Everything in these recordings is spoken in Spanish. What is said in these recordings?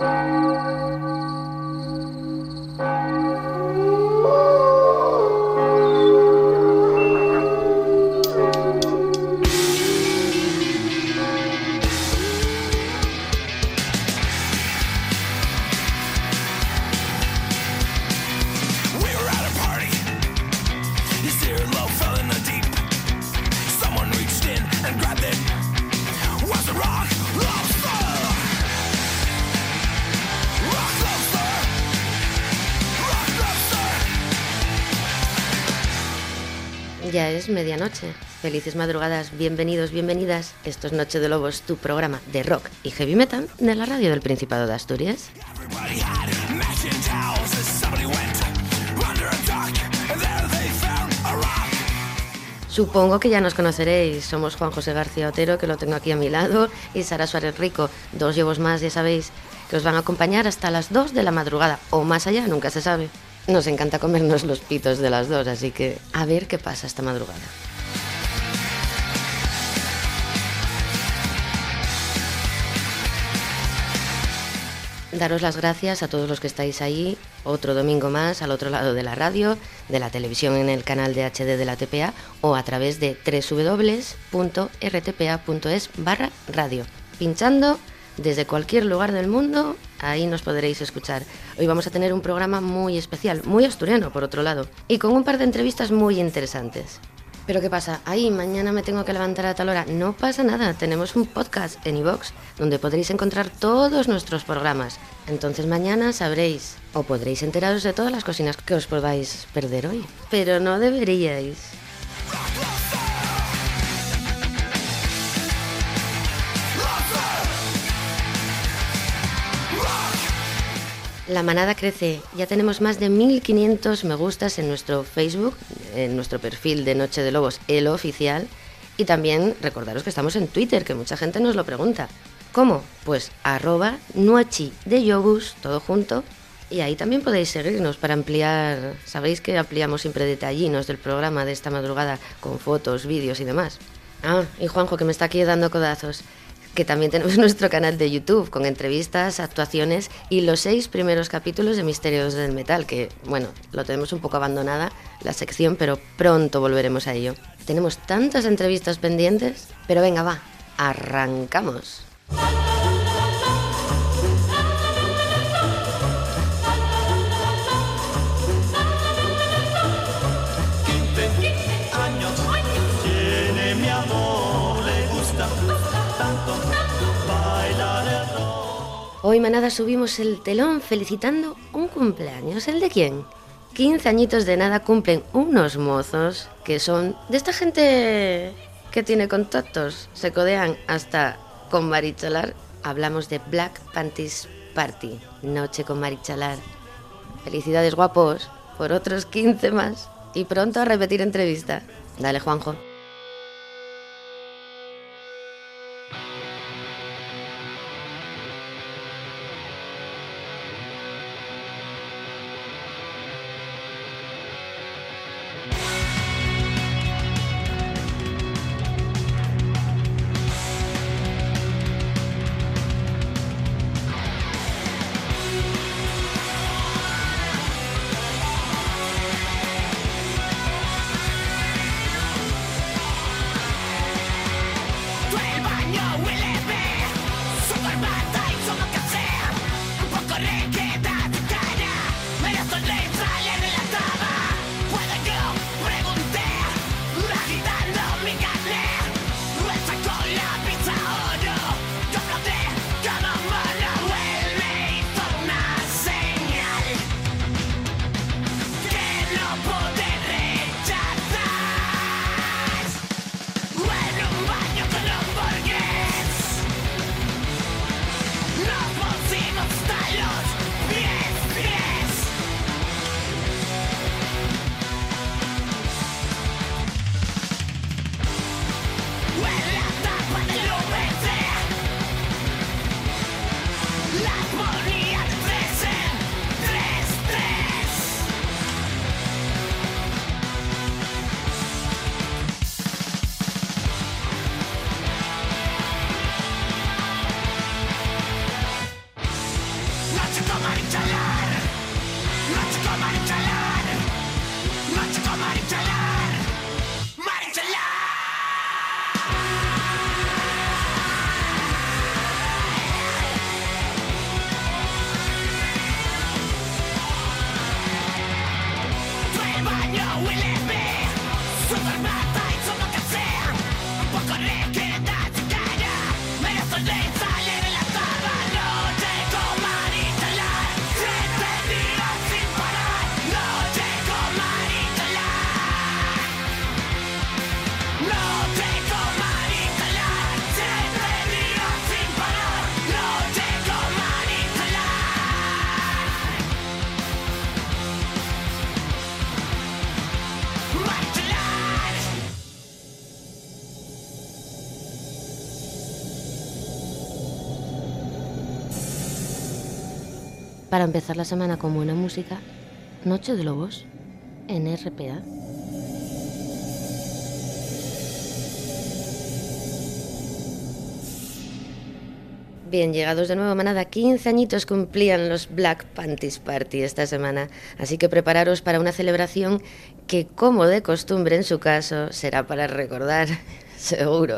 Ya Felices madrugadas, bienvenidos, bienvenidas. Esto es Noche de Lobos, tu programa de rock y heavy metal de la radio del Principado de Asturias. Supongo que ya nos conoceréis. Somos Juan José García Otero, que lo tengo aquí a mi lado, y Sara Suárez Rico, dos llevos más, ya sabéis, que os van a acompañar hasta las 2 de la madrugada, o más allá, nunca se sabe. Nos encanta comernos los pitos de las dos, así que a ver qué pasa esta madrugada. Daros las gracias a todos los que estáis ahí, otro domingo más al otro lado de la radio, de la televisión en el canal de HD de la TPA o a través de www.rtpa.es barra radio, pinchando desde cualquier lugar del mundo, ahí nos podréis escuchar. Hoy vamos a tener un programa muy especial, muy asturiano por otro lado, y con un par de entrevistas muy interesantes. Pero ¿qué pasa? Ahí mañana me tengo que levantar a tal hora. No pasa nada, tenemos un podcast en iVox donde podréis encontrar todos nuestros programas. Entonces mañana sabréis o podréis enteraros de todas las cocinas que os podáis perder hoy. Pero no deberíais. La manada crece. Ya tenemos más de 1500 me gustas en nuestro Facebook, en nuestro perfil de Noche de Lobos, el oficial. Y también recordaros que estamos en Twitter, que mucha gente nos lo pregunta. ¿Cómo? Pues arroba nuachi de yobus, todo junto. Y ahí también podéis seguirnos para ampliar. Sabéis que ampliamos siempre detallinos del programa de esta madrugada con fotos, vídeos y demás. Ah, y Juanjo que me está aquí dando codazos que también tenemos nuestro canal de YouTube con entrevistas, actuaciones y los seis primeros capítulos de Misterios del Metal, que bueno, lo tenemos un poco abandonada la sección, pero pronto volveremos a ello. Tenemos tantas entrevistas pendientes, pero venga, va, arrancamos. Hoy manada subimos el telón felicitando un cumpleaños. ¿El de quién? 15 añitos de nada cumplen unos mozos que son de esta gente que tiene contactos. Se codean hasta con Marichalar. Hablamos de Black Panties Party, Noche con Marichalar. Felicidades guapos por otros 15 más y pronto a repetir entrevista. Dale Juanjo. Para empezar la semana con buena música, Noche de Lobos en RPA. Bien, llegados de nuevo manada, 15 añitos cumplían los Black Panties Party esta semana, así que prepararos para una celebración que, como de costumbre en su caso, será para recordar, seguro.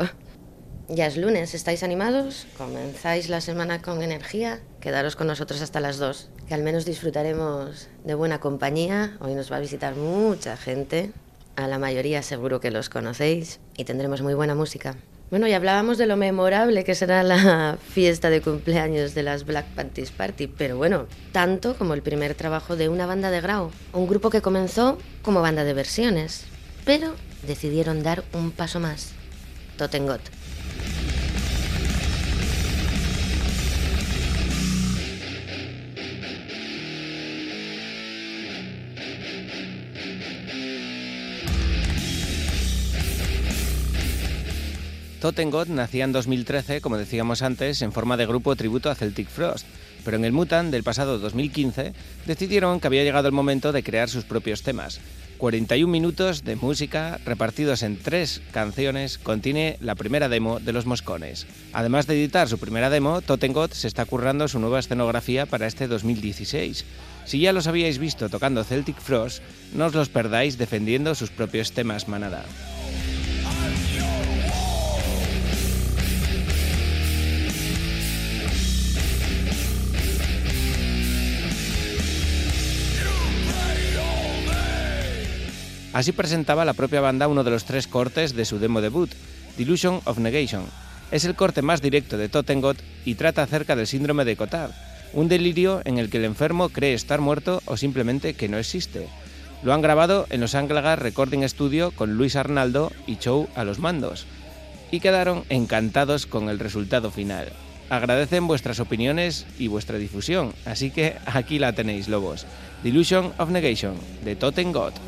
Ya es lunes, ¿estáis animados? ¿Comenzáis la semana con energía? Quedaros con nosotros hasta las 2, que al menos disfrutaremos de buena compañía. Hoy nos va a visitar mucha gente, a la mayoría seguro que los conocéis, y tendremos muy buena música. Bueno, y hablábamos de lo memorable que será la fiesta de cumpleaños de las Black Panties Party, pero bueno, tanto como el primer trabajo de una banda de Grau, un grupo que comenzó como banda de versiones, pero decidieron dar un paso más. Totengot. Tottengot nacía en 2013, como decíamos antes, en forma de grupo tributo a Celtic Frost, pero en el Mutant del pasado 2015 decidieron que había llegado el momento de crear sus propios temas. 41 minutos de música repartidos en tres canciones contiene la primera demo de Los Moscones. Además de editar su primera demo, Tottengot se está currando su nueva escenografía para este 2016. Si ya los habíais visto tocando Celtic Frost, no os los perdáis defendiendo sus propios temas manada. Así presentaba la propia banda uno de los tres cortes de su demo debut, Delusion of Negation. Es el corte más directo de Tottengot y trata acerca del síndrome de Cotard, un delirio en el que el enfermo cree estar muerto o simplemente que no existe. Lo han grabado en los Anglagas Recording Studio con Luis Arnaldo y Chow a los mandos, y quedaron encantados con el resultado final. Agradecen vuestras opiniones y vuestra difusión, así que aquí la tenéis, lobos. Delusion of Negation, de noche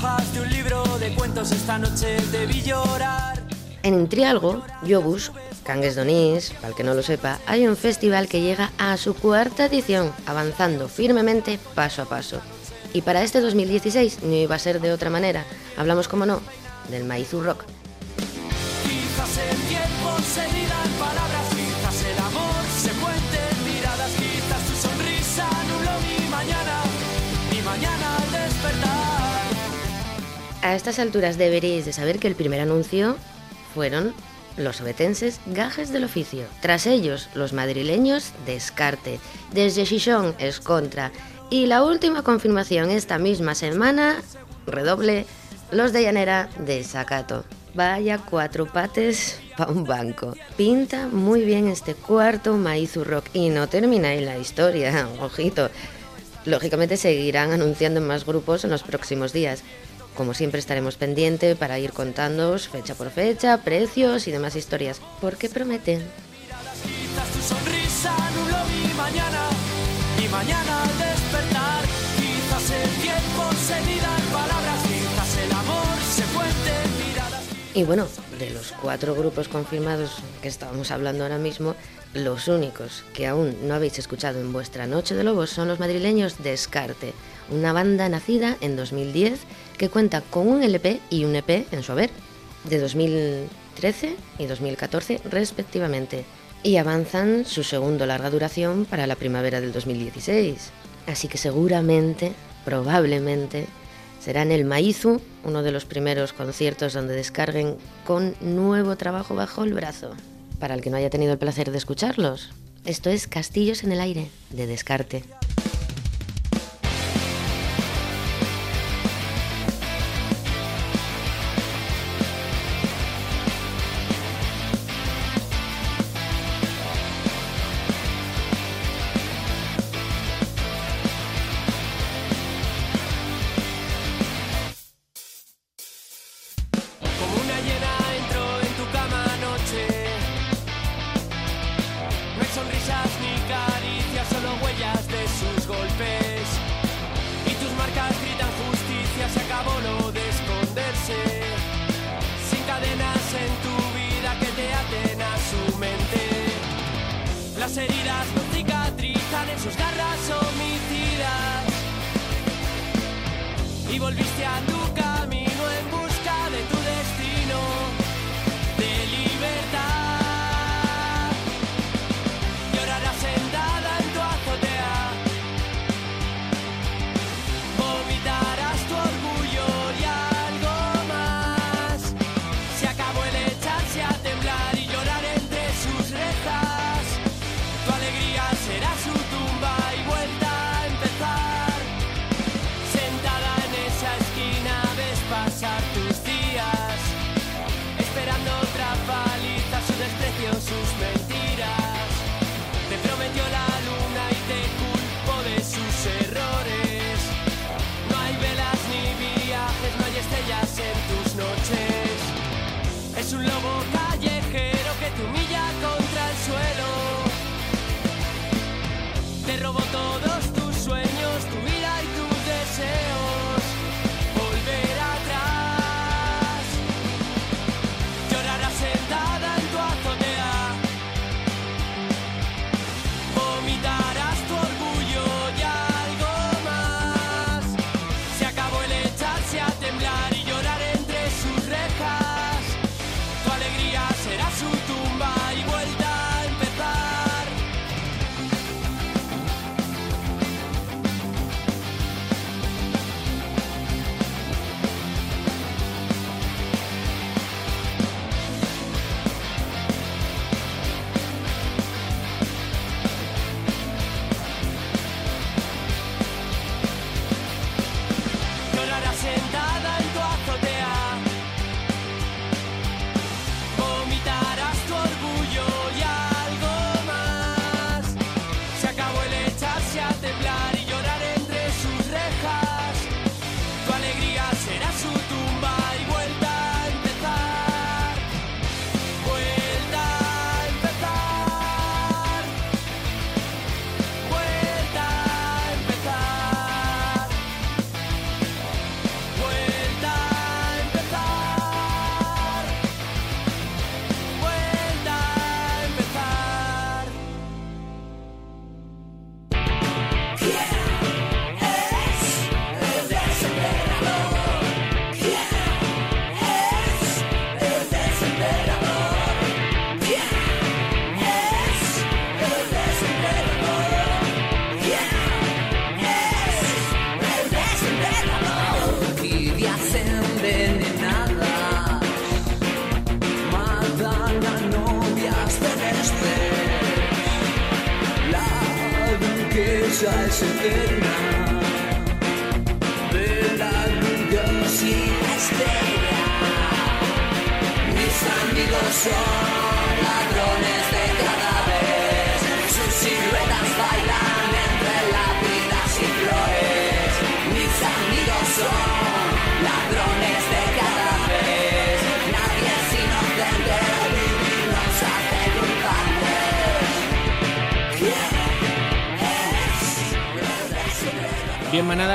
hojas de un libro de cuentos, esta noche te vi llorar. En Trialgo, Yobus, Cangues Donís, para el que no lo sepa, hay un festival que llega a su cuarta edición, avanzando firmemente paso a paso. Y para este 2016 no iba a ser de otra manera. Hablamos, como no, del Maizu Rock. Quizás el tiempo se dirán palabras, quizás el amor se cuenten miradas, quizás tu sonrisa nubló mi mañana, mi mañana al despertar. A estas alturas deberíais de saber que el primer anuncio fueron los obetenses Gajes del Oficio. Tras ellos, los madrileños Descarte. Desde Xixón es contra. Y la última confirmación esta misma semana, redoble, los de Llanera de Sacato. Vaya cuatro pates para un banco. Pinta muy bien este cuarto Maizu Rock y no termina ahí la historia, ojito. Lógicamente seguirán anunciando más grupos en los próximos días. Como siempre estaremos pendientes para ir contándoos fecha por fecha, precios y demás historias, porque prometen. Quizás tu sonrisa nubló mi mañana, mi mañana al despertar. Quizás el tiempo se mida en palabras, quizás el amor se cuente en miradas. Y bueno, de los cuatro grupos confirmados que estábamos hablando ahora mismo, los únicos que aún no habéis escuchado en vuestra Noche de Lobos son los madrileños Descarte, una banda nacida en 2010 que cuenta con un LP y un EP en su haber, de 2013 y 2014 respectivamente, y avanzan su segundo larga duración para la primavera del 2016. Así que seguramente, probablemente, será en el Maizu uno de los primeros conciertos donde descarguen con nuevo trabajo bajo el brazo. Para el que no haya tenido el placer de escucharlos, esto es Castillos en el Aire, de Descarte. Las heridas no cicatrizan en sus garras homicidas. Y volviste a tu robo todo.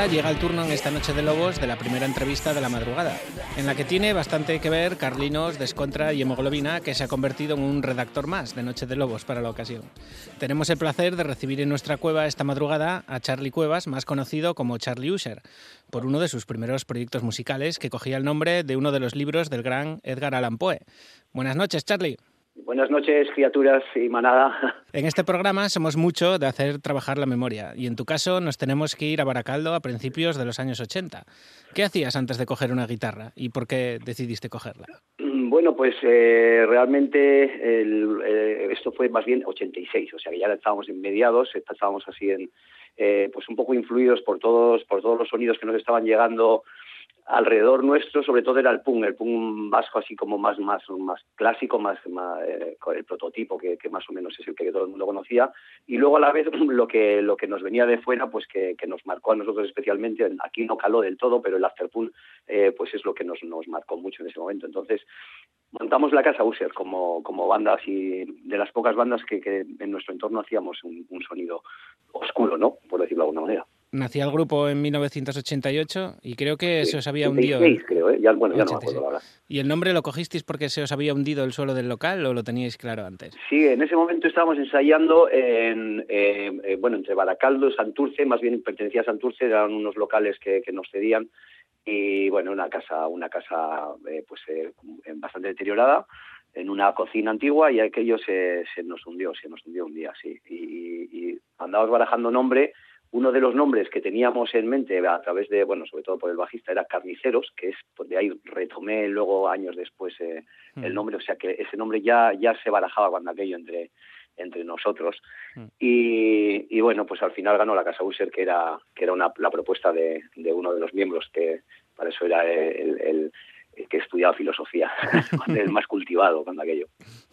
Llega el turno en esta noche de lobos de la primera entrevista de la madrugada, en la que tiene bastante que ver Carlinos, Descontra y Hemoglobina, que se ha convertido en un redactor más de Noche de Lobos para la ocasión. Tenemos el placer de recibir en nuestra cueva esta madrugada a Charlie Cuevas, más conocido como Charlie Usher, por uno de sus primeros proyectos musicales que cogía el nombre de uno de los libros del gran Edgar Allan Poe. Buenas noches, Charlie. Buenas noches, criaturas y manada. En este programa somos mucho de hacer trabajar la memoria y en tu caso nos tenemos que ir a Baracaldo a principios de los años 80. ¿Qué hacías antes de coger una guitarra y por qué decidiste cogerla? Bueno, pues eh, realmente el, eh, esto fue más bien 86, o sea que ya estábamos en mediados, estábamos así en, eh, pues un poco influidos por todos, por todos los sonidos que nos estaban llegando alrededor nuestro sobre todo era el punk, el punk vasco así como más más más clásico, más, más eh, el prototipo que, más o menos es el que todo el mundo conocía y luego a la vez lo que lo que nos venía de fuera pues que, nos marcó a nosotros especialmente aquí no caló del todo pero el afterpunk eh, pues es lo que nos, marcó mucho en ese momento entonces montamos la casa User como, como banda así de las pocas bandas que, en nuestro entorno hacíamos un sonido oscuro, ¿no? Por decirlo de alguna manera. Nacía el grupo en 1988 y creo que Sí, se os había 86, hundido. creo, ¿eh? Ya, bueno, ya no me 86. acuerdo. ¿Y el nombre lo cogisteis porque se os había hundido el suelo del local o lo teníais claro antes? Sí, en ese momento estábamos ensayando en, eh, eh, bueno, entre Baracaldo y Santurce, más bien pertenecía a Santurce, eran unos locales que, que nos cedían y bueno, una casa, una casa eh, pues eh, bastante deteriorada, en una cocina antigua y aquello se, se nos hundió, se nos hundió un día, sí. Y, y, y andábamos barajando nombre. Uno de los nombres que teníamos en mente a través de, bueno, sobre todo por el bajista, era Carniceros, que es pues, de ahí retomé luego años después eh, el Mm. nombre, o sea que ese nombre ya, ya se barajaba cuando aquello entre, entre nosotros. Mm. Y, y bueno, pues al final ganó la Casa User, que era, que era una, la propuesta de, de uno de los miembros, que para eso era el, el- el que estudiaba filosofía, el más cultivado cuando aquello.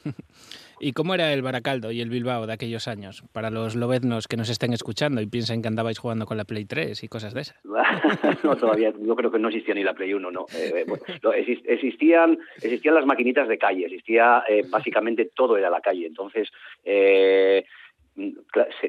¿Y cómo era el Baracaldo y el Bilbao de aquellos años? Para los lobeznos que nos estén escuchando y piensen que andabais jugando con la Play 3 y cosas de esas. no, todavía, yo creo que no existía ni la Play 1, no. Eh, eh, bueno, existían, existían las maquinitas de calle, existía eh, básicamente todo era la calle. Entonces, eh,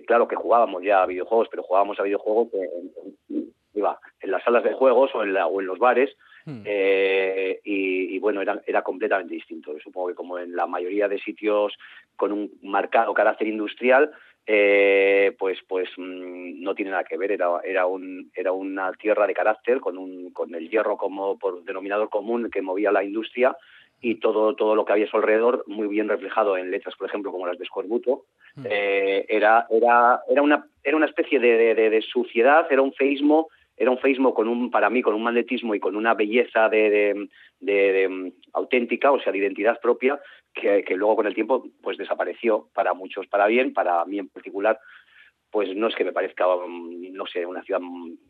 claro que jugábamos ya a videojuegos, pero jugábamos a videojuegos en, en- iba, en las salas de juegos o en, la- o en los bares. Hmm. Eh, y, y bueno, era, era completamente distinto. Supongo que como en la mayoría de sitios con un marcado carácter industrial, eh, pues pues mm, no tiene nada que ver. Era, era, un, era una tierra de carácter con, un, con el hierro como por denominador común que movía la industria y todo, todo lo que había a su alrededor, muy bien reflejado en letras, por ejemplo, como las de Escorbuto, Hmm. eh, era, era, era, una, era una especie de, de, de, de suciedad, era un feísmo era un feísmo con un para mí con un magnetismo y con una belleza de, de auténtica o sea de identidad propia que, que, luego con el tiempo pues desapareció para muchos para bien para mí en particular. Pues no es que me parezca no sé una ciudad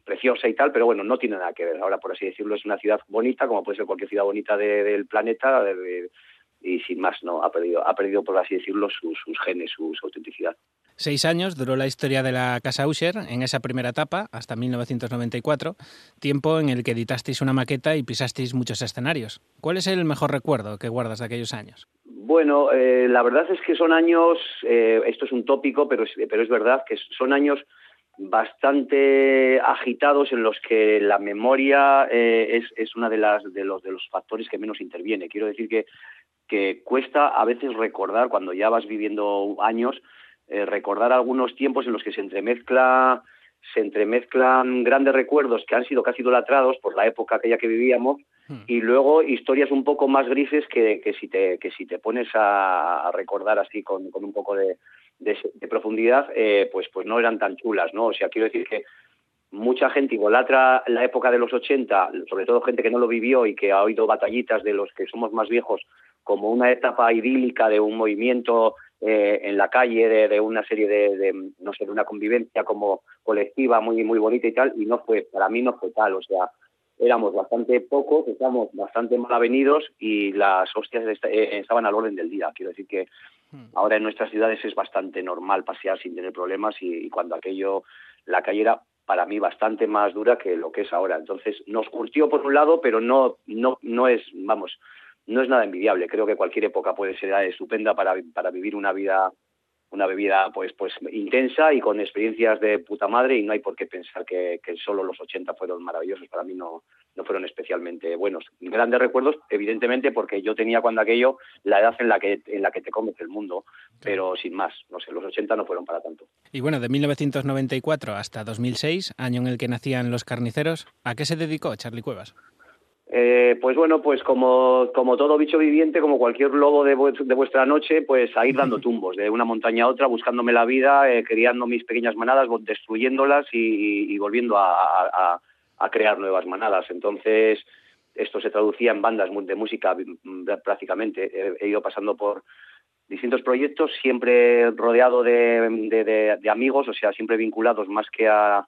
preciosa y tal pero bueno no tiene nada que ver. Ahora por así decirlo es una ciudad bonita como puede ser cualquier ciudad bonita de, del planeta y sin más no ha perdido ha perdido por así decirlo sus, genes su autenticidad Seis años duró la historia de la Casa Usher en esa primera etapa, hasta 1994, tiempo en el que editasteis una maqueta y pisasteis muchos escenarios. ¿Cuál es el mejor recuerdo que guardas de aquellos años? Bueno, eh, la verdad es que son años, eh, esto es un tópico, pero pero es verdad que son años bastante agitados en los que la memoria eh, es, es una de las de los de los factores que menos interviene. Quiero decir que que cuesta a veces recordar cuando ya vas viviendo años eh, recordar algunos tiempos en los que se entremezcla se entremezclan grandes recuerdos que han sido casi idolatrados por la época aquella que vivíamos hmm. y luego historias un poco más grises que, que si te que si te pones a, a recordar así con, con, un poco de, de, de profundidad eh, pues pues no eran tan chulas no o sea quiero decir que mucha gente idolatra la época de los 80 sobre todo gente que no lo vivió y que ha oído batallitas de los que somos más viejos como una etapa idílica de un movimiento eh, en la calle de, una serie de, no sé, de una convivencia como colectiva muy, muy bonita y tal, y no fue, para mí no fue tal, o sea, éramos bastante pocos, estábamos bastante mal avenidos y las hostias eh, estaban al orden del día. Quiero decir que hmm. ahora en nuestras ciudades es bastante normal pasear sin tener problemas y, cuando aquello, la calle era para mí bastante más dura que lo que es ahora. Entonces nos curtió por un lado, pero no, no, no es, vamos, no es nada envidiable. Creo que cualquier época puede ser estupenda para, para vivir una vida una bebida pues pues intensa y con experiencias de puta madre y no hay por qué pensar que, que solo los 80 fueron maravillosos. Para mí no, no fueron especialmente buenos. Grandes recuerdos, evidentemente, porque yo tenía cuando aquello la edad en la que, en la que te comes el mundo, pero sin más. No sé, los 80 no fueron para tanto. Y bueno, de 1994 hasta 2006, año en el que nacían los carniceros, ¿a qué se dedicó Charlie Cuevas? Eh, pues bueno, pues como, como todo bicho viviente, como cualquier lobo de, de, vuestra noche, pues a ir dando tumbos de una montaña a otra, buscándome la vida, eh, criando mis pequeñas manadas, destruyéndolas y, volviendo a, crear nuevas manadas. Entonces, esto se traducía en bandas de música prácticamente. He, ido pasando por distintos proyectos, siempre rodeado de, amigos, o sea, siempre vinculados más que a,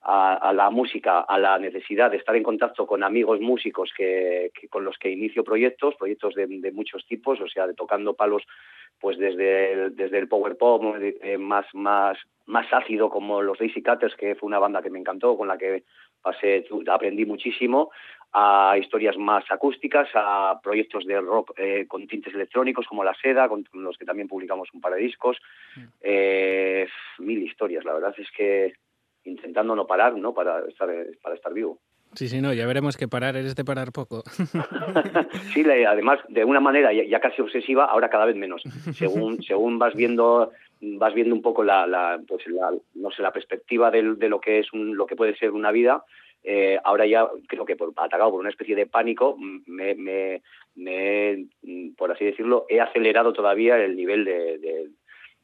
a, la música, a la necesidad de estar en contacto con amigos músicos que, con los que inicio proyectos, proyectos de, muchos tipos, o sea, de tocando palos pues desde el, desde el power pop eh, más, más, más ácido como los Daisy Cutters, que fue una banda que me encantó, con la que pasé, aprendí muchísimo, a historias más acústicas, a proyectos de rock eh, con tintes electrónicos como La Seda, con los que también publicamos un par de discos. Mm. Eh, mil historias, la verdad es que intentando no parar, ¿no? Para estar, para estar vivo. Sí, sí, no, ya veremos que parar eres de parar poco. sí, además, de una manera ya, casi obsesiva, ahora cada vez menos. Según, según vas viendo vas viendo un poco la, la, pues la no sé la perspectiva de, de, lo que es un, lo que puede ser una vida eh, ahora ya creo que por, atacado por una especie de pánico me, me, me, por así decirlo he acelerado todavía el nivel de, de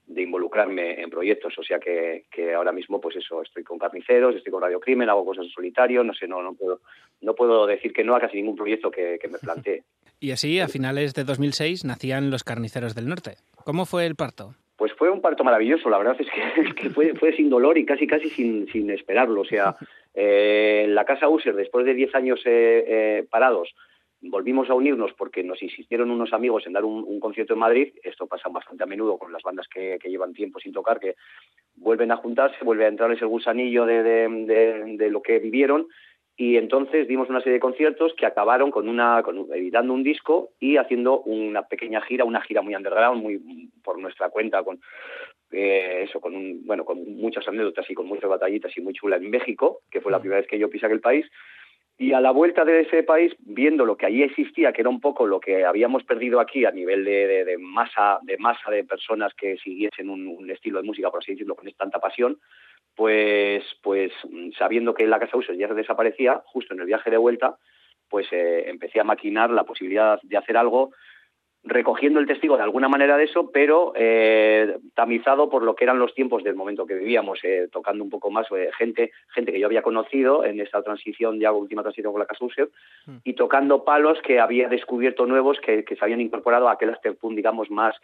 involucrarme en proyectos, o sea que, que, ahora mismo pues eso, estoy con carniceros, estoy con Radio Crimen, hago cosas en solitario, no sé, no, no puedo, no puedo decir que no a casi ningún proyecto que, me plantee. y así, a finales de 2006, nacían los carniceros del norte. ¿Cómo fue el parto? Pues fue un parto maravilloso, la verdad es que, fue, fue, sin dolor y casi casi sin, sin esperarlo. O sea, eh, en la casa User, después de 10 años eh, eh, parados, volvimos a unirnos porque nos insistieron unos amigos en dar un, concierto en Madrid. Esto pasa bastante a menudo con las bandas que, llevan tiempo sin tocar, que vuelven a juntarse, vuelve a entrarles el gusanillo de, de, lo que vivieron. Y entonces dimos una serie de conciertos que acabaron con una, con, editando un disco y haciendo una pequeña gira, una gira muy underground, muy por nuestra cuenta, con eh, eso, con un, bueno, con muchas anécdotas y con muchas batallitas y muy chula en México, que fue la primera vez que yo pisé aquel país. Y a la vuelta de ese país, viendo lo que allí existía, que era un poco lo que habíamos perdido aquí a nivel de, masa, de masa de personas que siguiesen un, estilo de música, por así decirlo, con tanta pasión, pues, pues sabiendo que la Casa Usos ya se desaparecía, justo en el viaje de vuelta, pues eh, empecé a maquinar la posibilidad de hacer algo recogiendo el testigo de alguna manera de eso, pero eh, tamizado por lo que eran los tiempos del momento que vivíamos, eh, tocando un poco más eh, gente, gente que yo había conocido en esta transición, ya última transición con la Casa mm. y tocando palos que había descubierto nuevos que, se habían incorporado a aquel afterpunk, digamos, más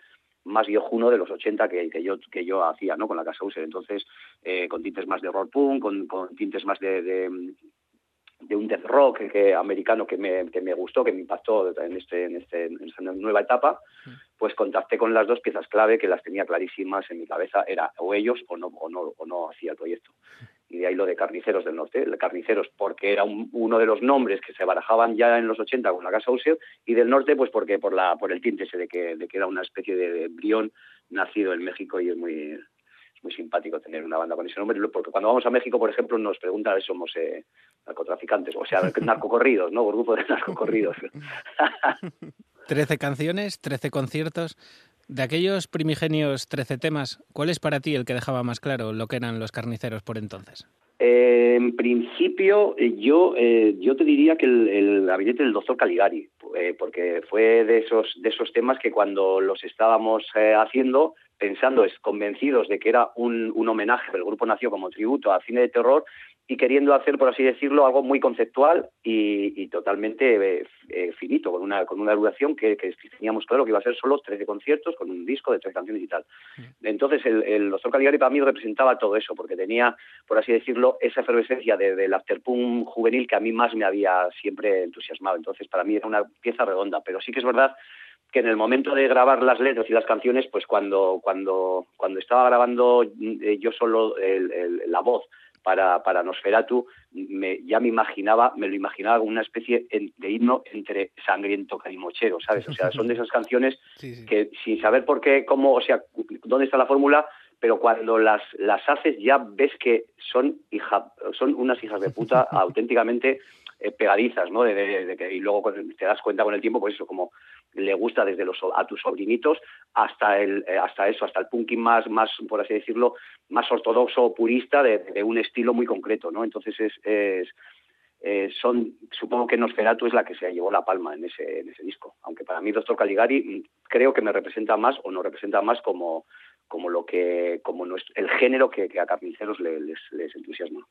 más viejuno de los 80 que, que yo que yo hacía no con la casa User entonces con tintes más de punk con, con tintes más de, de un death rock que, americano que me, que me gustó, que me impactó en, este, en, este, en esta nueva etapa, pues contacté con las dos piezas clave que las tenía clarísimas en mi cabeza, era o ellos o no, o no, o no hacía el proyecto. Y de ahí lo de Carniceros del Norte, Carniceros porque era uno de los nombres que se barajaban ya en los 80 con la Casa Usio, y del Norte pues porque por, la, por el tinte ese de que, de que era una especie de embrión nacido en México y es muy, muy simpático tener una banda con ese nombre, porque cuando vamos a México, por ejemplo, nos preguntan si somos eh, narcotraficantes, o sea, narcocorridos, ¿no? Grupo de narcocorridos. Trece canciones, trece conciertos. De aquellos primigenios trece temas, ¿cuál es para ti el que dejaba más claro lo que eran los carniceros por entonces? Eh, en principio, eh, yo, yo te diría que el, gabinete del doctor Caligari, porque fue de esos, de esos temas que cuando los estábamos haciendo pensando, es convencidos de que era un, un homenaje, el grupo nació como tributo al cine de terror y queriendo hacer, por así decirlo, algo muy conceptual y, totalmente eh, eh, finito, con una, con una duración que, teníamos claro que iba a ser solo 13 conciertos con un disco de tres canciones y tal. Entonces, el, el Doctor Caligari para mí representaba todo eso, porque tenía, por así decirlo, esa efervescencia de, del afterpunk juvenil que a mí más me había siempre entusiasmado. Entonces, para mí era una pieza redonda, pero sí que es verdad que en el momento de grabar las letras y las canciones, pues cuando, cuando, cuando estaba grabando eh, yo solo la voz para, para Nosferatu, me, ya me imaginaba, me lo imaginaba como una especie de himno entre sangriento carimochero, ¿sabes? O sea, son de esas canciones que sin saber por qué, cómo, o sea, dónde está la fórmula, pero cuando las, las haces ya ves que son, hija, son unas hijas de puta auténticamente eh, pegadizas, ¿no? De, y luego te das cuenta con el tiempo, pues eso, como le gusta desde los a tus sobrinitos hasta el eh, hasta eso hasta el punking más más por así decirlo más ortodoxo purista de, un estilo muy concreto no entonces es, es eh, son supongo que Nosferatu es la que se llevó la palma en ese en ese disco. Aunque para mí Doctor Caligari mm, creo que me representa más o no representa más como como lo que como nuestro, el género que, a carniceros les entusiasma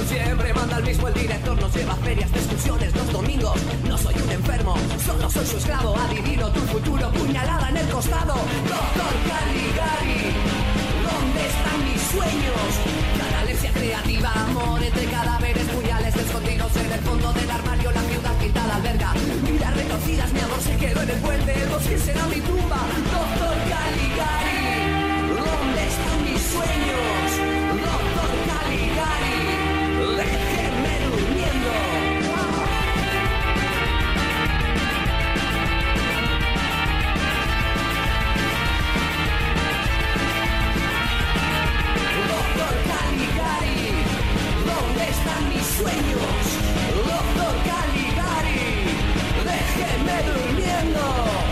siempre manda al mismo el director Nos lleva ferias de excursiones los domingos. No soy un enfermo, solo soy su esclavo. Adivino tu futuro, puñalada en el costado. Doctor Caligari ¿Dónde están mis sueños? Canalesia creativa, amor entre cadáveres Puñales escondidos en el fondo del armario La ciudad pintada alberga Miras retorcidas, mi amor se quedó en el puente El bosque será mi tumba Doctor Caligari sueños, loco Caligari, déjeme durmiendo.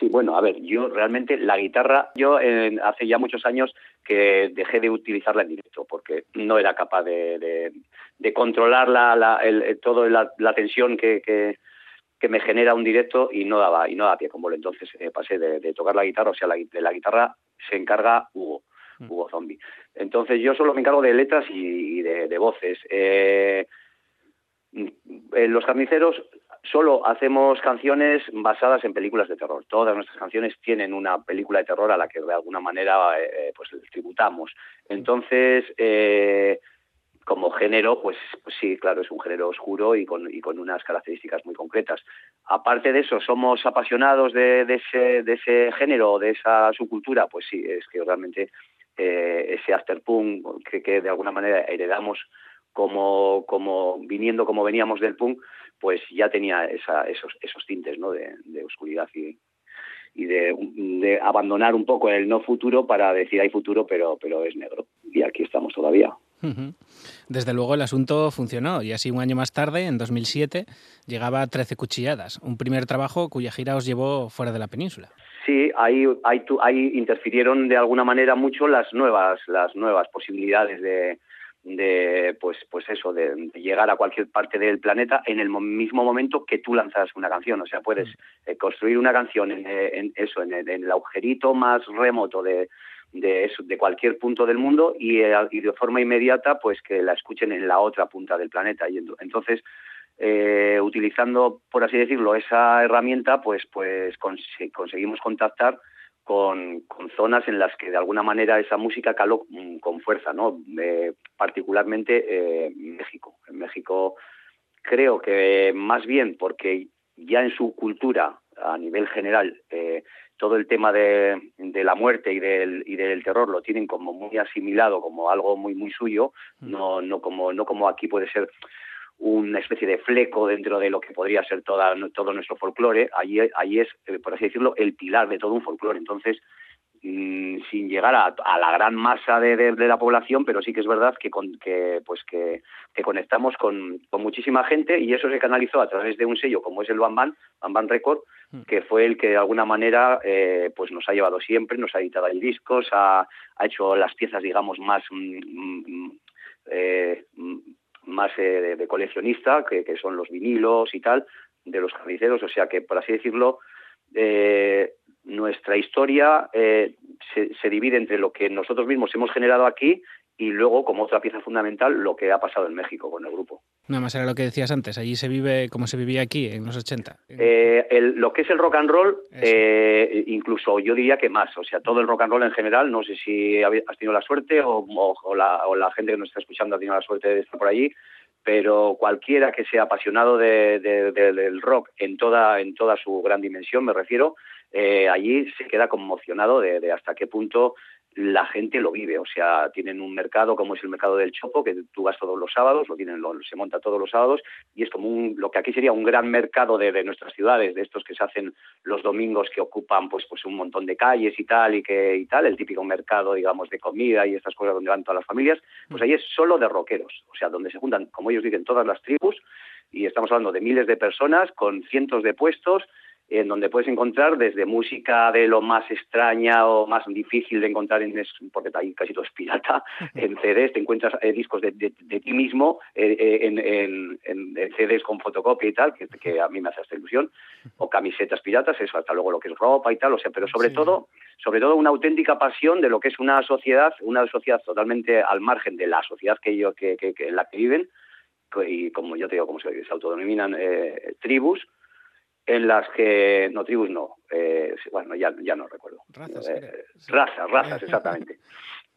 Eh, sí, bueno, a ver, yo realmente la guitarra, yo hace ya muchos años que dejé de utilizarla en directo porque no era capaz de, de, controlar la, la, el, todo la, la tensión que, que, que, me genera un directo y no daba y no daba pie con bolo. Entonces eh, pasé de, tocar la guitarra, o sea, la, de la guitarra se encarga Hugo. Mm. Hugo Zombie. Entonces yo solo me encargo de letras y, de, voces. Eh, los carniceros solo hacemos canciones basadas en películas de terror. Todas nuestras canciones tienen una película de terror a la que de alguna manera eh, pues tributamos. Entonces, eh, como género, pues, pues, sí, claro, es un género oscuro y con, y con unas características muy concretas. Aparte de eso, somos apasionados de, de, ese, de ese género, de esa subcultura, pues sí, es que realmente eh, ese afterpunk que, que de alguna manera heredamos como, como viniendo como veníamos del punk, pues ya tenía esa, esos, esos tintes ¿no? de, oscuridad y, y de, de, abandonar un poco el no futuro para decir hay futuro, pero, pero es negro. Y aquí estamos todavía. Desde luego el asunto funcionó y así un año más tarde, en 2007, llegaba a 13 cuchilladas, un primer trabajo cuya gira os llevó fuera de la península sí, ahí, ahí, ahí interfirieron de alguna manera mucho las nuevas, las nuevas posibilidades de, de pues pues eso de, llegar a cualquier parte del planeta en el mismo momento que tú lanzas una canción o sea puedes mm. eh, construir una canción en, eh, eso en el, agujerito más remoto de de, eso, de cualquier punto del mundo y, eh, y, de forma inmediata pues que la escuchen en la otra punta del planeta y entonces eh, utilizando, por así decirlo, esa herramienta, pues, pues conseguimos contactar con, zonas en las que de alguna manera esa música caló mm, con fuerza, ¿no? Eh, particularmente eh, México. En México creo que más bien porque ya en su cultura a nivel general eh, todo el tema de, de, la muerte y del, y del terror lo tienen como muy asimilado como algo muy muy suyo mm. no no como no como aquí puede ser una especie de fleco dentro de lo que podría ser toda, todo nuestro folclore, allí, allí es, eh, por así decirlo, el pilar de todo un folclore. Entonces, mm, sin llegar a, la gran masa de, la población, pero sí que es verdad que, con, que, pues que, conectamos con, con, muchísima gente y eso se canalizó a través de un sello como es el Bamban, Bamban Record, mm. que fue el que de alguna manera eh, pues nos ha llevado siempre, nos ha editado ahí discos, ha, ha hecho las piezas, digamos, más... Mm, eh, más eh, de, coleccionista, que, son los vinilos y tal, de los carniceros. O sea que, por así decirlo, eh, nuestra historia eh, se, divide entre lo que nosotros mismos hemos generado aquí y luego, como otra pieza fundamental, lo que ha pasado en México con el grupo. Nada más era lo que decías antes, allí se vive como se vivía aquí en los 80. Eh, lo que es el rock and roll, eh, incluso yo diría que más, o sea, todo el rock and roll en general, no sé si has tenido la suerte o, la, gente que nos está escuchando ha tenido la suerte de estar por allí, pero cualquiera que sea apasionado del rock en toda, en toda su gran dimensión, me refiero, eh, allí se queda conmocionado de, hasta qué punto la gente lo vive, o sea, tienen un mercado como es el mercado del Chopo, que tú vas todos los sábados, lo tienen, se monta todos los sábados, y es como un, lo que aquí sería un gran mercado de, nuestras ciudades, de estos que se hacen los domingos que ocupan pues, pues un montón de calles y tal, y que y tal, el típico mercado, digamos, de comida y estas cosas donde van todas las familias, pues ahí es solo de rockeros, o sea, donde se juntan, como ellos dicen, todas las tribus, y estamos hablando de miles de personas con cientos de puestos, en donde puedes encontrar desde música de lo más extraña o más difícil de encontrar, en, porque ahí casi todo es pirata, en CDs, te encuentras eh, discos de, ti mismo eh, eh, en, en, CDs con fotocopia y tal, que, a mí me hace esta ilusión, o camisetas piratas, eso, hasta luego lo que es ropa y tal, o sea, pero sobre todo sobre todo una auténtica pasión de lo que es una sociedad, una sociedad totalmente al margen de la sociedad que ellos que, que, en la que viven, y como yo te digo, como se, se autodenominan tribus, en las que, no, tribus no, eh, bueno, ya, ya no recuerdo. Razas, eh, razas, razas, exactamente.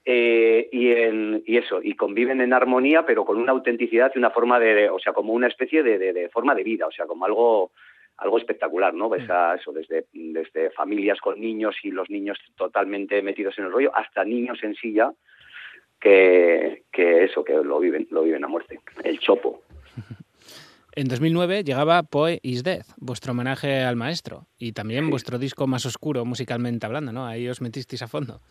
Eh, y, en, y eso, y conviven en armonía, pero con una autenticidad y una forma de, o sea, como una especie de, de, forma de vida, o sea, como algo algo espectacular, ¿no? Ves a eso desde, desde familias con niños y los niños totalmente metidos en el rollo, hasta niños en silla que, que eso, que lo viven, lo viven a muerte. El chopo. En 2009 llegaba Poe is Death, vuestro homenaje al maestro, y también vuestro disco más oscuro musicalmente hablando, ¿no? Ahí os metisteis a fondo.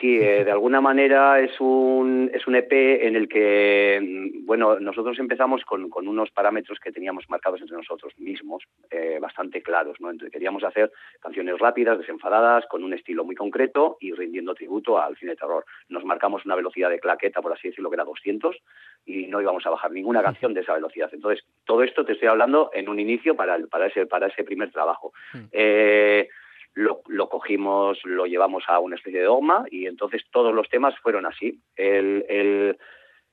Sí, eh, de alguna manera es un, es un EP en el que, mm, bueno, nosotros empezamos con, con unos parámetros que teníamos marcados entre nosotros mismos, eh, bastante claros, ¿no? Entonces queríamos hacer canciones rápidas, desenfadadas, con un estilo muy concreto y rindiendo tributo al cine de terror. Nos marcamos una velocidad de claqueta, por así decirlo, que era 200 y no íbamos a bajar ninguna canción de esa velocidad. Entonces, todo esto te estoy hablando en un inicio para, para, ese, para ese primer trabajo. Eh, lo, cogimos, lo llevamos a una especie de dogma y entonces todos los temas fueron así. El, el,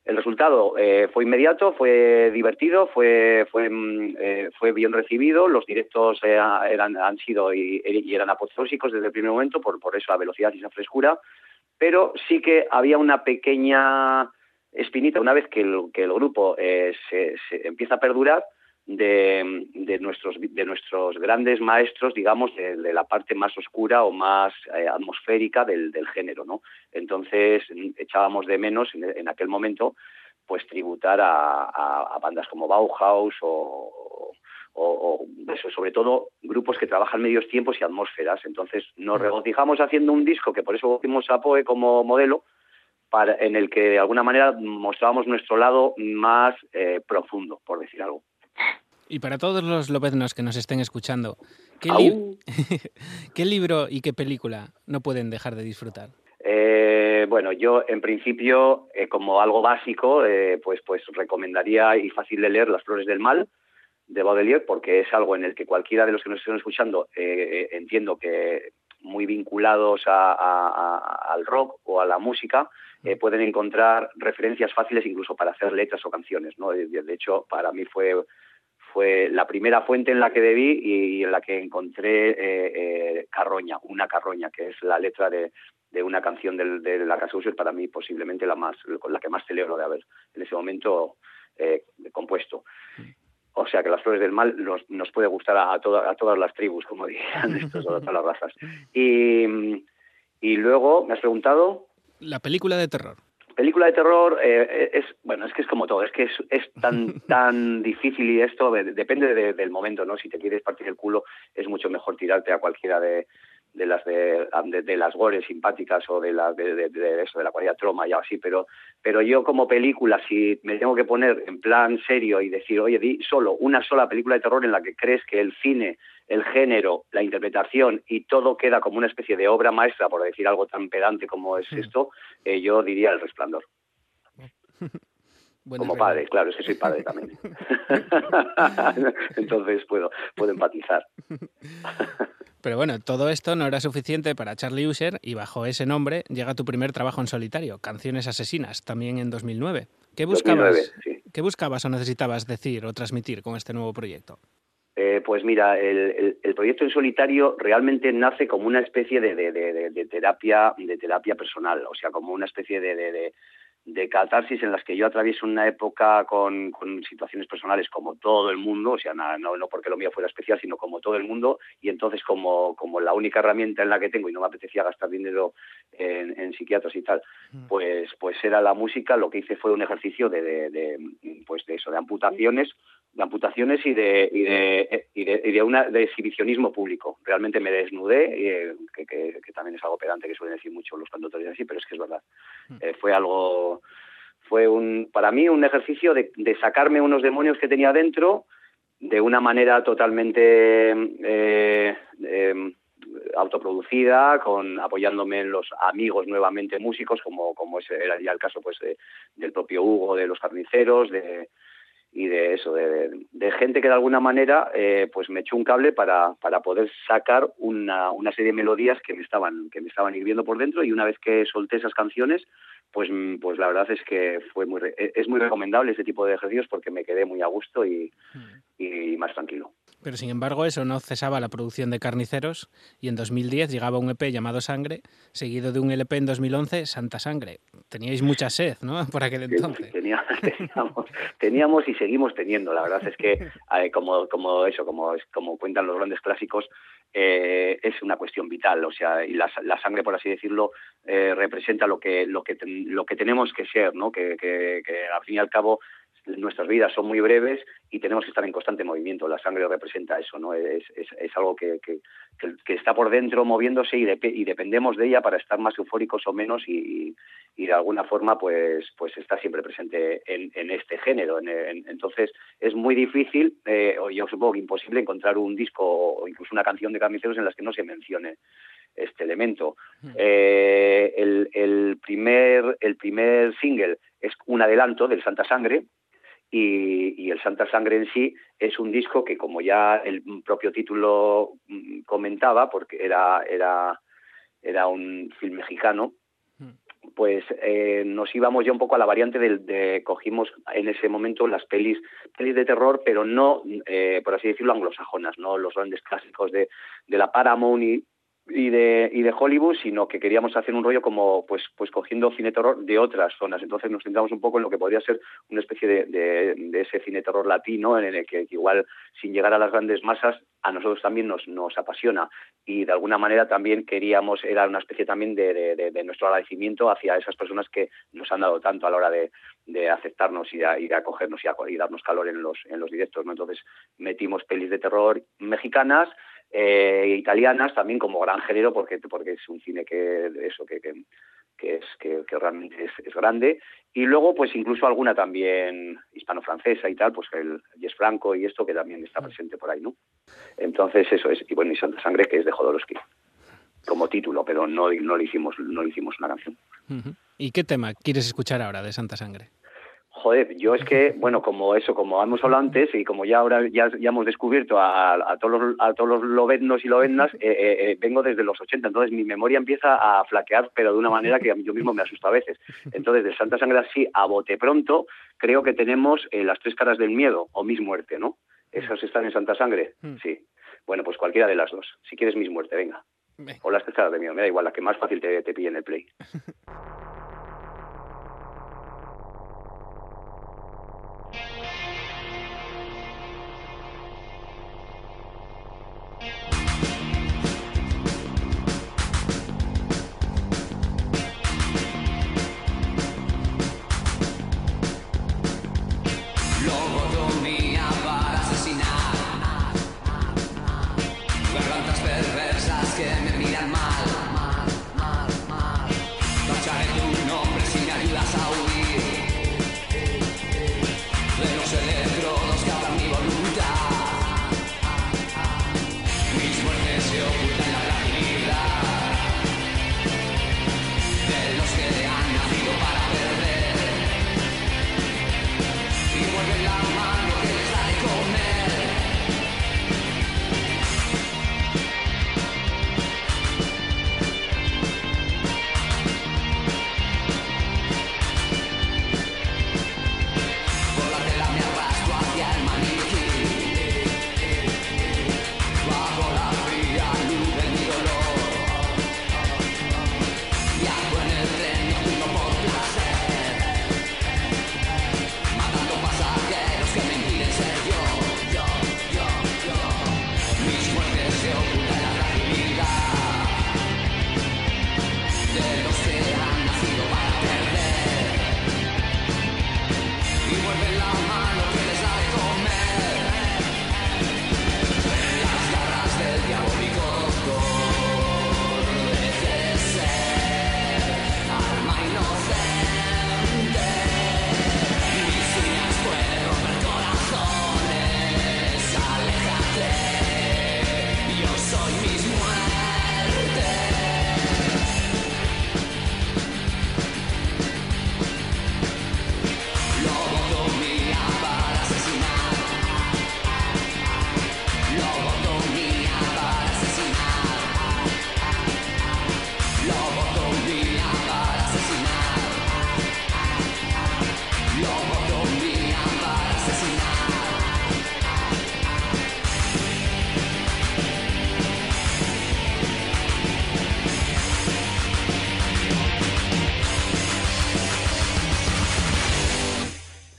el resultado eh, fue inmediato, fue divertido, fue, fue, mm, eh, fue bien recibido, los directos eh, han sido y, eran apoteósicos desde el primer momento, por, por eso la velocidad y esa frescura, pero sí que había una pequeña espinita. Una vez que el, que el grupo se, se empieza a perdurar, de, de, nuestros, de nuestros grandes maestros, digamos, de, la parte más oscura o más eh, atmosférica del, del, género, ¿no? Entonces echábamos de menos en, aquel momento pues tributar a, a, bandas como Bauhaus o, o, eso, sobre todo grupos que trabajan medios tiempos y atmósferas. Entonces nos regocijamos haciendo un disco que por eso hicimos a Poe como modelo, para, en el que de alguna manera mostrábamos nuestro lado más eh, profundo, por decir algo. Y para todos los lobeznos que nos estén escuchando, ¿qué, ¿qué libro y qué película no pueden dejar de disfrutar? Eh, bueno, yo en principio, eh, como algo básico, eh, pues, pues recomendaría y fácil de leer Las Flores del Mal de Baudelaire, porque es algo en el que cualquiera de los que nos estén escuchando entiendo que muy vinculado vinculados al rock o a la música eh, pueden encontrar referencias fáciles incluso para hacer letras o canciones. ¿no? De, hecho, para mí fue, fue la primera fuente en la que debí y, en la que encontré eh, eh, Carroña, una Carroña, que es la letra de, de una canción de, de la Casa User, para mí posiblemente la, más, la que más celebro de haber en ese momento compuesto. O sea que las flores del mal nos, nos puede gustar a, a, a todas las tribus, como dirían estos, todas las razas. Y, y luego, ¿me has preguntado? La película de terror. Película de terror eh, es, bueno, es que es como todo, es que es, es tan, tan difícil y esto depende del momento, ¿no? Si te quieres partir el culo, es mucho mejor tirarte a cualquiera de, de las de, de, las gores simpáticas o de la de, de, eso de la cualidad troma y así pero pero yo como película si me tengo que poner en plan serio y decir oye di solo una sola película de terror en la que crees que el cine el género la interpretación y todo queda como una especie de obra maestra por decir algo tan pedante como es esto eh, yo diría el resplandor como padre, claro, es que soy padre también. Entonces puedo, puedo empatizar. Pero bueno, todo esto no era suficiente para Charlie User y bajo ese nombre llega tu primer trabajo en solitario, Canciones Asesinas, también en 2009. ¿Qué buscabas, ¿qué buscabas o necesitabas decir o transmitir con este nuevo proyecto? Eh, pues mira, el, proyecto en solitario realmente nace como una especie de, de, terapia, de terapia personal, o sea, como una especie de, de catarsis en las que yo atravieso una época con, situaciones personales como todo el mundo, o sea, no, no, porque lo mío fuera especial, sino como todo el mundo, y entonces como, como la única herramienta en la que tengo y no me apetecía gastar dinero en, en psiquiatras y tal, pues, pues era la música, lo que hice fue un ejercicio de, de, pues de eso, de amputaciones, de amputaciones y de, y de, y de, y de, una, de exhibicionismo público. Realmente me desnudé, eh, que, que, también es algo pedante que suelen decir mucho los cantores así, pero es que es verdad. Mm. Eh, fue algo, fue un, para mí un ejercicio de, de, sacarme unos demonios que tenía dentro de una manera totalmente eh, em, autoproducida, con apoyándome en los amigos nuevamente músicos, como, como ese era ya el caso pues del propio Hugo, de los carniceros, de y de eso, de, gente que de alguna manera eh, pues me echó un cable para, para poder sacar una, una, serie de melodías que me estaban que me estaban hirviendo por dentro y una vez que solté esas canciones pues pues la verdad es que fue muy es muy recomendable ese tipo de ejercicios porque me quedé muy a gusto y, mm. y más tranquilo. Pero sin embargo eso no cesaba la producción de Carniceros y en 2010 llegaba un EP llamado Sangre, seguido de un LP en 2011, Santa Sangre. Teníais mucha sed, ¿no? Por aquel entonces. Teníamos, teníamos, y seguimos teniendo. La verdad es que eh, como, como eso, como, como cuentan los grandes clásicos, eh, es una cuestión vital. O sea, y la, sangre, por así decirlo, eh, representa lo que, lo, que lo que tenemos que ser, ¿no? Que, que, que al fin y al cabo nuestras vidas son muy breves y tenemos que estar en constante movimiento. La sangre representa eso, ¿no? Es, es, es algo que, que, que, está por dentro moviéndose y, y, dependemos de ella para estar más eufóricos o menos y, y de alguna forma pues, pues está siempre presente en, en este género. entonces es muy difícil, eh, o yo supongo que imposible, encontrar un disco o incluso una canción de carniceros en las que no se mencione este elemento. Eh, el, el, primer, el primer single es un adelanto del Santa Sangre, y, el Santa Sangre en sí es un disco que, como ya el propio título mm, comentaba, porque era, era, era un film mexicano, hmm. pues eh, nos íbamos ya un poco a la variante de, de, cogimos en ese momento las pelis pelis de terror pero no eh, por así decirlo anglosajonas no los grandes clásicos de, de la Paramount y, y de, y de Hollywood, sino que queríamos hacer un rollo como pues pues cogiendo cine terror de otras zonas. Entonces nos centramos un poco en lo que podría ser una especie de, de, ese cine terror latino, en el que, igual sin llegar a las grandes masas a nosotros también nos, nos apasiona. Y de alguna manera también queríamos, era una especie también de, de nuestro agradecimiento hacia esas personas que nos han dado tanto a la hora de, de aceptarnos y de, y acogernos y, a, darnos calor en los, en los directos. ¿no? Entonces metimos pelis de terror mexicanas, eh, italianas también como gran género porque porque es un cine que eso que, que, es que, realmente es, es, grande. Y luego pues incluso alguna también hispano-francesa y tal pues el Yes Franco y esto que también está presente por ahí no entonces eso es y bueno y Santa Sangre que es de Jodorowsky como título pero no no le hicimos no le hicimos una canción. ¿y qué tema quieres escuchar ahora de Santa Sangre Joder, yo es que, bueno, como eso, como hemos hablado antes y como ya ahora ya, ya hemos descubierto a, a, todos los, a todos los y lobeznas, eh, eh, eh, vengo desde los 80, entonces mi memoria empieza a flaquear, pero de una manera que yo mismo me asusta a veces. Entonces, de Santa Sangre así, a bote pronto, creo que tenemos las tres caras del miedo o Mis Muerte, ¿no? Esas están en Santa Sangre, Mm. sí. Bueno, pues cualquiera de las dos. Si quieres Mis Muerte, venga. Venga. O las tres caras del miedo, me da igual, la que más fácil te, te pille en el play.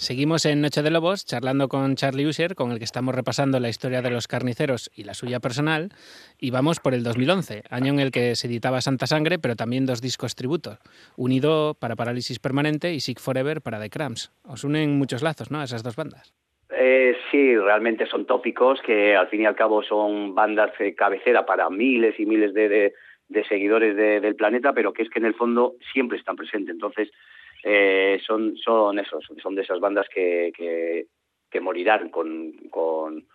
Seguimos en Noche de Lobos charlando con Charlie User, con el que estamos repasando la historia de los carniceros y la suya personal, y vamos por el 2011, año en el que se editaba Santa Sangre, pero también dos discos tributo, Unido para Parálisis Permanente y Sick Forever para The Cramps. Os unen muchos lazos, ¿no? Esas dos bandas. Eh, sí, realmente son tópicos que al fin y al cabo son bandas de cabecera para miles y miles de, seguidores de- del planeta, pero que es que en el fondo siempre están presentes. Entonces, eh, son, son esos, son de esas bandas que, que, morirán con, con,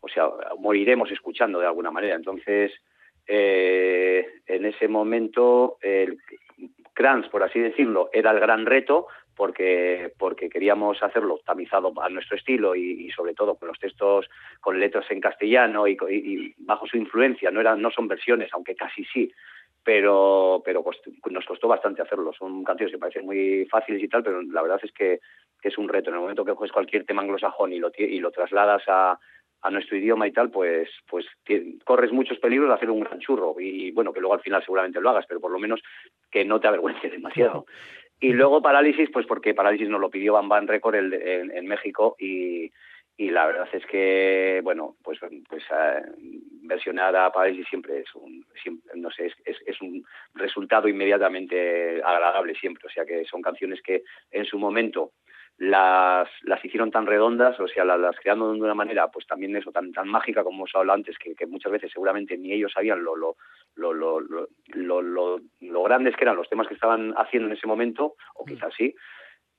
o sea, moriremos escuchando de alguna manera. Entonces, eh, en ese momento, el Kranz, por así decirlo, era el gran reto porque porque queríamos hacerlo tamizado a nuestro estilo y, sobre todo con los textos con letras en castellano y- y bajo su influencia no eran no son versiones aunque casi sí pero pero cost- nos costó bastante hacerlo son canciones que parecen muy fáciles y tal pero la verdad es que, que es un reto en el momento que coges cualquier tema anglosajón y lo y lo trasladas a a nuestro idioma y tal, pues, pues corres muchos peligros de hacer un gran churro. Y bueno, que luego al final seguramente lo hagas, pero por lo menos que no te avergüences demasiado. Y luego Parálisis, pues porque Parálisis nos lo pidió Van Van Record el- en, en México y, y la verdad es que, bueno, pues, pues eh, versionar a Parálisis siempre es un, siempre, no sé, es, es, es un resultado inmediatamente agradable siempre. O sea que son canciones que en su momento las, las hicieron tan redondas, o sea, las, las crearon de una manera, pues también eso, tan, tan mágica como hemos hablado antes, que, que muchas veces seguramente ni ellos sabían lo, lo, lo, lo, lo, lo, lo- lo grandes que eran los temas que estaban haciendo en ese momento, o quizás sí,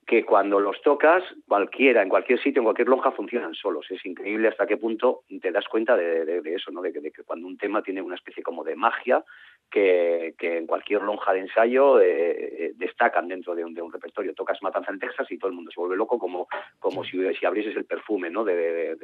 que cuando los tocas, cualquiera, en cualquier sitio, en cualquier lonja, funcionan solos. Es increíble hasta qué punto te das cuenta de, de- de eso, ¿no? De que, de que cuando un tema tiene una especie como de magia que, en cualquier lonja de ensayo eh, destacan dentro de un, de un, repertorio. Tocas Matanza en Texas y todo el mundo se vuelve loco como, como si, si abrieses el perfume ¿no? De,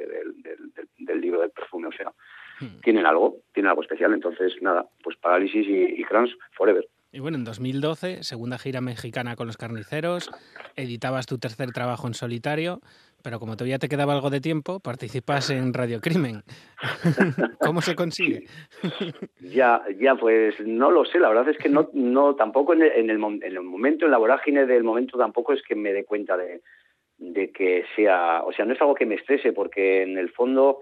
del libro del perfume. O sea, hmm. tienen algo, tienen algo especial. Entonces, nada, pues Parálisis y, y Crans Forever. Y bueno, en 2012, segunda gira mexicana con los carniceros, editabas tu tercer trabajo en solitario, pero como todavía te quedaba algo de tiempo, participas en Radio Crimen. ¿Cómo se consigue? ya, ya, pues no lo sé. La verdad es que no, no tampoco en el, en el, en el momento, en la vorágine del momento, tampoco es que me dé cuenta de, que sea, o sea, no es algo que me estrese, porque en el fondo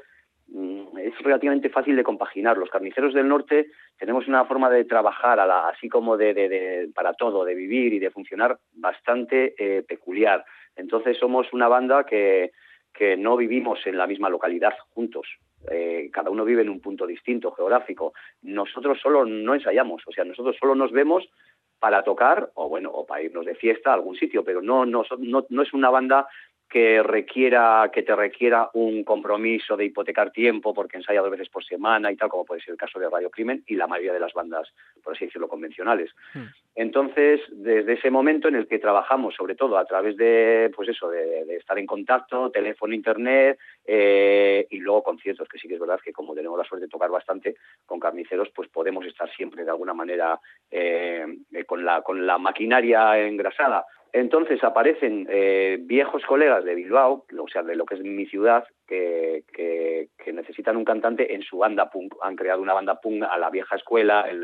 es relativamente fácil de compaginar. Los carniceros del norte tenemos una forma de trabajar, así como de, para todo, de vivir y de funcionar bastante eh, peculiar. Entonces somos una banda que, que no vivimos en la misma localidad juntos. Eh, cada uno vive en un punto distinto geográfico. Nosotros solo no ensayamos, o sea, nosotros solo nos vemos para tocar o bueno o para irnos de fiesta a algún sitio, pero no, no, no, no es una banda que requiera que te requiera un compromiso de hipotecar tiempo porque ensaya dos veces por semana y tal como puede ser el caso de Radio Crimen y la mayoría de las bandas por así decirlo convencionales hmm. entonces desde ese momento en el que trabajamos sobre todo a través de pues eso de, estar en contacto teléfono internet eh, y luego conciertos que sí que es verdad que como tenemos la suerte de tocar bastante con carniceros pues podemos estar siempre de alguna manera eh, con la con la maquinaria engrasada entonces aparecen eh, viejos colegas de Bilbao, o sea, de lo que es mi ciudad, que, que, necesitan un cantante en su banda punk. Han creado una banda punk a la vieja escuela, el,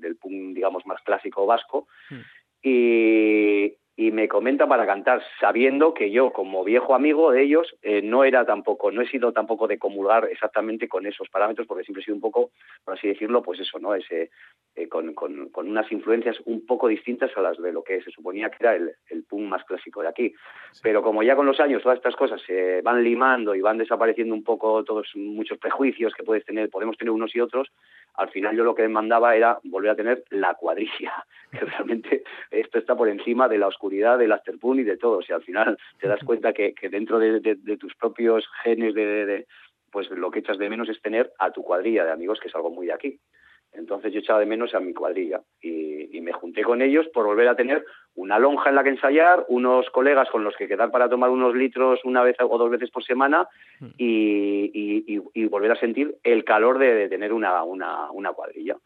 del punk, digamos, más clásico vasco. Hmm. Y, y me comenta para cantar, sabiendo que yo, como viejo amigo de ellos, eh, no era tampoco, no he sido tampoco de comulgar exactamente con esos parámetros, porque siempre he sido un poco, por así decirlo, pues eso, ¿no? Ese, eh, con, con, con, unas influencias un poco distintas a las de lo que se suponía que era el, el punk más clásico de aquí. Pero como ya con los años todas estas cosas se van limando y van desapareciendo un poco todos muchos prejuicios que puedes tener, podemos tener unos y otros, al final yo lo que mandaba era volver a tener la cuadrilla, que realmente esto está por encima de la oscuridad del afterpun y de todo. O al final te das cuenta que, dentro de, tus propios genes, de, pues lo que echas de menos es tener a tu cuadrilla de amigos, que es algo muy de aquí. Entonces yo echaba de menos a mi cuadrilla y, y, me junté con ellos por volver a tener una lonja en la que ensayar, unos colegas con los que quedar para tomar unos litros una vez o dos veces por semana mm. y, y volver a sentir el calor de, tener una, una, una, cuadrilla.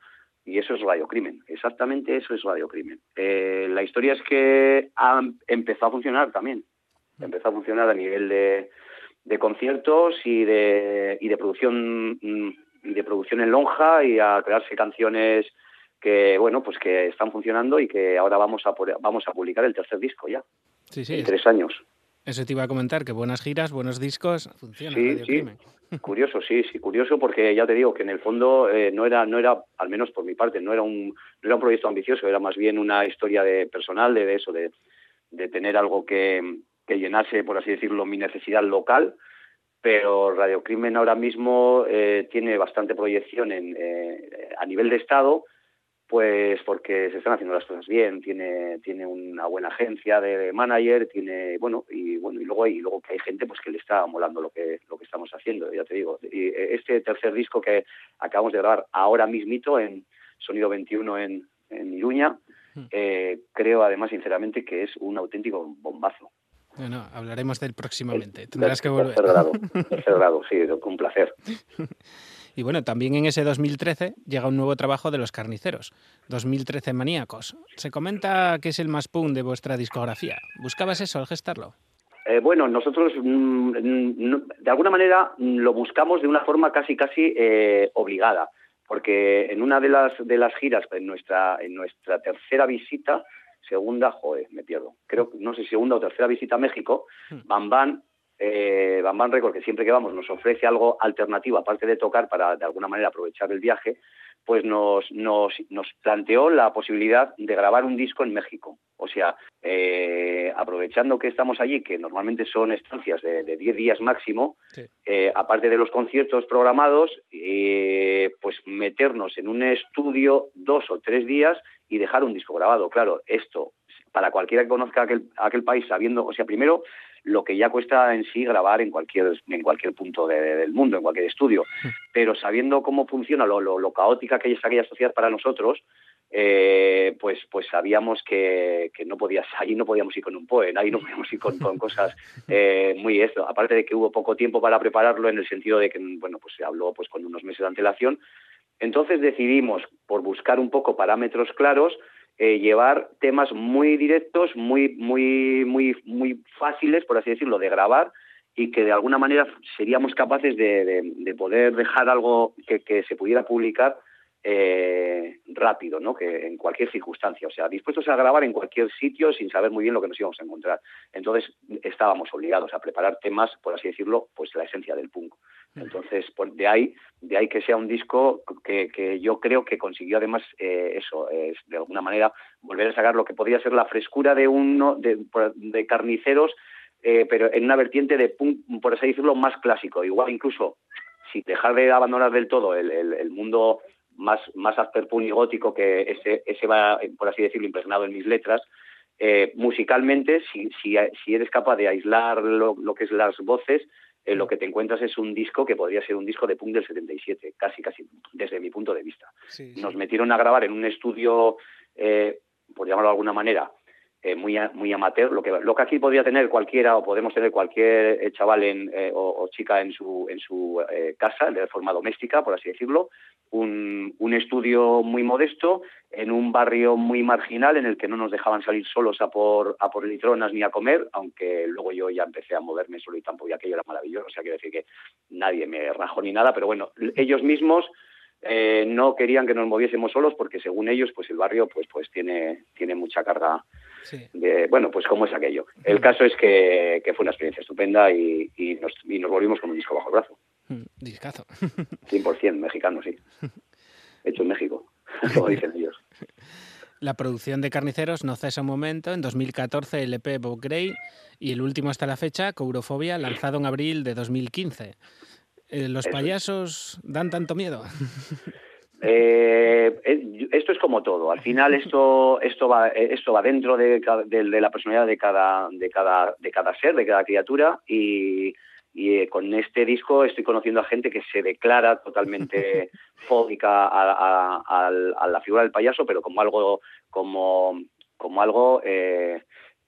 Y eso es radiocrimen, exactamente eso es radiocrimen. Eh, la historia es que ha empezado a funcionar también, mm. empezó a funcionar a nivel de, de conciertos y de, y de producción mm, y de producción en lonja y a crearse canciones que bueno pues que están funcionando y que ahora vamos a vamos a publicar el tercer disco ya. Sí, sí, en tres años. Eso te iba a comentar que buenas giras buenos discos funcionan sí sí. Curioso sí sí curioso porque ya te digo que en el fondo eh, no era no era al menos por mi parte no era un no era un proyecto ambicioso era más bien una historia de personal de, eso de, de tener algo que, que llenase por así decirlo mi necesidad local pero Radio Crimen ahora mismo eh, tiene bastante proyección en, eh, a nivel de Estado pues porque se están haciendo las cosas bien, tiene, tiene una buena agencia de manager, tiene, bueno, y bueno, y luego hay, y luego que hay gente pues que le está molando lo que, lo que estamos haciendo, ya te digo. Y este tercer disco que acabamos de grabar ahora mismito en Sonido 21 en, en Iruña, hmm. eh, creo además sinceramente que es un auténtico bombazo. Bueno, hablaremos del próximamente. Tendrás que volver. Tercer grado, tercer grado, sí, con placer. Y bueno, también en ese 2013 llega un nuevo trabajo de los carniceros, 2013 Maníacos. Se comenta que es el más punk de vuestra discografía. ¿Buscabas eso al gestarlo? Eh, bueno, nosotros mm, mm, de alguna manera mm, lo buscamos de una forma casi casi eh, obligada, porque en una de las de las giras, en nuestra en nuestra tercera visita, segunda, joder, me pierdo. Creo no sé segunda o tercera visita a México, Bam Bam eh, Bam Record, que siempre que vamos nos ofrece algo alternativo, aparte de tocar para de alguna manera aprovechar el viaje, pues nos, nos, nos planteó la posibilidad de grabar un disco en México. O sea, eh, aprovechando que estamos allí, que normalmente son estancias de 10 días máximo, eh, aparte de los conciertos programados, eh, pues meternos en un estudio dos o tres días y dejar un disco grabado. Claro, esto, para cualquiera que conozca aquel, aquel país, sabiendo, o sea, primero lo que ya cuesta en sí grabar en cualquier en cualquier punto del mundo, en cualquier estudio. Pero sabiendo cómo funciona, lo, lo, caótica que es aquella sociedad para nosotros, eh, pues pues sabíamos que, que, no podías ahí no podíamos ir con un poem ahí no podíamos ir con, con cosas eh, muy esto aparte de que hubo poco tiempo para prepararlo en el sentido de que bueno pues se habló pues con unos meses de antelación entonces decidimos por buscar un poco parámetros claros eh, llevar temas muy directos muy muy muy muy fáciles por así decirlo de grabar y que de alguna manera seríamos capaces de, de, poder dejar algo que, que se pudiera publicar eh, rápido, ¿no? Que en cualquier circunstancia, o sea, dispuestos a grabar en cualquier sitio sin saber muy bien lo que nos íbamos a encontrar. Entonces estábamos obligados a preparar temas, por así decirlo, pues la esencia del punk. Entonces, de ahí, de ahí que sea un disco que, que yo creo que consiguió además eh, eso, es de alguna manera volver a sacar lo que podría ser la frescura de uno de, de carniceros, eh, pero en una vertiente de punk, por así decirlo, más clásico. Igual incluso sin dejar de abandonar del todo el, el, el mundo más, más y gótico que ese, ese va, por así decirlo, impregnado en mis letras, eh, musicalmente, si, si, si, eres capaz de aislar lo, lo que es las voces, eh, lo que te encuentras es un disco que podría ser un disco de punk del 77, casi, casi, desde mi punto de vista. Nos metieron a grabar en un estudio, eh, por llamarlo de alguna manera, eh, muy, muy amateur, lo que, lo que aquí podría tener cualquiera o podemos tener cualquier eh, chaval en, eh, o, chica en su, en su casa, de forma doméstica, por así decirlo, un, un, estudio muy modesto en un barrio muy marginal en el que no nos dejaban salir solos a por, a por litronas ni a comer, aunque luego yo ya empecé a moverme solo y tampoco, y aquello era maravilloso, o sea, quiero decir que nadie me rajó ni nada, pero bueno, ellos mismos no querían que nos moviésemos solos porque según ellos pues el barrio pues pues tiene tiene mucha carga bueno, pues cómo es aquello. El caso es que, fue una experiencia estupenda y, nos, volvimos con un disco bajo el brazo. Mm, discazo. 100% mexicano, sí. Hecho en México, como dicen ellos. La producción de Carniceros no cesa un momento. En 2014 el EP Bob Gray y el último hasta la fecha, Courofobia, lanzado en abril de 2015. Eh, ¿Los payasos dan tanto miedo? Eh, eh, esto es como todo. Al final esto esto va esto va dentro de, la personalidad de cada de cada de cada ser, de cada criatura y, con este disco estoy conociendo a gente que se declara totalmente fóbica a, la figura del payaso, pero como algo como como algo eh,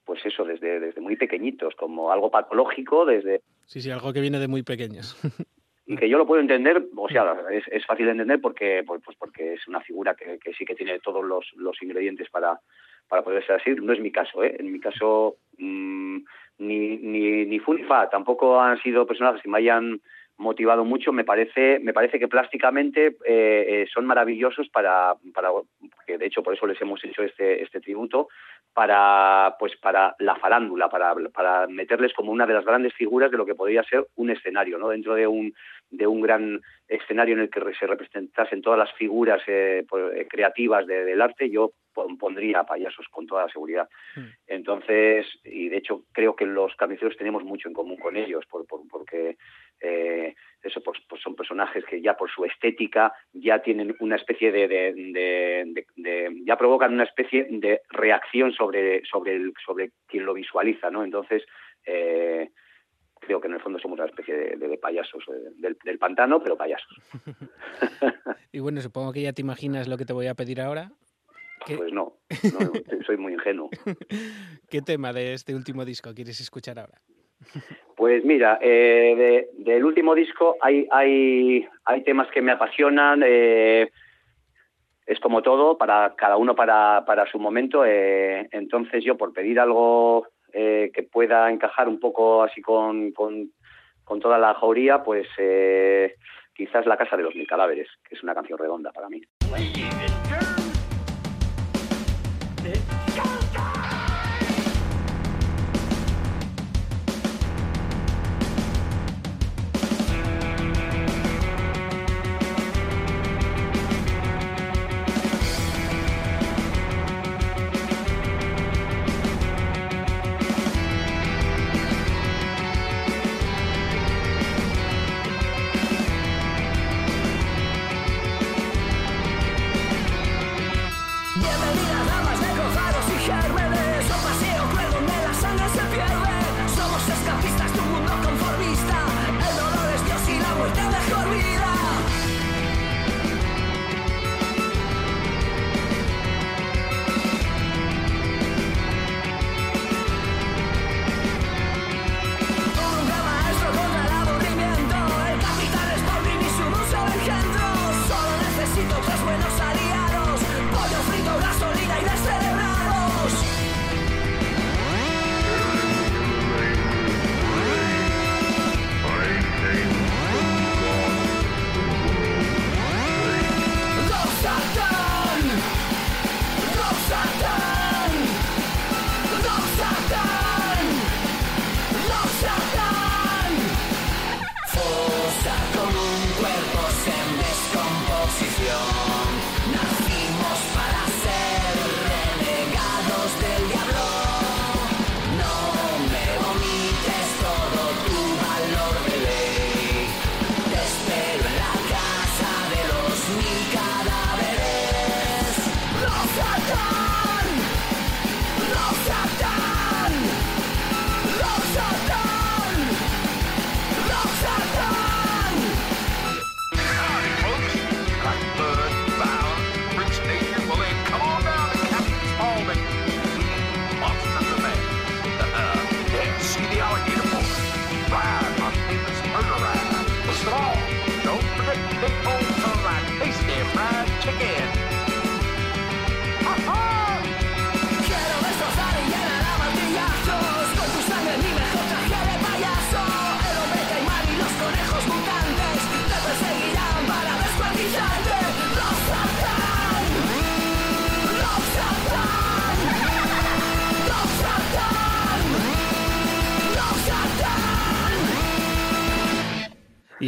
pues eso desde desde muy pequeñitos, como algo patológico desde sí sí algo que viene de muy pequeños. que yo lo puedo entender, o sea, es, es fácil de entender porque, pues, pues porque es una figura que, que sí que tiene todos los, los, ingredientes para, para poder ser así. No es mi caso, ¿eh? En mi caso, mmm, ni, ni, ni fu ni fa, tampoco han sido personajes que me hayan motivado mucho. Me parece, me parece que plásticamente eh, eh, son maravillosos para, para, que de hecho por eso les hemos hecho este, este tributo, para, pues para la farándula, para, para meterles como una de las grandes figuras de lo que podría ser un escenario, ¿no? Dentro de un, de un gran escenario en el que se representasen todas las figuras eh, pues, eh, creativas de, del arte, yo pondría payasos con toda la seguridad. Mm. Entonces, y de hecho creo que los carniceros tenemos mucho en común con ellos, por, por, porque eh, eso pues, pues, son personajes que ya por su estética ya tienen una especie de, de, de, de, ya provocan una especie de reacción sobre sobre el, sobre quien lo visualiza, ¿no? Entonces eh, creo que en el fondo somos una especie de, payasos eh, del, del, pantano, pero payasos. y bueno, supongo que ya te imaginas lo que te voy a pedir ahora. Pues no, no, soy muy ingenuo. ¿Qué tema de este último disco quieres escuchar ahora? Pues mira, eh, del último disco hay, hay, hay temas que me apasionan. Eh, es como todo, para cada uno para, para su momento. Eh, entonces yo, por pedir algo eh, que pueda encajar un poco así con, con, con toda la jauría, pues eh, quizás La Casa de los Mil Cadáveres, que es una canción redonda para mí.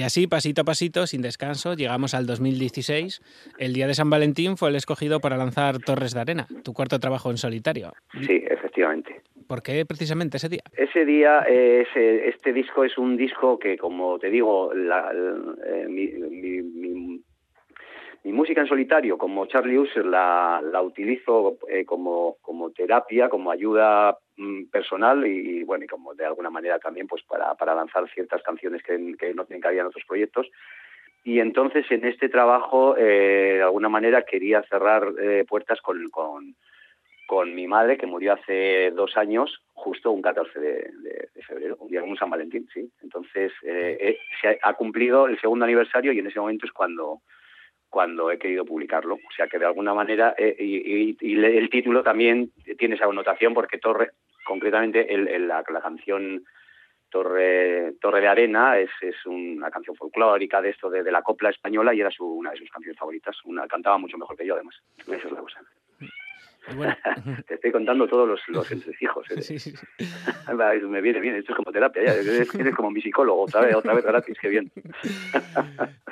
Y así, pasito a pasito, sin descanso, llegamos al 2016. El día de San Valentín fue el escogido para lanzar Torres de Arena, tu cuarto trabajo en solitario. Sí, efectivamente. ¿Por qué precisamente ese día? Ese día, eh, ese- este disco es un disco que, como te digo, la- eh, mi, mi- mi- mi música en solitario, como Charlie User, la, la utilizo eh, como, como terapia, como ayuda personal y, bueno, y como de alguna manera también pues para, para lanzar ciertas canciones que, no tienen cabida en otros proyectos. Y entonces en este trabajo, eh, de alguna manera, quería cerrar eh, puertas con, con, con mi madre, que murió hace dos años, justo un 14 de, febrero, un día un San Valentín, sí. Entonces, eh, se ha, cumplido el segundo aniversario y en ese momento es cuando cuando he querido publicarlo. O sea que de alguna manera, y, y- el título también tiene esa connotación porque Torre, concretamente el, el- la, canción Torre, Torre de Arena es, es una canción folclórica de esto de, de la copla española y era su, una de sus canciones favoritas. Una cantaba mucho mejor que yo además. Esa es la cosa. Bueno, Te estoy contando todos los, los entresijos. ¿eh? sí, sí, sí. Va, eso Me viene bien, esto es como terapia, ya. Eres, eres como mi psicólogo, otra vez, otra vez gratis, qué bien.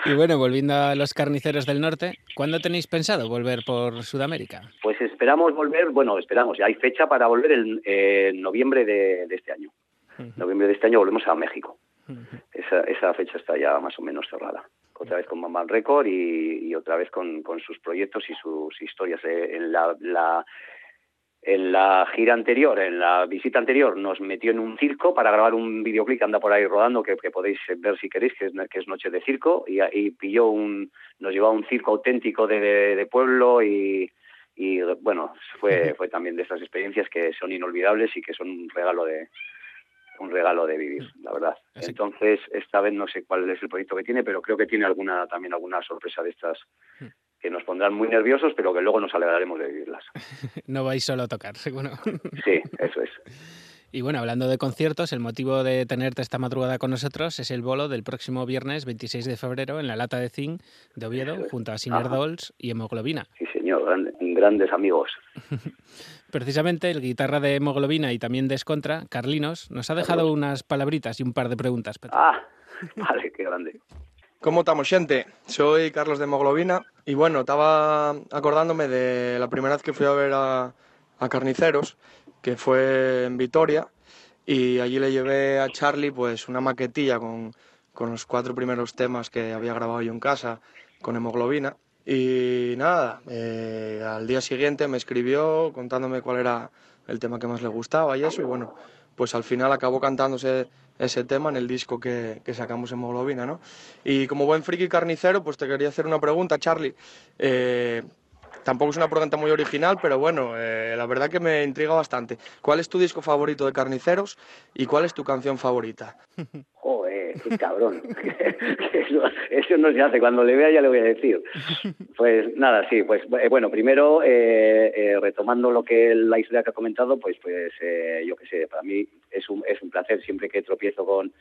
Y bueno, volviendo a los carniceros del norte, ¿cuándo tenéis pensado volver por Sudamérica? Pues esperamos volver, bueno, esperamos, ya hay fecha para volver en, noviembre de, de este año. Noviembre de este año volvemos a México. Esa, esa fecha está ya más o menos cerrada. Otra vez con Bambam Record y, y otra vez con, con sus proyectos y sus historias. Eh, En la, la- en la gira anterior, en la visita anterior, nos metió en un circo para grabar un videoclip que anda por ahí rodando, que, que podéis ver si queréis, que es, que es Noche de Circo, y, y pilló un, nos llevó a un circo auténtico de, de- de pueblo y, y bueno, fue, fue también de esas experiencias que son inolvidables y que son un regalo de un regalo de vivir, la verdad. Así- Entonces, esta vez no sé cuál es el proyecto que tiene, pero creo que tiene alguna también alguna sorpresa de estas que nos pondrán muy nerviosos, pero que luego nos alegraremos de vivirlas. No vais solo a tocar, seguro. Sí, eso es. Y bueno, hablando de conciertos, el motivo de tenerte esta madrugada con nosotros es el bolo del próximo viernes 26 de febrero en la Lata de Zinc de Oviedo, junto a Siner. Dolls y Hemoglobina. Sí, señor, gran- grandes amigos. Precisamente el guitarra de Hemoglobina y también de Escontra, Carlinos, nos ha dejado unas palabritas y un par de preguntas. Ah, vale, qué grande. ¿Cómo estamos, xente? Soy Carlos de Hemoglobina y bueno, estaba acordándome de la primera vez que fui a ver a, a Carniceros, que fue en Vitoria, y allí le llevé a Charlie pues una maquetilla con, con los cuatro primeros temas que había grabado yo en casa con Hemoglobina. Y nada, eh, al día siguiente me escribió contándome cuál era el tema que más le gustaba y eso, y bueno, pues al final acabó cantándose ese tema en el disco que, que sacamos en Hemoglobina, ¿no? Y como buen friki carnicero, pues te quería hacer una pregunta, Charlie. Eh, tampoco es una pregunta muy original, pero bueno, eh, la verdad que me intriga bastante. ¿Cuál es tu disco favorito de Carniceros y cuál es tu canción favorita? Joder, qué cabrón. eso, no se hace. Cuando le vea ya le voy a decir. Pues nada, sí, pues eh, bueno, primero eh, eh, retomando lo que la historia que ha comentado, pues pues yo qué sé, para mí es un, es un placer siempre que tropiezo con,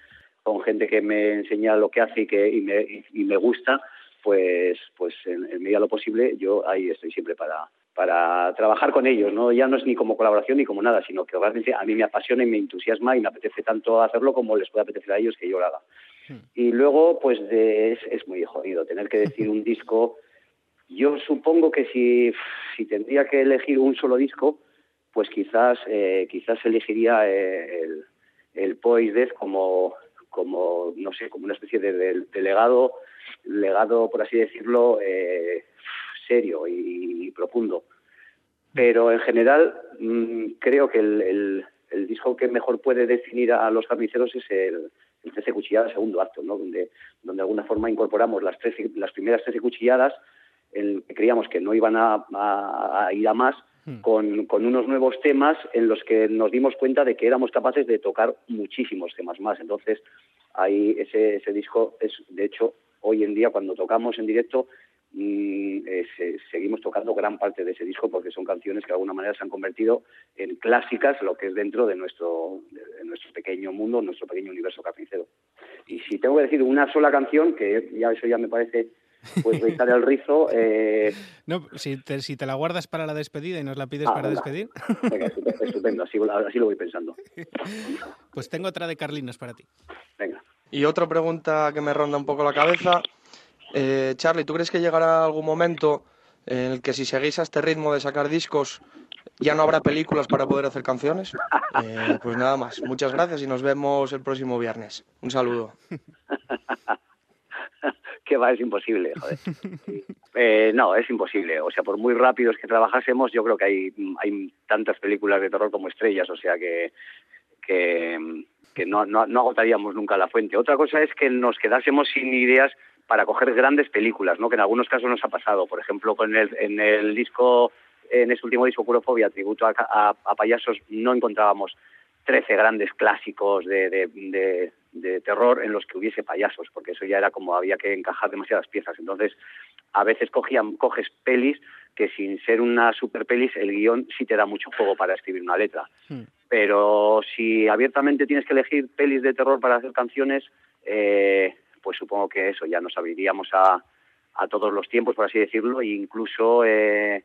con gente que me enseña lo que hace y que y me, y me gusta, pues pues en, en medida de lo posible yo ahí estoy siempre para para trabajar con ellos, ¿no? Ya no es ni como colaboración ni como nada, sino que realmente a mí me apasiona y me entusiasma y me apetece tanto hacerlo como les puede apetecer a ellos que yo lo haga. Y luego, pues de, es, es muy jodido tener que decir un disco. Yo supongo que si, si tendría que elegir un solo disco, pues quizás eh, quizás elegiría eh, el, el Poise Death como, como, no sé, como una especie de, de- de legado, legado, por así decirlo, eh, serio y, y profundo. Pero en general mm, creo que el, el- el disco que mejor puede definir a los carniceros es el, el 13 cuchilladas segundo acto, ¿no? donde, donde de alguna forma incorporamos las, 13 las primeras 13 cuchilladas en que creíamos que no iban a, a- a ir a más, con, con unos nuevos temas en los que nos dimos cuenta de que éramos capaces de tocar muchísimos temas más. Entonces, ahí ese, ese disco es, de hecho, hoy en día cuando tocamos en directo, mm, eh, se- seguimos tocando gran parte de ese disco porque son canciones que de alguna manera se han convertido en clásicas, lo que es dentro de nuestro, de nuestro pequeño mundo, nuestro pequeño universo carnicero. Y si tengo que decir una sola canción, que ya eso ya me parece pues rizar el rizo, eh, No, si te, si te la guardas para la despedida y nos la pides Ah, para venga. despedir, venga, estupendo, estupendo, así, así lo voy pensando. pues tengo otra de Carlinos para ti. Venga. Y otra pregunta que me ronda un poco la cabeza. Eh, Charlie, ¿tú crees que llegará algún momento en el que si seguís a este ritmo de sacar discos ya no habrá películas para poder hacer canciones? Eh, pues nada más. Muchas gracias y nos vemos el próximo viernes. Un saludo. que va, es imposible, joder. Eh, no, es imposible. O sea, por muy rápidos que trabajásemos, yo creo que hay, tantas películas de terror como estrellas, o sea que, no, agotaríamos nunca la fuente. Otra cosa es que nos quedásemos sin ideas para coger grandes películas, ¿no? que en algunos casos nos ha pasado. Por ejemplo, con el, en el disco, en ese último disco Curofobia, tributo a, a, a payasos, no encontrábamos 13 grandes clásicos de, de, terror en los que hubiese payasos, porque eso ya era como había que encajar demasiadas piezas. Entonces, a veces cogían, coges pelis que sin ser una super pelis, el guion sí te da mucho juego para escribir una letra. Hmm. Pero si abiertamente tienes que elegir pelis de terror para hacer canciones, eh, pues supongo que eso ya nos abriríamos a, a todos los tiempos, por así decirlo, e incluso eh,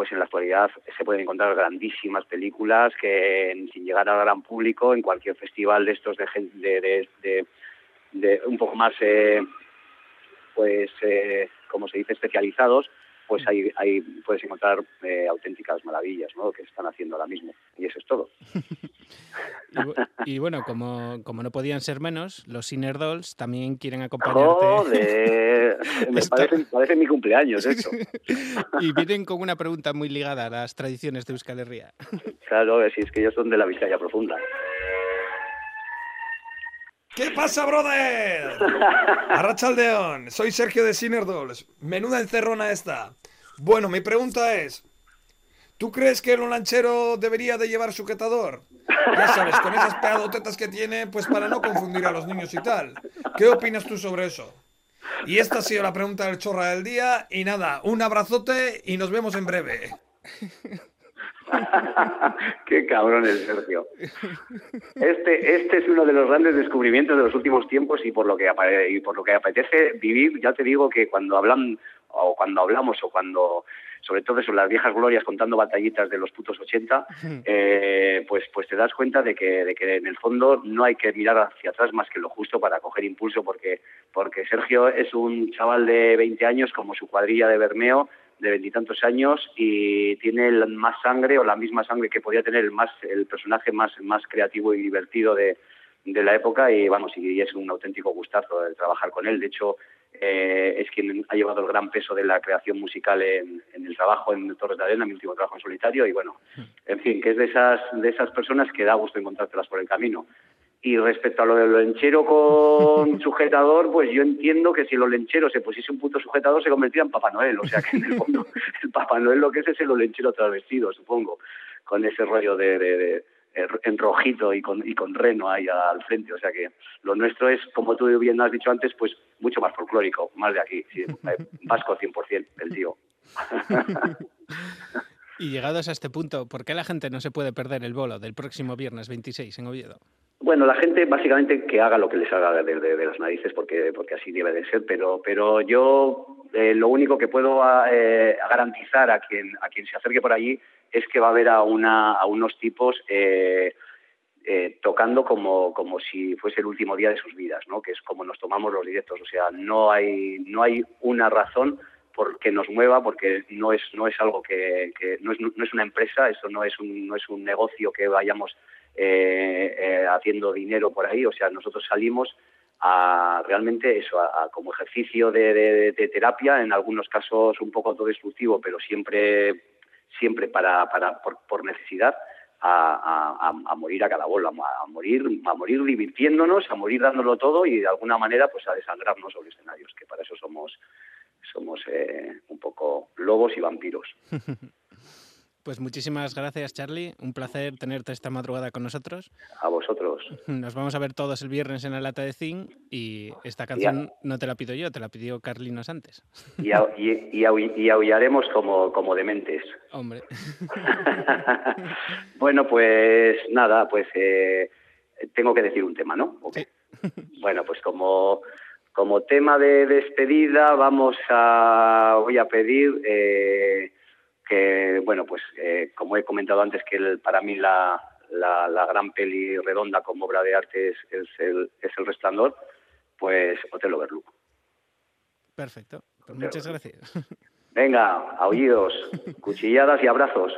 pues en la actualidad se pueden encontrar grandísimas películas que sin llegar al gran público en cualquier festival de estos de de, de, de, un poco más eh, pues eh, como se dice especializados pues ahí, ahí puedes encontrar eh, auténticas maravillas ¿no? que están haciendo ahora mismo. Y eso es todo. y, y, bueno, como, como no podían ser menos, los Inner Dolls también quieren acompañarte. ¡Joder! Me parece, parece, mi cumpleaños esto. y vienen con una pregunta muy ligada a las tradiciones de Euskal Herria. claro, si es que ellos son de la Vizcaya profunda. ¿Qué pasa, brother? Arrachaldeón, soy Sergio de Sinner Dolls. Menuda encerrona esta. Bueno, mi pregunta es, ¿tú crees que el lanchero debería de llevar sujetador? Ya sabes, con esas pedadotetas que tiene, pues para no confundir a los niños y tal. ¿Qué opinas tú sobre eso? Y esta ha sido la pregunta del chorra del día. Y nada, un abrazote y nos vemos en breve. Qué cabrón el Sergio. Este, este es uno de los grandes descubrimientos de los últimos tiempos y por lo que y por lo que apetece vivir, ya te digo que cuando hablan o cuando hablamos o cuando sobre todo eso, las viejas glorias contando batallitas de los putos 80, eh, pues, pues te das cuenta de que, de que en el fondo no hay que mirar hacia atrás más que lo justo para coger impulso, porque, porque Sergio es un chaval de 20 años como su cuadrilla de Bermeo, de veintitantos años y tiene más sangre o la misma sangre que podía tener el más el personaje más más creativo y divertido de, de la época y vamos y es un auténtico gustazo el trabajar con él. De hecho eh, es quien ha llevado el gran peso de la creación musical en, en el trabajo en Torres de Arena mi último trabajo en solitario y bueno en fin que es de esas de esas personas que da gusto encontrártelas por el camino y respecto a lo del lenchero con sujetador, pues yo entiendo que si los lencheros se pusiese un puto sujetador se convertiría en Papá Noel. O sea que en el fondo el Papá Noel lo que es es el lenchero travestido, supongo, con ese rollo de, de, de en rojito y con, y con reno ahí al frente. O sea que lo nuestro es, como tú bien has dicho antes, pues mucho más folclórico, más de aquí. Sí, vasco 100% el tío. y llegados a este punto, ¿por qué la gente no se puede perder el bolo del próximo viernes 26 en Oviedo? Bueno, la gente básicamente que haga lo que les haga de, las narices, porque, porque así debe de ser, pero, pero yo eh, lo único que puedo eh, garantizar a quien, a quien se acerque por allí es que va a ver a, una, a unos tipos eh, eh, tocando como, como si fuese el último día de sus vidas, ¿no? que es como nos tomamos los directos. O sea, no hay, no hay una razón por que nos mueva, porque no es, no es algo que, que no, es, no es una empresa, eso no es un, no es un negocio que vayamos eh, eh, haciendo dinero por ahí. O sea, nosotros salimos a realmente eso, a, como ejercicio de, de, terapia, en algunos casos un poco autodestructivo, pero siempre, siempre para, para, por, necesidad. A, a, a, morir a cada bola, a, morir, a morir divirtiéndonos, a morir dándolo todo y de alguna manera pues a desangrarnos sobre escenarios, que para eso somos, somos eh, un poco lobos y vampiros. Pues muchísimas gracias, Charlie. Un placer tenerte esta madrugada con nosotros. A vosotros. Nos vamos a ver todos el viernes en la lata de zinc y esta canción no te la pido yo, te la pidió Carlinos antes. Y, a, y, y, y aullaremos como, como dementes. Hombre. bueno, pues nada, pues eh, tengo que decir un tema, ¿no? Okay. Sí. bueno, pues como, como tema de despedida vamos a, voy a pedir... Eh, que, bueno, pues eh, como he comentado antes, que el, para mí la, la, la gran peli redonda como obra de arte es, es el, es el Resplandor, pues Hotel Overlook. Perfecto. Pues muchas gracias. Venga, aullidos, cuchilladas y abrazos.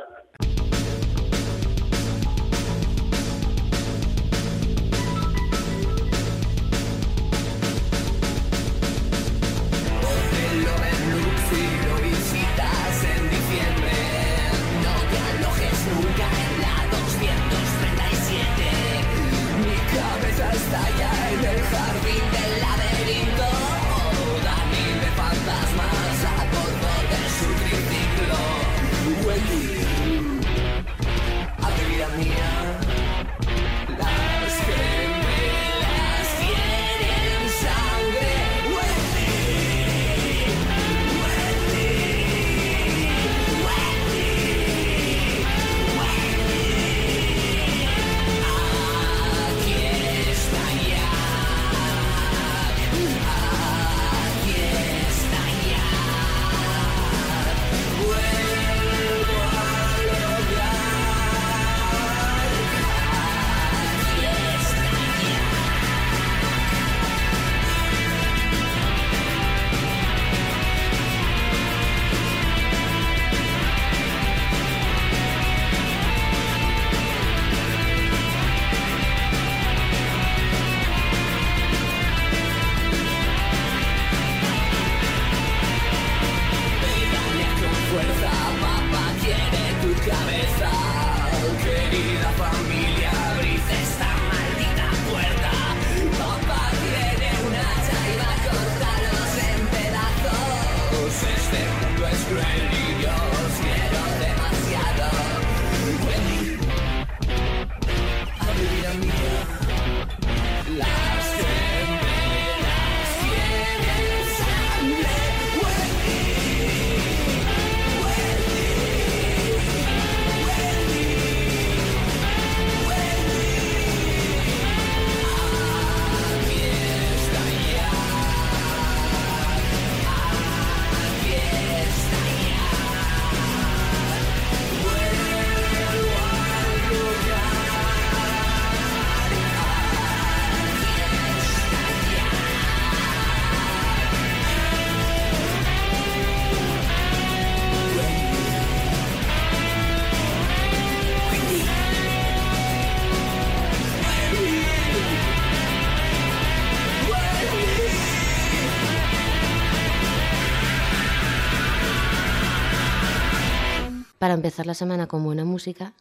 Para empezar la semana con buena música,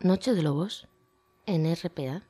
Noche de Lobos en RPA.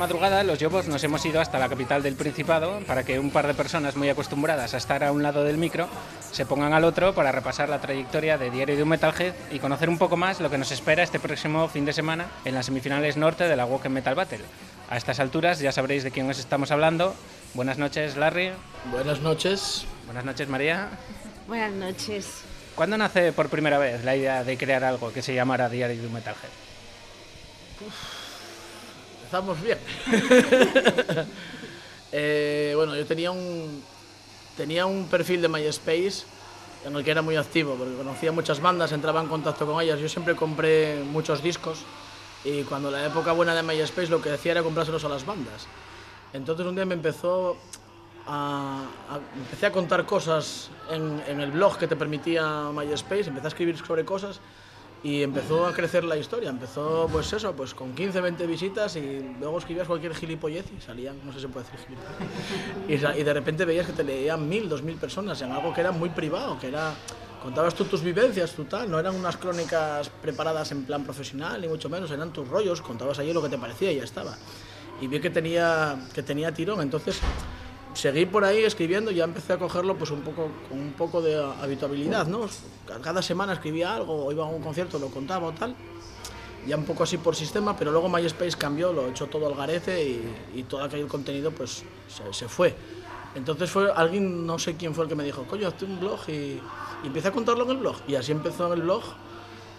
Madrugada los Yobos nos hemos ido hasta la capital del Principado para que un par de personas muy acostumbradas a estar a un lado del micro se pongan al otro para repasar la trayectoria de Diario de un Metalhead y conocer un poco más lo que nos espera este próximo fin de semana en las semifinales norte de la Woken Metal Battle. A estas alturas ya sabréis de quién os estamos hablando. Buenas noches, Larry. Buenas noches. Buenas noches, María. Buenas noches. ¿Cuándo nace por primera vez la idea de crear algo que se llamara Diario de un Metalhead? Empezamos bien. Eh, bueno, yo tenía un, tenía un perfil de MySpace en el que era muy activo, porque conocía muchas bandas, entraba en contacto con ellas. Yo siempre compré muchos discos y cuando la época buena de MySpace lo que hacía era comprárselos a las bandas. Entonces un día me empezó a, a- empecé a contar cosas en, en el blog que te permitía MySpace, empecé a escribir sobre cosas Y empezó a crecer la historia, empezó pues eso, pues con 15, 20 visitas y luego escribías cualquier gilipollez y salían, no sé si se puede decir gilipollez. Y, de repente veías que te leían mil, dos mil personas en algo que era muy privado, que era, contabas tú tus vivencias, tu tal, no eran unas crónicas preparadas en plan profesional, ni mucho menos, eran tus rollos, contabas allí lo que te parecía y ya estaba. Y vi que tenía, que tenía tirón, entonces seguí por ahí escribiendo ya empecé a cogerlo pues un poco con un poco de habitualidad, ¿no? Cada semana escribía algo, iba a un concierto, lo contaba o tal. Ya un poco así por sistema, pero luego MySpace cambió, lo echó todo al garete y, y todo aquel contenido pues se, se fue. Entonces fue alguien, no sé quién fue el que me dijo, coño, hazte un blog y, y empieza a contarlo en el blog. Y así empezó el blog.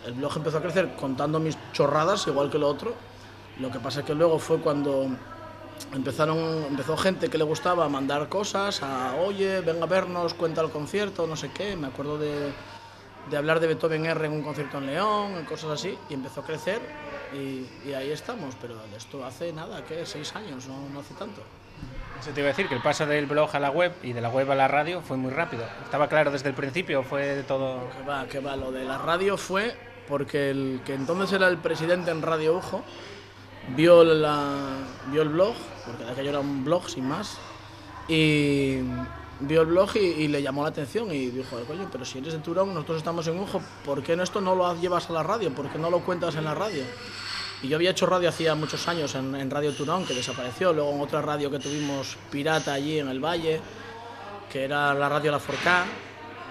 El blog empezó a crecer contando mis chorradas, igual que lo otro. Lo que pasa es que luego fue cuando empezaron, empezó gente que le gustaba a mandar cosas, a oye, venga a vernos, cuenta el concierto, no sé qué. Me acuerdo de, de hablar de Beethoven R en un concierto en León, en cosas así, y empezó a crecer y, y ahí estamos. Pero esto hace nada, ¿qué? Seis años, no, no hace tanto. Eso te iba a decir, que el paso del blog a la web y de la web a la radio fue muy rápido. ¿Estaba claro desde el principio fue de todo...? Que va, que va, lo de la radio fue porque el que entonces era el presidente en Radio Ojo vio, la, vio el blog, porque de aquello era un blog sin más, y vio el blog y, le llamó la atención y dijo, coño, pero si eres de Turón, nosotros estamos en Ojo, ¿por qué no esto no lo llevas a la radio? ¿Por qué no lo cuentas en la radio? Y yo había hecho radio hacía muchos años en, en Radio Turón, que desapareció, luego en otra radio que tuvimos pirata allí en el Valle, que era la radio La Forcá,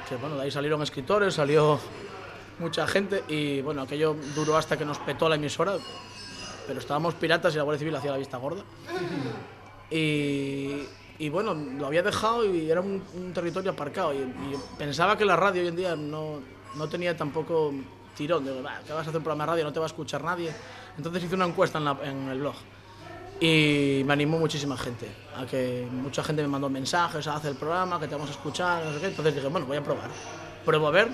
que bueno, de ahí salieron escritores, salió mucha gente y bueno, aquello duró hasta que nos petó la emisora, pero estábamos piratas y la Guardia Civil hacía la vista gorda. Y, y bueno, lo había dejado y era un, un territorio aparcado y, y pensaba que la radio hoy en día no, no tenía tampoco tirón, digo, "Bah, ¿qué vas a hacer un programa de radio? No te va a escuchar nadie. Entonces hice una encuesta en, la- en el blog y me animó muchísima gente, a que mucha gente me mandó mensajes, haz el programa, que te vamos a escuchar, no sé qué. Entonces dije, bueno, voy a probar. Pruebo a ver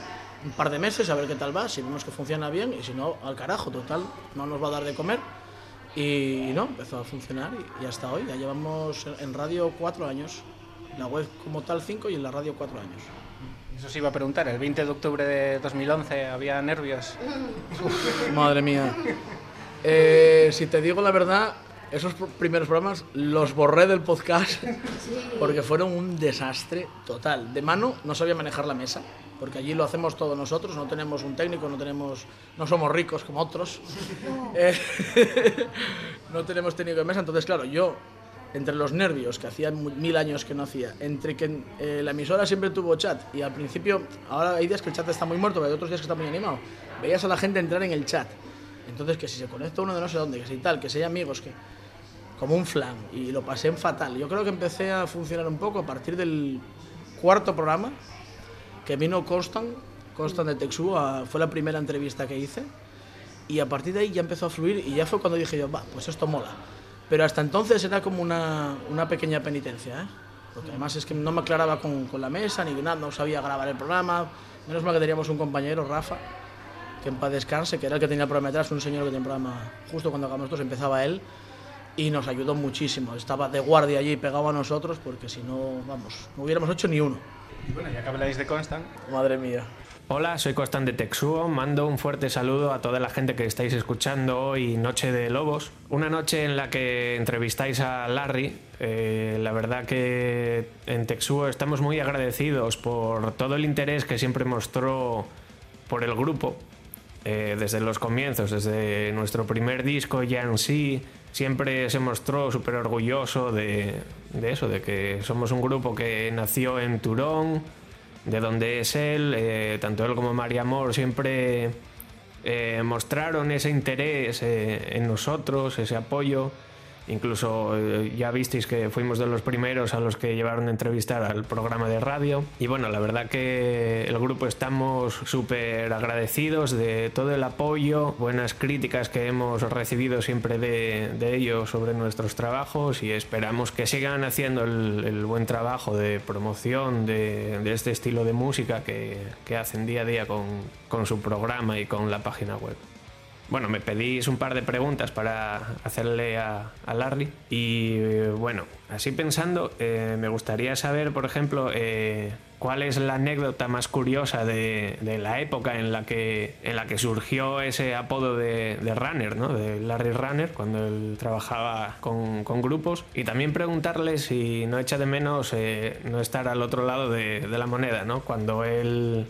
un par de meses, a ver qué tal va, si vemos que funciona bien y si no, al carajo, total, no nos va a dar de comer. Y, no, empezó a funcionar y, y hasta hoy, ya llevamos en radio cuatro años, la web como tal cinco y en la radio cuatro años. Eso se iba a preguntar, el 20 de octubre de 2011 había nervios. Madre mía. Eh, si te digo la verdad, esos pr- primeros programas los borré del podcast porque fueron un desastre total. De mano no sabía manejar la mesa, porque allí lo hacemos todos nosotros, no tenemos un técnico, no tenemos, no somos ricos como otros. Eh, no tenemos técnico de mesa, entonces claro, yo entre los nervios, que hacía mil años que no hacía, entre que eh, la emisora siempre tuvo chat y al principio, ahora hay días que el chat está muy muerto, pero hay otros días que está muy animado, veías a la gente entrar en el chat. Entonces que si se conecta uno de no sé dónde, que si tal, que si hay amigos, que como un flan y lo pasé en fatal. Yo creo que empecé a funcionar un poco a partir del cuarto programa que vino Constant, Constant de Texu, a- fue la primera entrevista que hice y a partir de ahí ya empezó a fluir y ya fue cuando dije yo, va, pues esto mola. Pero hasta entonces era como una, una pequeña penitencia, ¿eh? porque además es que no me aclaraba con, con la mesa ni nada, no sabía grabar el programa. Menos mal que teníamos un compañero, Rafa, que en paz descanse, que era el que tenía el programa detrás, un señor que tenía el programa justo cuando acabamos nosotros, empezaba él y nos ayudó muchísimo. Estaba de guardia allí pegado a nosotros porque si no, vamos, no hubiéramos hecho ni uno. Y bueno, ya que habláis de Constant, Madre mía. Hola, soy Costan de Texuo. Mando un fuerte saludo a toda la gente que estáis escuchando hoy Noche de Lobos. Una noche en la que entrevistáis a Larry. Eh, la verdad que en Texuo estamos muy agradecidos por todo el interés que siempre mostró por el grupo. Eh, desde los comienzos, desde nuestro primer disco ya en sí, siempre se mostró súper orgulloso de, de eso, de que somos un grupo que nació en Turón, de donde es él, eh, tanto él como María Amor siempre eh, mostraron ese interés eh, en nosotros, ese apoyo. Incluso eh, ya visteis que fuimos de los primeros a los que llevaron a entrevistar al programa de radio. Y bueno, la verdad que el grupo estamos súper agradecidos de todo el apoyo, buenas críticas que hemos recibido siempre de, ellos sobre nuestros trabajos y esperamos que sigan haciendo el, buen trabajo de promoción de, este estilo de música que, hacen día a día con su programa y con la página web. Bueno, me pedís un par de preguntas para hacerle a, Larry. Y eh, bueno, así pensando, eh, me gustaría saber, por ejemplo, eh, ¿Cuál es la anécdota más curiosa de, la época en la que, en la que surgió ese apodo de, Runner, ¿no? de Larry Runner, cuando él trabajaba con, grupos? Y también preguntarle si no echa de menos no estar al otro lado de, de la moneda, ¿no? cuando él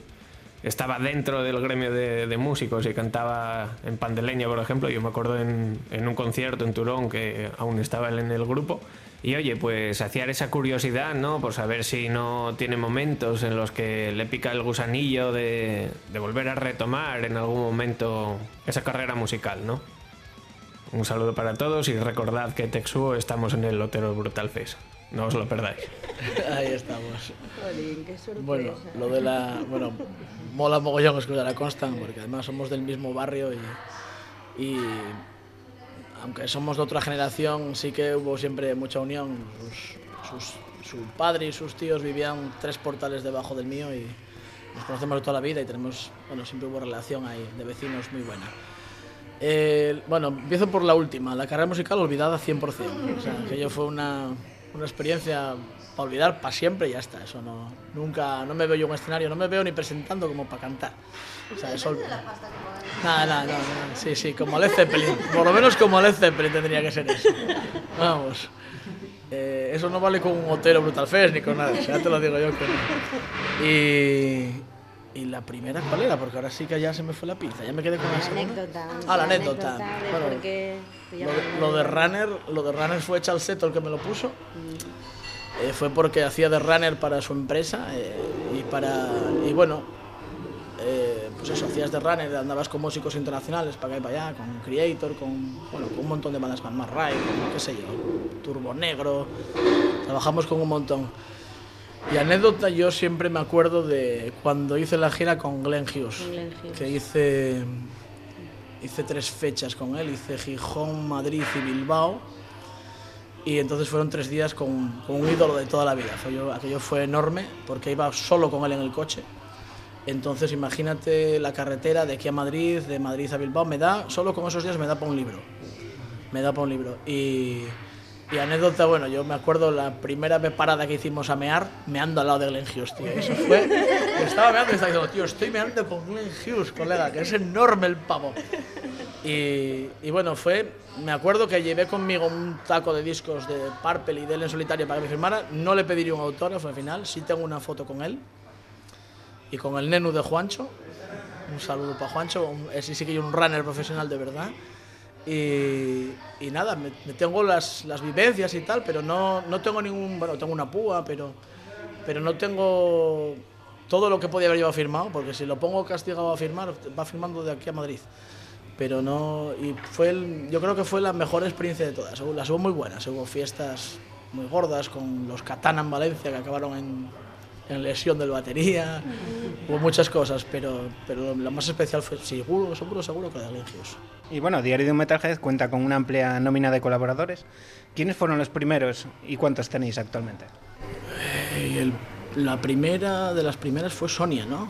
estaba dentro del gremio de, músicos y cantaba en Pandeleña, por ejemplo. Yo me acuerdo en, un concierto en Turón que aún estaba él en el grupo. Y oye, pues saciar esa curiosidad, ¿no? Por saber si no tiene momentos en los que le pica el gusanillo de, de volver a retomar en algún momento esa carrera musical, ¿no? Un saludo para todos y recordad que Texuo estamos en el Lotero Brutal Face. No os lo perdáis. Ahí estamos. Jolín, qué sorpresa. Bueno, lo de la. Bueno, mola mogollón escuchar a Constant, porque además somos del mismo barrio y. y aunque somos de otra generación, sí que hubo siempre mucha unión. Sus- sus- su padre y sus tíos vivían tres portales debajo del mío y nos conocemos de toda la vida y tenemos, bueno, siempre hubo relación ahí de vecinos muy buena. Eh, bueno, empiezo por la última, la carrera musical olvidada 100%. O sea, que yo fue una, una experiencia para olvidar para siempre y ya está. Eso no, nunca, no me veo yo en un escenario, no me veo ni presentando como para cantar. O sea, eso... Nada, nada, nada, sí, sí, como Led Zeppelin. Por lo menos como Led Zeppelin tendría que ser eso. Vamos. Eh, eso no vale con un hotel o Brutal Fest ni con nada, o sea, ya te lo digo yo que no. Y, y la primera, ¿cuál era? Porque ahora sí que ya se me fue la pinza, ya me quedé con la La segunda. anécdota. Ah, la anécdota. de Bueno, por qué te Lo, de- lo de Runner, lo de Runner fue Chalseto el que me lo puso. Eh, fue porque hacía de runner para su empresa eh, y para y bueno eh, pues eso hacías de runner andabas con músicos internacionales para acá y para allá con Creator con bueno con un montón de bandas con Más Ray con qué sé yo Turbo Negro trabajamos con un montón y anécdota yo siempre me acuerdo de cuando hice la gira con Glenn Hughes Glenn Hughes. que hice hice tres fechas con él hice Gijón Madrid y Bilbao y entonces fueron tres días con, con un ídolo de toda la vida. Aquello fue enorme porque iba solo con él en el coche. Entonces imagínate la carretera de aquí a Madrid, de Madrid a Bilbao, me da, solo con esos días me da para un libro. Me da para un libro. Y, y anécdota, bueno, yo me acuerdo la primera vez parada que hicimos a mear, meando al lado de Glenn Hughes, tío. Eso fue, estaba meando y estaba diciendo, tío, estoy meando con Glenn Hughes, colega, que es enorme el pavo. Y, y bueno, fue. Me acuerdo que llevé conmigo un taco de discos de Purple y de él en solitario para que me firmara. No le pediría un autógrafo al final, sí tengo una foto con él y con el Nenu de Juancho. Un saludo para Juancho, ese sí que es un runner profesional de verdad. Y, nada, me, tengo las, las vivencias y tal, pero no, no tengo ningún. Bueno, tengo una púa, pero, pero no tengo todo lo que podía haber llevado firmado, porque si lo pongo castigado a firmar, va firmando de aquí a Madrid pero no y fue yo creo que fue la mejor experiencia de todas las hubo muy buenas hubo fiestas muy gordas con los Katana en Valencia que acabaron en, en lesión del batería hubo muchas cosas pero pero la más especial fue seguro seguro seguro que la de Hughes. Y bueno, Diario de un Metalhead cuenta con una amplia nómina de colaboradores. ¿Quiénes fueron los primeros y cuántos tenéis actualmente? El- la primera de las primeras fue Sonia no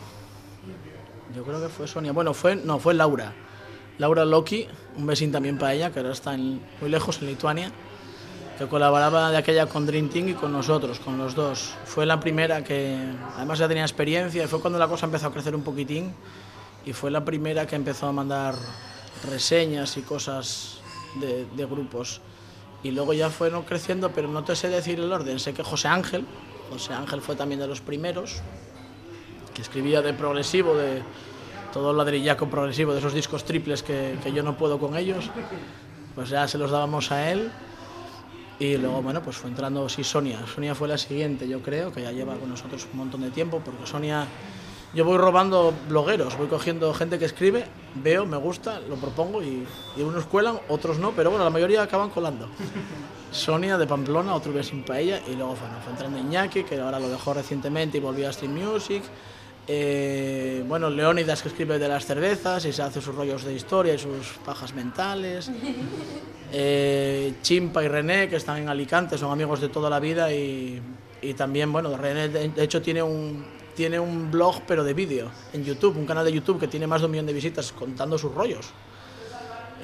yo creo que fue Sonia bueno fue no fue Laura Laura Loki un besín también para ella que ahora está en- muy lejos en Lituania que colaboraba de aquella con Dream Team y con nosotros, con los dos. Fue la primera que, además ya tenía experiencia, y fue cuando la cosa empezó a crecer un poquitín, y fue la primera que empezó a mandar reseñas y cosas de, grupos. Y luego ya fueron creciendo, pero no te sé decir el orden. Sé que José Ángel, José Ángel fue también de los primeros, que escribía de progresivo, de todo ladrillaco progresivo, de esos discos triples que yo no puedo con ellos, pues ya se los dábamos a él. Y luego, bueno, pues fue entrando, sí, Sonia. Sonia fue la siguiente, yo creo, que ya lleva con nosotros un montón de tiempo, porque Sonia, yo voy robando blogueros, voy cogiendo gente que escribe, veo, me gusta, lo propongo y, y unos cuelan, otros no, pero bueno, la mayoría acaban colando. Sonia de Pamplona, otro vez sin paella, y luego bueno, fue entrando Iñaki, que ahora lo dejó recientemente y volvió a Stream Music. Eh, bueno, Leónidas que escribe de las cervezas y se hace sus rollos de historia y sus pajas mentales. Eh, Chimpa y René, que están en Alicante, son amigos de toda la vida y, y también, bueno, René de hecho tiene un, tiene un blog pero de vídeo en YouTube, un canal de YouTube que tiene más de un millón de visitas contando sus rollos.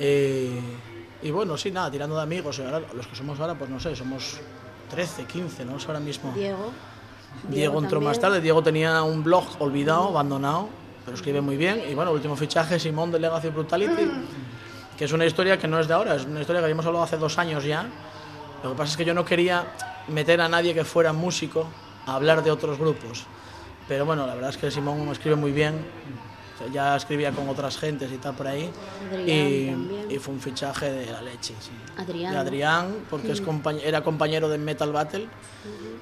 Eh, y bueno, sí, nada, tirando de amigos, ahora, los que somos ahora, pues no sé, somos 13, 15, ¿no? Es ahora mismo. Diego. Diego, entró también. más tarde. Diego tenía un blog olvidado, abandonado, pero escribe muy bien. Y bueno, el último fichaje, Simón de Legacy Brutality, que es una historia que no es de ahora, es una historia que habíamos hablado hace dos años ya. Lo que pasa es que yo no quería meter a nadie que fuera músico a hablar de otros grupos. Pero bueno, la verdad es que Simón escribe muy bien. Ya escribía con otras gentes y tal por ahí. Y, fue un fichaje de la leche. Sí. Adrián. De Adrián, porque es compañ- era compañero de Metal Battle.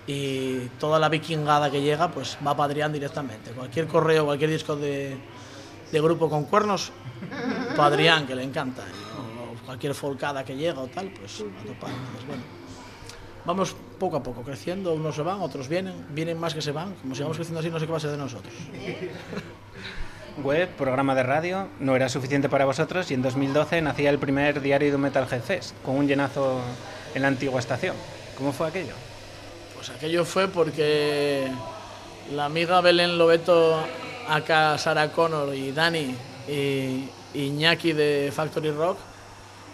Y toda la vikingada que llega, pues va para Adrián directamente. Cualquier correo, cualquier disco de, de grupo con cuernos, para Adrián, que le encanta. O cualquier folcada que llega o tal, pues a topar. Entonces, bueno, vamos poco a poco creciendo. Unos se van, otros vienen. Vienen más que se van. Como sigamos creciendo así, no sé qué va a ser de nosotros. Web, programa de radio, no era suficiente para vosotros y en 2012 nacía el primer diario de Metal Head Fest, con un llenazo en la antigua estación. ¿Cómo fue aquello? Pues aquello fue porque la amiga Belén Lobeto, acá Sara Connor y Dani y Iñaki de Factory Rock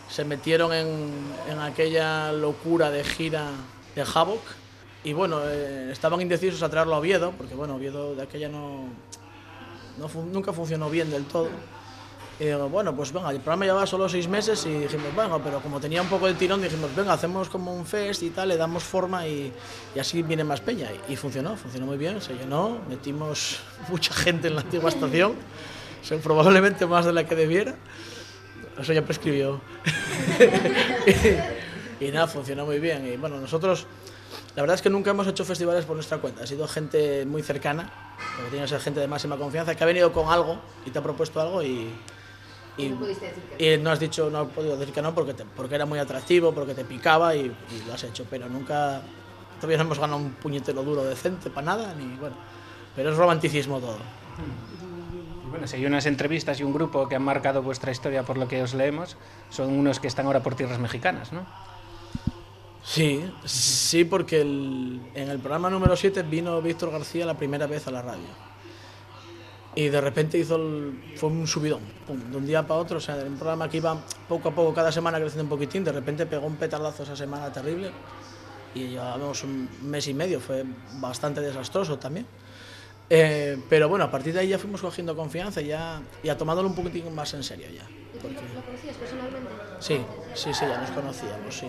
se metieron en, en aquella locura de gira de Havoc y bueno, eh, estaban indecisos a traerlo a Oviedo, porque bueno, Oviedo de aquella no, no nunca funcionó bien del todo. Y digo, bueno, pues venga, el programa llevaba solo seis meses y dijimos, venga, pero como tenía un poco de tirón, dijimos, venga, hacemos como un fest y tal, le damos forma y, y así viene más peña. Y, y funcionó, funcionó muy bien, se llenó, metimos mucha gente en la antigua estación, o probablemente más de la que debiera. Eso ya prescribió. y, y nada, funcionó muy bien. Y bueno, nosotros, la verdad es que nunca hemos hecho festivales por nuestra cuenta. Ha sido gente muy cercana, porque tiene que gente de máxima confianza, que ha venido con algo y te ha propuesto algo y, y, y no has dicho, no has podido decir que no porque, te- porque era muy atractivo, porque te picaba y, y lo has hecho, pero nunca, todavía no hemos ganado un puñetero duro decente para nada, ni bueno, pero es romanticismo todo. Bueno, si hay unas entrevistas y un grupo que han marcado vuestra historia por lo que os leemos, son unos que están ahora por tierras mexicanas, ¿no? Sí, sí, porque el- en el programa número 7 vino Víctor García la primera vez a la radio. Y de repente hizo el- fue un subidón, pum, de un día para otro. O sea, era un programa que iba poco a poco, cada semana creciendo un poquitín. De repente pegó un petardazo esa semana terrible. Y llevábamos un mes y medio, fue bastante desastroso también. Eh, pero bueno, a partir de ahí ya fuimos cogiendo confianza y ya, y a tomándolo un poquitín más en serio ya. Porque... ¿Lo conocías personalmente? Sí, sí, sí, ya nos conocíamos, sí.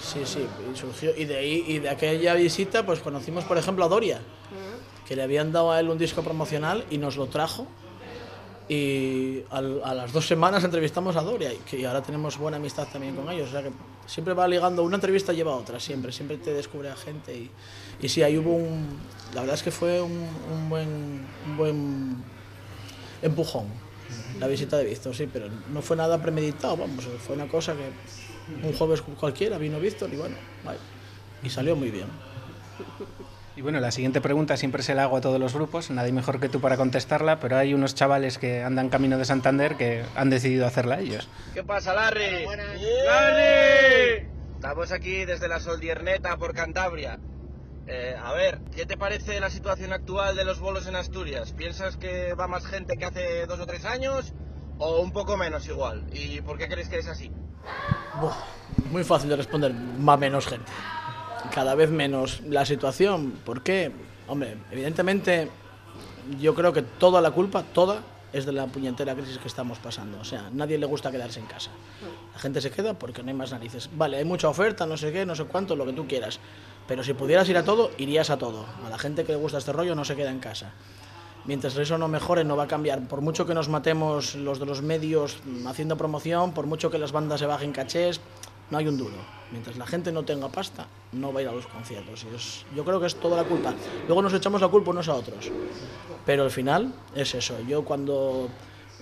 Sí, sí, y surgió. Y de ahí, y de aquella visita, pues conocimos, por ejemplo, a Doria, que le habían dado a él un disco promocional y nos lo trajo. Y al- a las dos semanas entrevistamos a Doria, y que ahora tenemos buena amistad también con ellos. O sea que siempre va ligando, una entrevista lleva a otra, siempre, siempre te descubre a gente. Y, y sí, ahí hubo un. La verdad es que fue un, un buen, un buen empujón la visita de Víctor, sí, pero no fue nada premeditado, vamos, fue una cosa que un jueves cualquiera vino Víctor y bueno, y salió muy bien. Y bueno, la siguiente pregunta siempre se la hago a todos los grupos, nadie mejor que tú para contestarla, pero hay unos chavales que andan camino de Santander que han decidido hacerla ellos. ¿Qué pasa, Larry? ¡Larry! Estamos aquí desde la Soldierneta por Cantabria. Eh, a ver, ¿qué te parece la situación actual de los bolos en Asturias? ¿Piensas que va más gente que hace dos o tres años o un poco menos igual? ¿Y por qué crees que es así? Muy fácil de responder, va menos gente. Cada vez menos la situación. ¿Por qué? Hombre, evidentemente yo creo que toda la culpa, toda, es de la puñetera crisis que estamos pasando. O sea, nadie le gusta quedarse en casa. La gente se queda porque no hay más narices. Vale, hay mucha oferta, no sé qué, no sé cuánto, lo que tú quieras. Pero si pudieras ir a todo, irías a todo. A la gente que le gusta este rollo no se queda en casa. Mientras eso no mejore, no va a cambiar. Por mucho que nos matemos los de los medios mm, haciendo promoción, por mucho que las bandas se bajen cachés, no hay un duro. Mientras la gente no tenga pasta, no va a ir a los conciertos. Y es- yo creo que es toda la culpa. Luego nos echamos la culpa unos a otros. Pero al final es eso. Yo cuando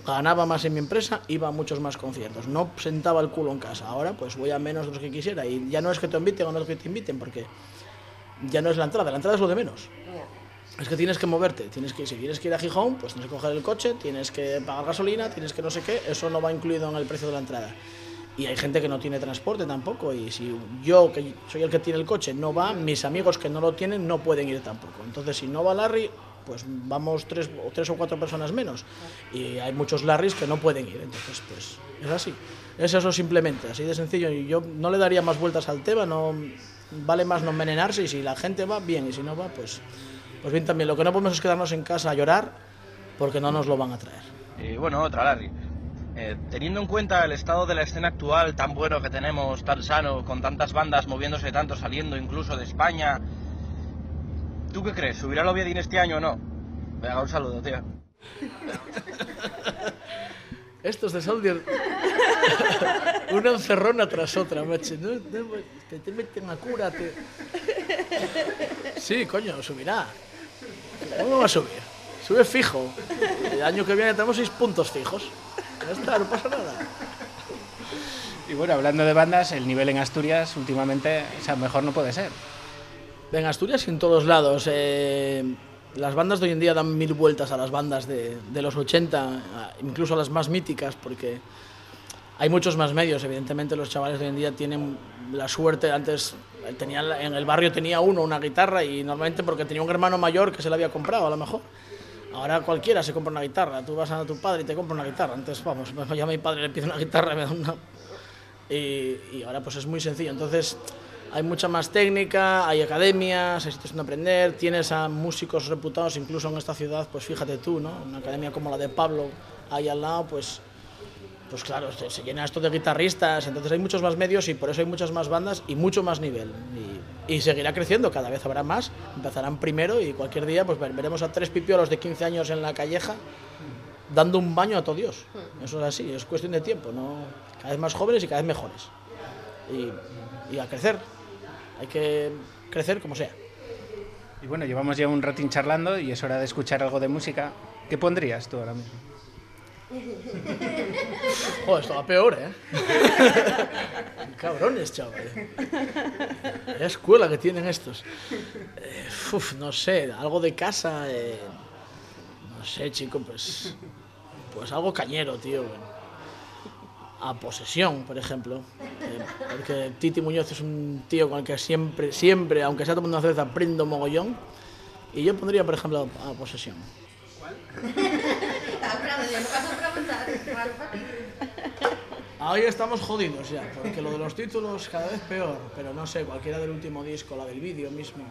ganaba más en mi empresa, iba a muchos más conciertos. No sentaba el culo en casa. Ahora pues voy a menos de los que quisiera. Y ya no es que te inviten o no es que te inviten, porque ya no es la entrada. La entrada es lo de menos. Es que tienes que moverte, tienes que, si tienes que ir a Gijón, pues tienes que coger el coche, tienes que pagar gasolina, tienes que no sé qué, eso no va incluido en el precio de la entrada. Y hay gente que no tiene transporte tampoco, y si yo, que soy el que tiene el coche, no va, mis amigos que no lo tienen no pueden ir tampoco. Entonces, si no va Larry, pues vamos tres, tres o cuatro personas menos. Y hay muchos Larrys que no pueden ir, entonces, pues es así. Es eso simplemente, así de sencillo. Y yo no le daría más vueltas al tema, no vale más no envenenarse y si la gente va, bien, y si no va, pues, pues bien también. Lo que no podemos es quedarnos en casa a llorar porque no nos lo van a traer. Y bueno, otra, Larry. Eh, teniendo en cuenta el estado de la escena actual tan bueno que tenemos, tan sano, con tantas bandas moviéndose tanto, saliendo incluso de España, ¿tú qué crees? ¿Subirá la Oviedo este año o no? Venga, un saludo, tío. Estos de Soldier. Una encerrona tras otra, macho. No, no, te, te meten a cura, te... Sí, coño, subirá. ¿Cómo va a subir? Sube fijo. El año que viene tenemos seis puntos fijos. Ya está, no pasa nada. Y bueno, hablando de bandas, el nivel en Asturias últimamente, o sea, mejor no puede ser. En Asturias y en todos lados. eh, las bandas de hoy en día dan mil vueltas a las bandas de, de los 80, a- incluso a las más míticas, porque hay muchos más medios. Evidentemente los chavales de hoy en día tienen la suerte, antes tenía, en el barrio tenía uno una guitarra y normalmente porque tenía un hermano mayor que se la había comprado a lo mejor. Ahora cualquiera se compra una guitarra. Tú vas a tu padre y te compra una guitarra. Antes, vamos, ya a mi padre le pido una guitarra y me da una... Y, y ahora pues es muy sencillo. Entonces hay mucha más técnica, hay academias, hay sitios donde aprender, tienes a músicos reputados incluso en esta ciudad, pues fíjate tú, ¿no? Una academia como la de Pablo ahí al lado, pues pues claro, se, se llena esto de guitarristas, entonces hay muchos más medios y por eso hay muchas más bandas y mucho más nivel. Y, y seguirá creciendo, cada vez habrá más, empezarán primero y cualquier día pues ver- veremos a tres pipiolos de 15 años en la calleja dando un baño a todo Dios. Eso es así, es cuestión de tiempo, ¿no? Cada vez más jóvenes y cada vez mejores. Y, y a crecer, hay que crecer como sea. Y bueno, llevamos ya un ratín charlando y es hora de escuchar algo de música. ¿Qué pondrías tú ahora mismo? Joder, esto va peor, ¿eh? Cabrones, chaval. La escuela que tienen estos. Eh, no sé, algo de casa. eh, no sé, chico, pues. Pues algo cañero, tío. A posesión, por ejemplo. Eh, porque Titi Muñoz es un tío con el que siempre, siempre, aunque sea tomando una cerveza, aprendo mogollón. Y yo pondría, por ejemplo, a posesión. Ahí estamos jodidos ya, porque lo de los títulos cada vez peor, pero no sé, cualquiera del último disco, la del vídeo mismo.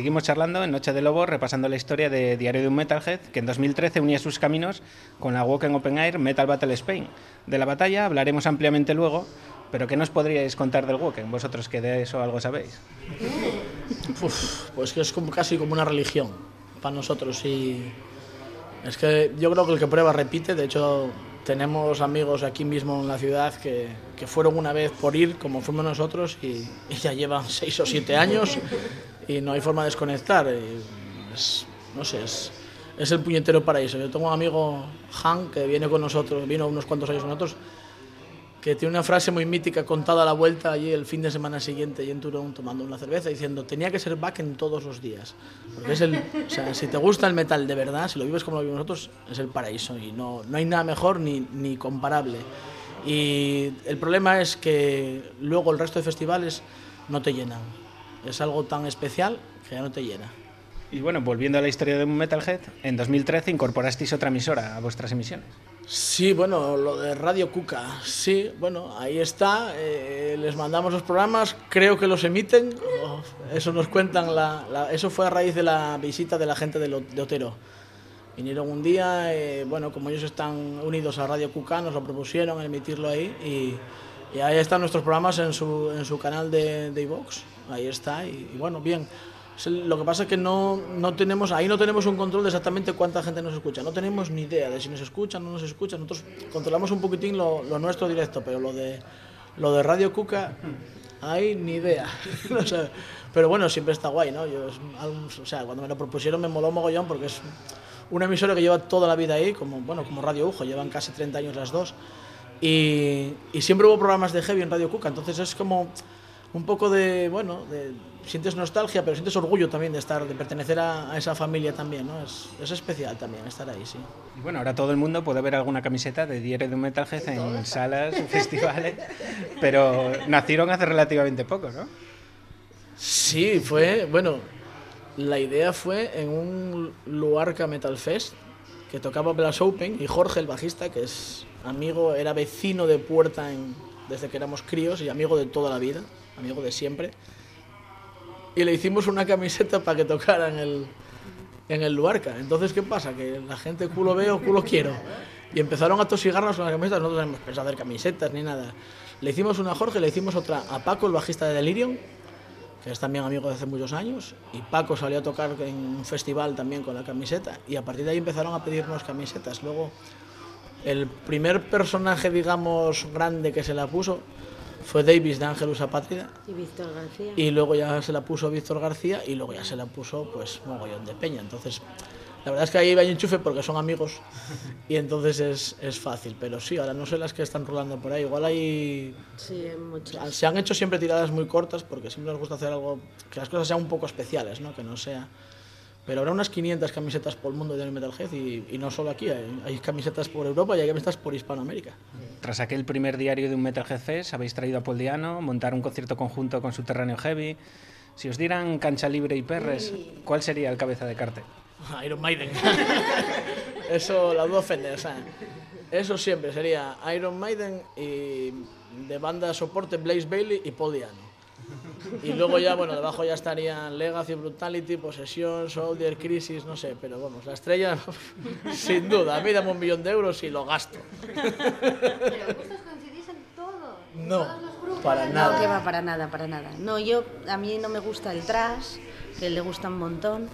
Seguimos charlando en Noche de Lobos, repasando la historia de Diario de un Metalhead, que en 2013 unía sus caminos con la Walk Open Air Metal Battle Spain. De la batalla hablaremos ampliamente luego, pero ¿qué nos podríais contar del Woken? Vosotros que de eso algo sabéis. Uf, pues que es como, casi como una religión para nosotros y es que yo creo que el que prueba repite, de hecho tenemos amigos aquí mismo en la ciudad que, que fueron una vez por ir como fuimos nosotros y, y ya llevan seis o siete años y no hay forma de desconectar. y es- no sé, es, es el puñetero paraíso. Yo tengo un amigo, Han, que viene con nosotros, vino unos cuantos años con nosotros, que tiene una frase muy mítica contada a la vuelta allí el fin de semana siguiente y en Turón tomando una cerveza diciendo tenía que ser back en todos los días porque es el o sea, si te gusta el metal de verdad si lo vives como lo vivimos nosotros es el paraíso y no, no hay nada mejor ni, ni comparable y el problema es que luego el resto de festivales no te llenan es algo tan especial que ya no te llena Y bueno, volviendo a la historia de Metalhead, en 2013 incorporasteis otra emisora a vuestras emisiones. Sí, bueno, lo de Radio Cuca, sí, bueno, ahí está, eh, les mandamos los programas, creo que los emiten, oh, eso nos cuentan, la, la- eso fue a raíz de la visita de la gente de, Lo- de Otero. Vinieron un día, eh, bueno, como ellos están unidos a Radio Cuca, nos lo propusieron emitirlo ahí y, y ahí están nuestros programas en su, en su canal de, de iVox, ahí está, y, y bueno, bien. Lo que pasa es que no, no tenemos, ahí no tenemos un control de exactamente cuánta gente nos escucha. No tenemos ni idea de si nos escuchan o no nos escuchan. Nosotros controlamos un poquitín lo, lo nuestro directo, pero lo de, lo de Radio Cuca, ahí ni idea. Pero bueno, siempre está guay, ¿no? Yo, o sea, cuando me lo propusieron me moló mogollón porque es una emisora que lleva toda la vida ahí, como, bueno, como Radio Ujo, llevan casi 30 años las dos. Y, y siempre hubo programas de heavy en Radio Cuca, entonces es como un poco de, bueno, de, sientes nostalgia, pero sientes orgullo también de estar, de pertenecer a, a esa familia también, ¿no? Es, es especial también estar ahí, sí. Y bueno, ahora todo el mundo puede ver alguna camiseta de Diario de un Metalhead en salas, festivales, pero nacieron hace relativamente poco, ¿no? Sí, fue, bueno, la idea fue en un Luarca Metal Fest que tocaba Blast Open y Jorge, el bajista, que es amigo, era vecino de Puerta en- desde que éramos críos y amigo de toda la vida, amigo de siempre. Y le hicimos una camiseta para que tocara en el, en el Luarca. Entonces, ¿qué pasa? Que la gente culo veo, culo quiero. Y empezaron a tosigarnos con las camisetas. Nosotros no pensado hacer camisetas ni nada. Le hicimos una a Jorge, le hicimos otra a Paco, el bajista de Delirium, que es también amigo de hace muchos años. Y Paco salió a tocar en un festival también con la camiseta. Y a partir de ahí empezaron a pedirnos camisetas. Luego, el primer personaje, digamos, grande que se la puso fue Davis de Ángelus Apátrida. Y Víctor García. Y luego ya se la puso Víctor García y luego ya se la puso pues mogollón de peña. Entonces, la verdad es que ahí hay enchufe porque son amigos y entonces es, es fácil. Pero sí, ahora no sé las que están rolando por ahí. Igual hay... Sí, hay muchas. Se han hecho siempre tiradas muy cortas porque siempre nos gusta hacer algo... Que las cosas sean un poco especiales, ¿no? Que no sea... Pero habrá unas 500 camisetas por el mundo de Metalhead y, y no solo aquí. Hay, hay camisetas por Europa y hay camisetas por Hispanoamérica. Tras aquel primer diario de un Metalhead Fest, habéis traído a Paul Diano, montar un concierto conjunto con Subterráneo Heavy. Si os dieran cancha libre y perres, ¿cuál sería el cabeza de cartel? Iron Maiden. eso, la duda ofende. O sea, eso siempre sería Iron Maiden y de banda soporte Blaze Bailey y Paul Diano. Y luego ya, bueno, debajo ya estarían Legacy, Brutality, Posesión, Soldier, Crisis, no sé, pero vamos, la estrella, sin duda. A mí dame un millón de euros y lo gasto. coincidís en todo. No, para No, nada. que va para nada, para nada. No, yo, a mí no me gusta el trash, que le gusta un montón.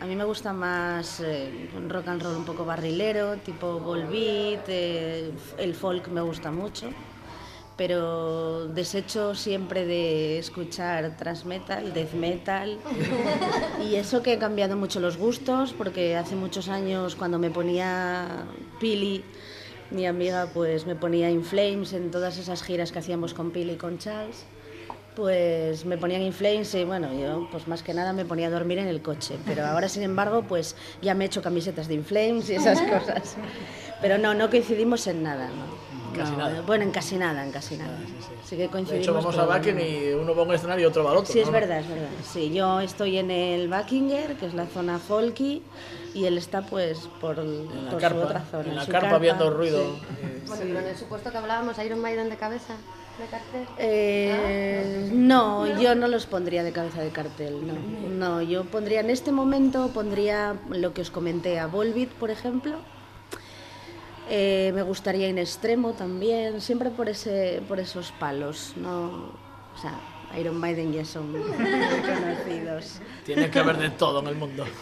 A mí me gusta más eh, un rock and roll un poco barrilero, tipo Volbeat, eh, el folk me gusta mucho. Pero desecho siempre de escuchar thrash metal, death metal. Y eso que han cambiado mucho los gustos, porque hace muchos años cuando me ponía Pili, mi amiga pues me ponía In Flames en todas esas giras que hacíamos con Pili y con Charles. Pues me ponían In Flames y bueno, yo pues más que nada me ponía a dormir en el coche. Pero ahora sin embargo pues ya me he hecho camisetas de In Flames y esas cosas. Pero no, no coincidimos en nada. ¿no? casi No, nada. eh, Bueno, en casi nada, en casi nada. Sí, que De coincidimos. hecho, vamos a Backen no. y uno va a un escenario y otro va al otro. Sí, es ¿no? verdad, es verdad. Sí, yo estoy en el Backinger, que es la zona folky, y él está pues por, por carpa, su otra zona. en la su carpa viendo ruido. sí. Bueno, pero en el supuesto que hablábamos, Iron Maiden de cabeza de cartel. Eh, no, yo no los pondría de cabeza de cartel, no. No, yo pondría en este momento, pondría lo que os comenté a Volbeat, por ejemplo. Eh, me gustaría In Extremo también, siempre por, ese, por esos palos, ¿no? O sea, Iron Maiden ya son muy conocidos. Tiene que haber de todo en el mundo.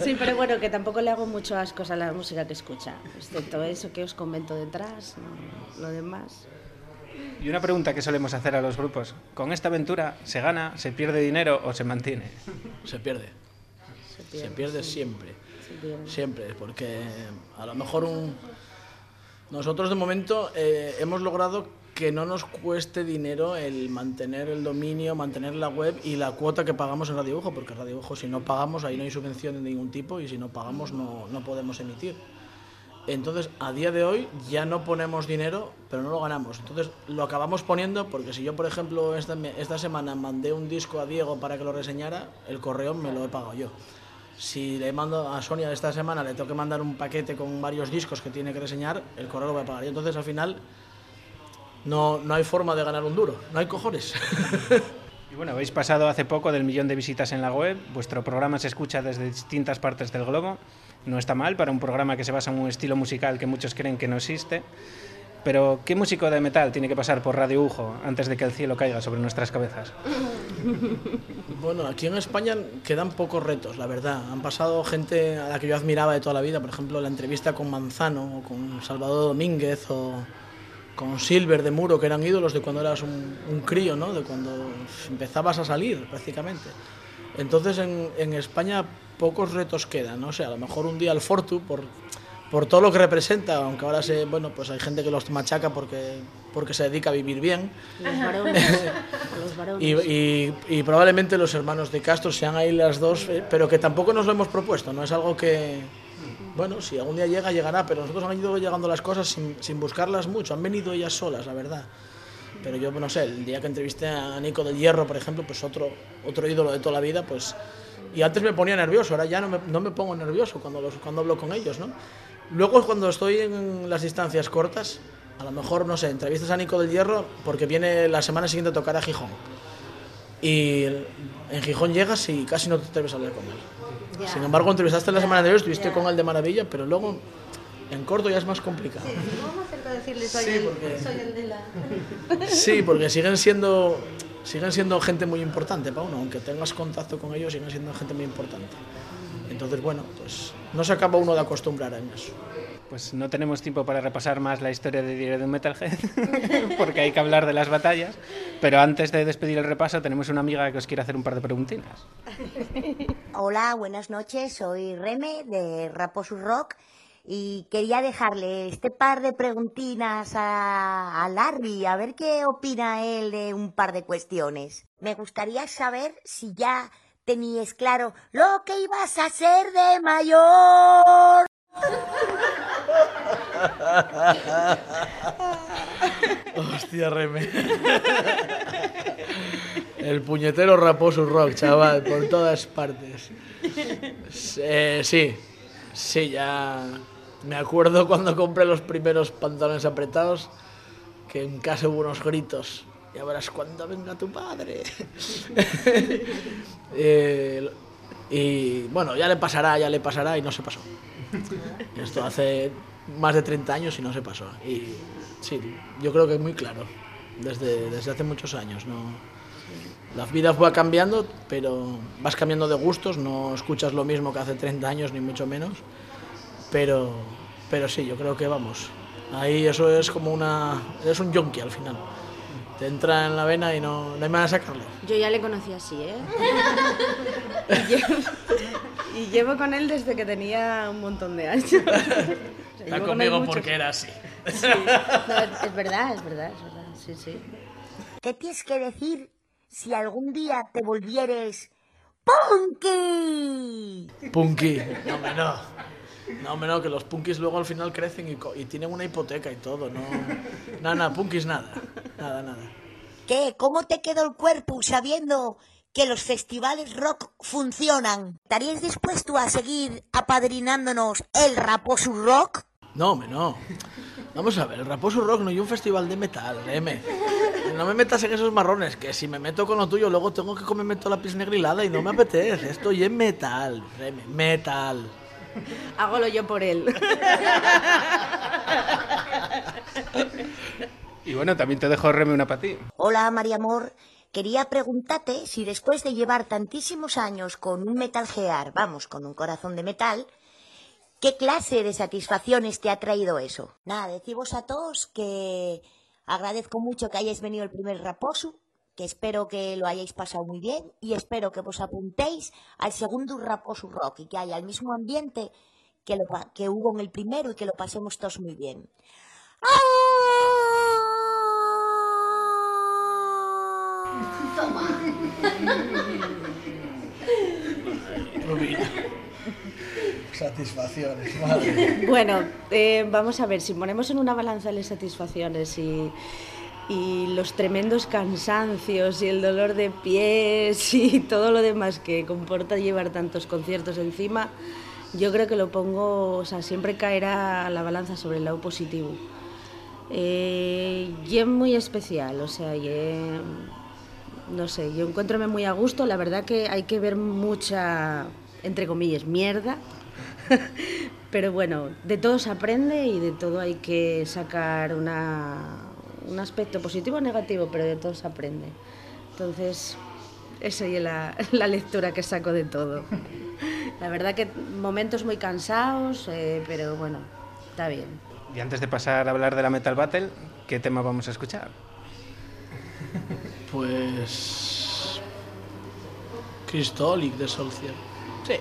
Sí, pero bueno, que tampoco le hago mucho asco a la música que escucha, excepto eso que os comento detrás, no, lo demás. Y una pregunta que solemos hacer a los grupos. ¿Con esta aventura se gana, se pierde dinero o se mantiene? Se pierde. Se pierde siempre. Se pierde. Siempre, porque a lo mejor un... nosotros de momento eh, hemos logrado que no nos cueste dinero el mantener el dominio, mantener la web y la cuota que pagamos en Radio Dibujo, porque Radio Dibujo si no pagamos ahí no hay subvención de ningún tipo y si no pagamos no, no podemos emitir. Entonces, a día de hoy ya no ponemos dinero, pero no lo ganamos. Entonces, lo acabamos poniendo porque si yo, por ejemplo, esta, esta semana mandé un disco a Diego para que lo reseñara, el correo me lo he pagado yo. Si le mando a Sonia esta semana, le tengo que mandar un paquete con varios discos que tiene que reseñar, el correo lo voy a pagar. Y entonces, al final, no, no hay forma de ganar un duro. No hay cojones. Y bueno, habéis pasado hace poco del millón de visitas en la web, vuestro programa se escucha desde distintas partes del globo, no está mal para un programa que se basa en un estilo musical que muchos creen que no existe, pero ¿qué músico de metal tiene que pasar por Radio Ujo antes de que el cielo caiga sobre nuestras cabezas? Bueno, aquí en España quedan pocos retos, la verdad. Han pasado gente a la que yo admiraba de toda la vida, por ejemplo, la entrevista con Manzano o con Salvador Domínguez o con Silver de Muro, que eran ídolos de cuando eras un, un crío, ¿no? de cuando empezabas a salir prácticamente. Entonces en, en España pocos retos quedan, ¿no? O sea, a lo mejor un día el Fortu, por, por todo lo que representa, aunque ahora se, bueno, pues hay gente que los machaca porque, porque se dedica a vivir bien. Los varones. los varones. Y, y- y probablemente los hermanos de Castro sean ahí las dos, eh, pero que tampoco nos lo hemos propuesto, no es algo que, bueno, si algún día llega, llegará, pero nosotros han ido llegando las cosas sin, sin buscarlas mucho, han venido ellas solas, la verdad. Pero yo, no sé, el día que entrevisté a Nico del Hierro, por ejemplo, pues otro, otro ídolo de toda la vida, pues... Y antes me ponía nervioso, ahora ya no me, no me pongo nervioso cuando, los, cuando hablo con ellos, ¿no? Luego cuando estoy en las distancias cortas, a lo mejor, no sé, entrevistas a Nico del Hierro porque viene la semana siguiente a tocar a Gijón. Y en Gijón llegas y casi no te atreves a hablar con él. Ya. Sin embargo, entrevistaste la semana anterior, estuviste con él de maravilla, pero luego en corto ya es más complicado. Hacer decirle soy, Sí, el, porque- soy el de la... Sí, porque siguen siendo, siguen siendo gente muy importante para uno, aunque tengas contacto con ellos, siguen siendo gente muy importante. Entonces, bueno, pues no se acaba uno de acostumbrar en eso. Pues no tenemos tiempo para repasar más la historia de Diario de un Metalhead, porque hay que hablar de las batallas. Pero antes de despedir el repaso, tenemos una amiga que os quiere hacer un par de preguntinas. Hola, buenas noches. Soy Reme de Raposus Rock y quería dejarle este par de preguntinas a, Larry, a ver qué opina él de un par de cuestiones. Me gustaría saber si ya teníais claro lo que ibas a hacer de mayor. Hostia, Reme. El puñetero raposo rock, chaval, por todas partes. Eh, sí, sí, ya me acuerdo cuando compré los primeros pantalones apretados, que en casa hubo unos gritos. Ya verás cuando venga tu padre. Eh, y bueno, ya le pasará, ya le pasará y no se pasó. Esto hace más de 30 años y no se pasó. Y sí, yo creo que es muy claro, desde, desde hace muchos años. ¿no? La vida va cambiando, pero vas cambiando de gustos, no escuchas lo mismo que hace 30 años, ni mucho menos. Pero, pero sí, yo creo que vamos. Ahí eso es como una... Es un yonki al final. Te entra en la vena y no, no hay manera de sacarlo. Yo ya le conocí así, ¿eh? y, llevo, y llevo con él desde que tenía un montón de años. O sea, Está con conmigo muchos- porque era así. Sí. No, es, es verdad, es verdad, es verdad. Sí, sí. ¿Qué tienes que decir si algún día te volvieres punky? Punky. No, no. No, hombre, no, que los punkis luego al final crecen y, y tienen una hipoteca y todo, no. Nada, nada, punkis nada. Nada, nada. ¿Qué? ¿Cómo te quedó el cuerpo sabiendo que los festivales rock funcionan? ¿Estarías dispuesto a seguir apadrinándonos el Raposo Rock? No, hombre, no. Vamos a ver, el Raposo Rock no hay un festival de metal, M. No me metas en esos marrones, que si me meto con lo tuyo, luego tengo que comerme toda la pis negrilada y no me apetece. Estoy en metal, M, metal. Hágalo yo por él. Y bueno, también te dejo Reme una para ti. Hola, María Amor. Quería preguntarte si después de llevar tantísimos años con un Metal Gear, vamos, con un corazón de metal, ¿qué clase de satisfacciones te ha traído eso? Nada, deciros a todos que agradezco mucho que hayáis venido el primer Raposo, que espero que lo hayáis pasado muy bien y espero que os apuntéis al segundo Raposo Rock y que haya el mismo ambiente que, lo que hubo en el primero y que lo pasemos todos muy bien. Rubina. Satisfacciones, madre. Bueno, eh, vamos a ver, si ponemos en una balanza las satisfacciones y, y los tremendos cansancios y el dolor de pies y todo lo demás que comporta llevar tantos conciertos encima, yo creo que lo pongo, o sea, siempre caerá la balanza sobre el lado positivo. Eh, y es muy especial, o sea, y es- no sé, yo encuentro muy a gusto, la verdad que hay que ver mucha, entre comillas, mierda, pero bueno, de todo se aprende y de todo hay que sacar una, un aspecto positivo o negativo, pero de todo se aprende. Entonces, esa es la, la lectura que saco de todo. La verdad que momentos muy cansados, eh, pero bueno, está bien. Y antes de pasar a hablar de la Metal Battle, ¿qué tema vamos a escuchar? Pues. Cristolic de Solcier. Sí.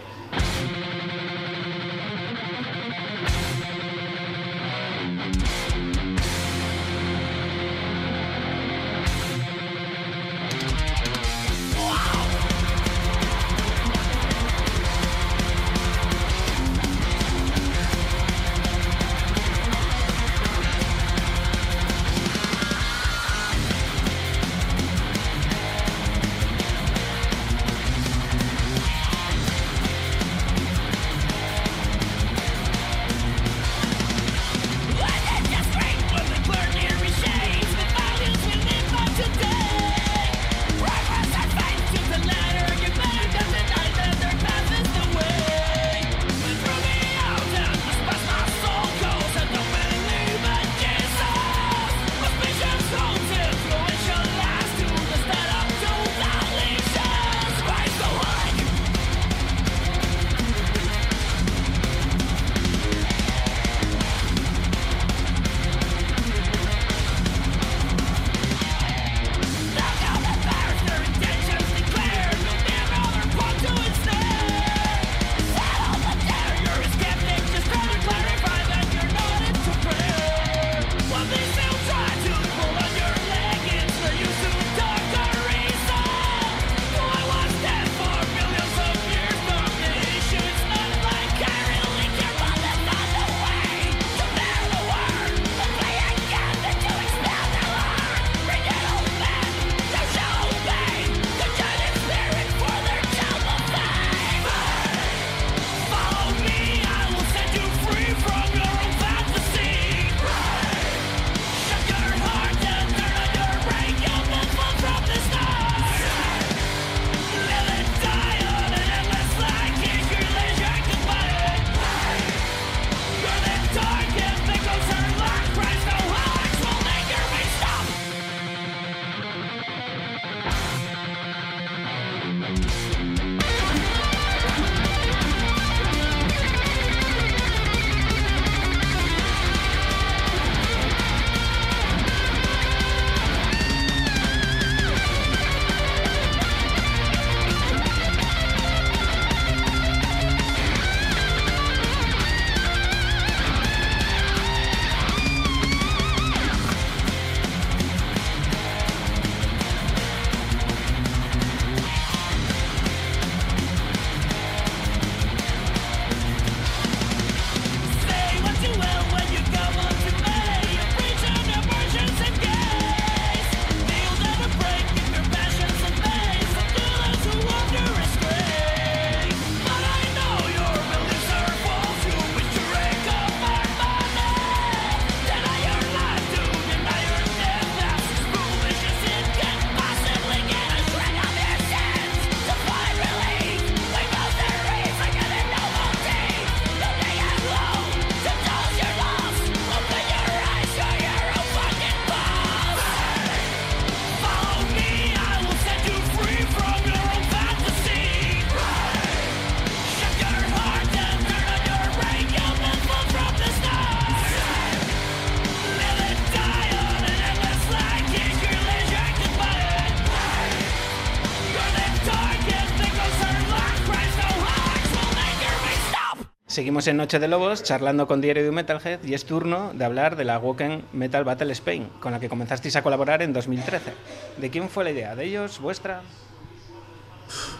Seguimos en Noche de Lobos charlando con Diario de Metalhead y es turno de hablar de la Woken Metal Battle Spain, con la que comenzasteis a colaborar en 2013. ¿De quién fue la idea? ¿De ellos? ¿Vuestra?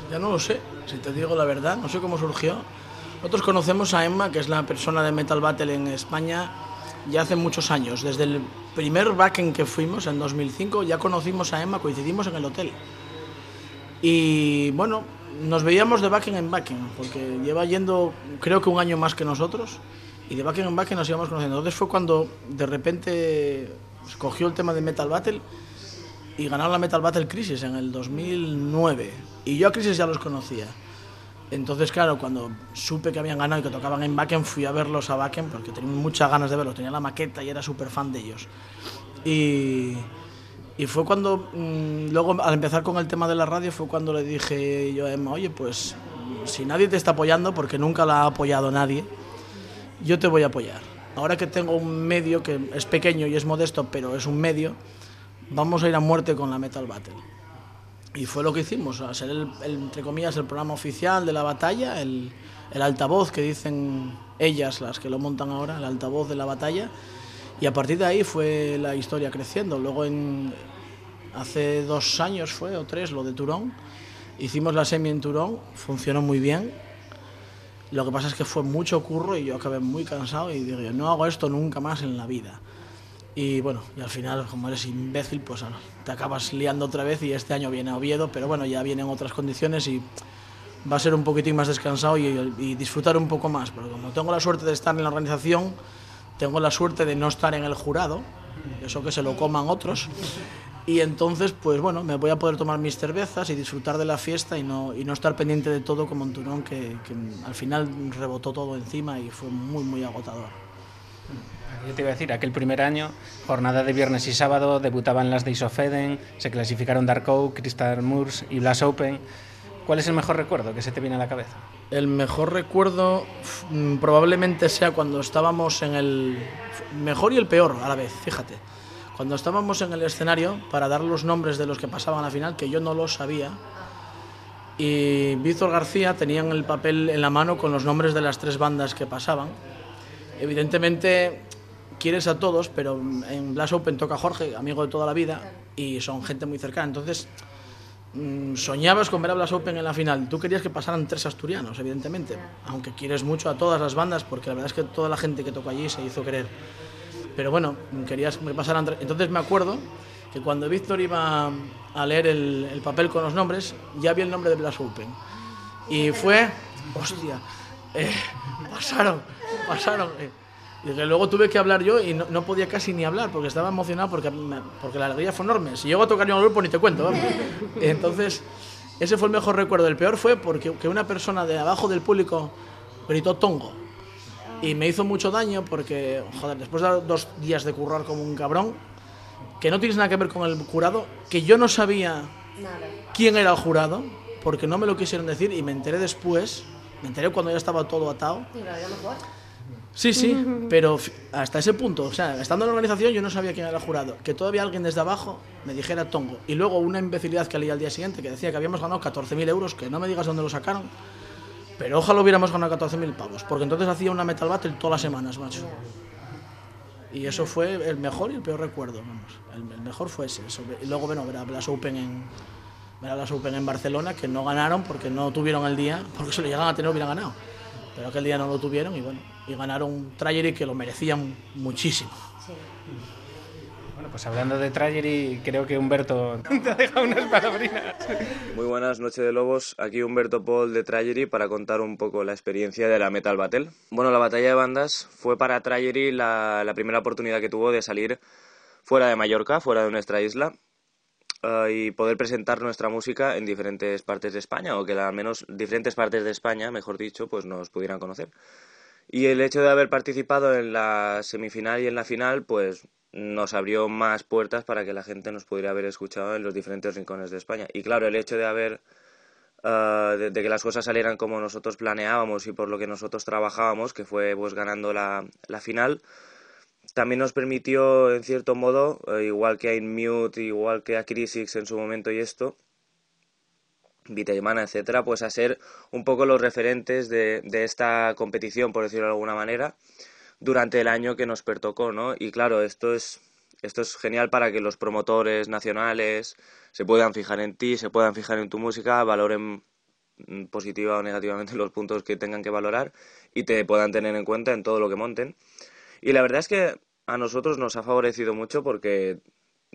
Ya no lo sé, si te digo la verdad, no sé cómo surgió. Nosotros conocemos a Emma, que es la persona de Metal Battle en España, ya hace muchos años. Desde el primer backend que fuimos, en 2005, ya conocimos a Emma, coincidimos en el hotel. Y bueno, nos veíamos de backend en backend, porque lleva yendo creo que un año más que nosotros, y de backend en backend nos íbamos conociendo. Entonces fue cuando de repente cogió el tema de Metal Battle y ganaron la Metal Battle Crisis en el 2009. Y yo a Crisis ya los conocía. Entonces, claro, cuando supe que habían ganado y que tocaban en Backen, fui a verlos a Backen porque tenía muchas ganas de verlos. Tenía la maqueta y era súper fan de ellos. Y, y fue cuando, mm, luego al empezar con el tema de la radio, fue cuando le dije yo a Emma, oye, pues si nadie te está apoyando, porque nunca la ha apoyado nadie, yo te voy a apoyar. Ahora que tengo un medio que es pequeño y es modesto, pero es un medio, vamos a ir a muerte con la Metal Battle. Y fue lo que hicimos, a ser el, el, entre comillas el programa oficial de la batalla, el, el, altavoz que dicen ellas, las que lo montan ahora, el altavoz de la batalla. Y a partir de ahí fue la historia creciendo. Luego en, hace dos años fue, o tres, lo de Turón. Hicimos la semi en Turón, funcionó muy bien. Lo que pasa es que fue mucho curro y yo acabé muy cansado y digo, no hago esto nunca más en la vida. Y bueno, y al final, como eres imbécil, pues te acabas liando otra vez y este año viene a Oviedo, pero bueno, ya viene en otras condiciones y va a ser un poquitín más descansado y, y, disfrutar un poco más. Porque como tengo la suerte de estar en la organización, tengo la suerte de no estar en el jurado, eso que se lo coman otros. Y entonces, pues bueno, me voy a poder tomar mis cervezas y disfrutar de la fiesta y no, y no estar pendiente de todo como en Turón, que, que al final rebotó todo encima y fue muy, muy agotador. Yo te iba a decir, aquel primer año, jornada de viernes y sábado, debutaban las Days of Eden, se clasificaron Dark Oak, Crystal Moors y Blast Open. ¿Cuál es el mejor recuerdo que se te viene a la cabeza? El mejor recuerdo mm, probablemente sea cuando estábamos en el mejor y el peor a la vez, fíjate. Cuando estábamos en el escenario para dar los nombres de los que pasaban a la final, que yo no lo sabía, y Víctor García tenían el papel en la mano con los nombres de las tres bandas que pasaban. Evidentemente quieres a todos, pero en Blast Open toca Jorge, amigo de toda la vida, y son gente muy cercana. Entonces, soñabas con ver a Blast Open en la final. Tú querías que pasaran tres asturianos, evidentemente, aunque quieres mucho a todas las bandas, porque la verdad es que toda la gente que tocó allí se hizo querer. Pero bueno, querías que pasaran tres. Entonces me acuerdo que cuando Víctor iba a leer el, el, papel con los nombres, ya había el nombre de Blast Open. Y fue, hostia, eh, pasaron, pasaron. Eh. Y que luego tuve que hablar yo y no, no, podía casi ni hablar porque estaba emocionado porque, porque la alegría fue enorme. Si llego a tocar yo el grupo ni te cuento. ¿vale? Entonces, ese fue el mejor recuerdo. El peor fue porque que una persona de abajo del público gritó tongo. Y me hizo mucho daño porque, joder, después de dos días de currar como un cabrón, que no tienes nada que ver con el jurado, que yo no sabía quién era el jurado, porque no me lo quisieron decir y me enteré después, me enteré cuando ya estaba todo atado. Sí, sí, pero hasta ese punto, o sea, estando en la organización yo no sabía quién era el jurado. Que todavía alguien desde abajo me dijera tongo. Y luego una imbecilidad que leí al día siguiente que decía que habíamos ganado 14.000 euros, que no me digas dónde lo sacaron. Pero ojalá hubiéramos ganado 14.000 pavos, porque entonces hacía una Metal Battle todas las semanas, macho. Y eso fue el mejor y el peor recuerdo, vamos. El, el mejor fue ese. Y luego, bueno, ver a Blast Open en, ver a Open en Barcelona, que no ganaron porque no tuvieron el día, porque si lo llegan a tener hubieran ganado. Pero aquel día no lo tuvieron y bueno, y ganaron un Trajery que lo merecían muchísimo. Sí. Bueno, pues hablando de Trajery, creo que Humberto te ha dejado unas palabrinas. Muy buenas noches de Lobos, aquí Humberto Paul de Trajery para contar un poco la experiencia de la Metal Battle. Bueno, la batalla de bandas fue para Trajery la, la primera oportunidad que tuvo de salir fuera de Mallorca, fuera de nuestra isla, Uh, y poder presentar nuestra música en diferentes partes de España o que al menos diferentes partes de España, mejor dicho, pues nos pudieran conocer. Y el hecho de haber participado en la semifinal y en la final, pues nos abrió más puertas para que la gente nos pudiera haber escuchado en los diferentes rincones de España. Y claro, el hecho de haber uh, de, que las cosas salieran como nosotros planeábamos y por lo que nosotros trabajábamos, que fue pues ganando la, la final, también nos permitió, en cierto modo, eh, igual que a Inmute, igual que a Crisix en su momento y esto, Vitaimana, etcétera, pues a ser un poco los referentes de, de esta competición, por decirlo de alguna manera, durante el año que nos pertocó, ¿no? Y claro, esto es, esto es genial para que los promotores nacionales se puedan fijar en ti, se puedan fijar en tu música, valoren positiva o negativamente los puntos que tengan que valorar y te puedan tener en cuenta en todo lo que monten. Y la verdad es que a nosotros nos ha favorecido mucho porque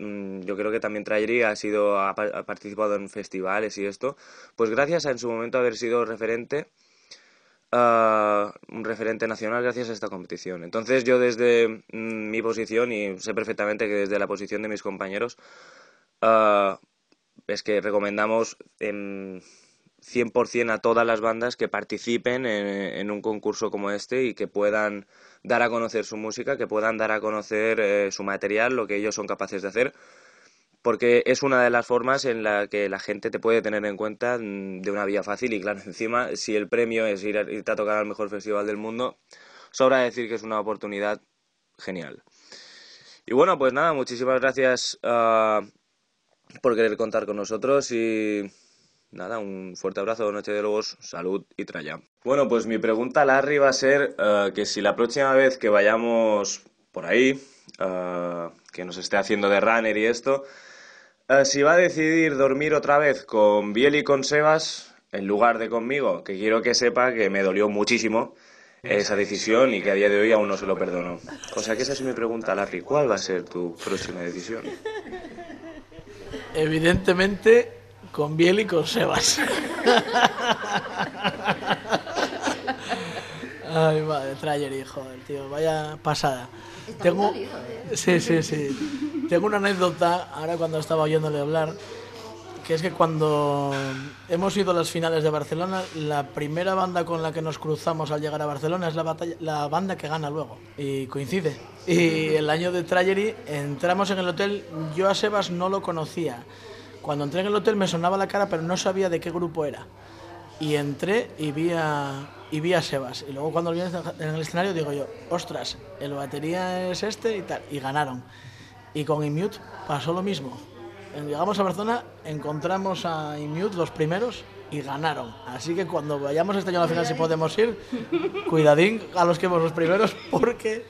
yo creo que también Trayery ha sido ha, participado en festivales y esto, pues gracias a en su momento haber sido referente uh, un referente nacional gracias a esta competición. Entonces yo desde mm, mi posición y sé perfectamente que desde la posición de mis compañeros uh, es que recomendamos en 100% a todas las bandas que participen en, un concurso como este y que puedan dar a conocer su música, que puedan dar a conocer eh, su material, lo que ellos son capaces de hacer, porque es una de las formas en la que la gente te puede tener en cuenta mm, de una vía fácil y claro, encima si el premio es ir a, irte a tocar al mejor festival del mundo, sobra decir que es una oportunidad genial. Y bueno, pues nada, muchísimas gracias uh, por querer contar con nosotros y nada, un fuerte abrazo, Noche de Lobos, salud y tralla. Bueno, pues mi pregunta, Larry, va a ser uh, que si la próxima vez que vayamos por ahí, uh, que nos esté haciendo de runner y esto, uh, si va a decidir dormir otra vez con Biel y con Sebas en lugar de conmigo, que quiero que sepa que me dolió muchísimo esa decisión y que a día de hoy aún no se lo perdono. O sea que esa es mi pregunta, Larry. ¿Cuál va a ser tu próxima decisión? Evidentemente con Biel y con Sebas. Ay, madre, Trayer, hijo, tío, vaya pasada. Está Tengo, ¿eh? sí, sí, sí. Tengo una anécdota ahora cuando estaba oyéndole hablar, que es que cuando hemos ido a las finales de Barcelona, la primera banda con la que nos cruzamos al llegar a Barcelona es la, batalla, la banda que gana luego, y coincide. Y el año de Trayery entramos en el hotel, yo a Sebas no lo conocía. Cuando entré en el hotel me sonaba la cara, pero no sabía de qué grupo era. Y entré y vi a, y vi a Sebas. Y luego cuando lo vi en el escenario digo yo, ostras, el batería es este y tal. Y ganaron. Y con Immute pasó lo mismo. Llegamos a Barcelona, encontramos a Immute los primeros y ganaron. Así que cuando vayamos este año a la final, si podemos ir, cuidadín a los que hemos los primeros porque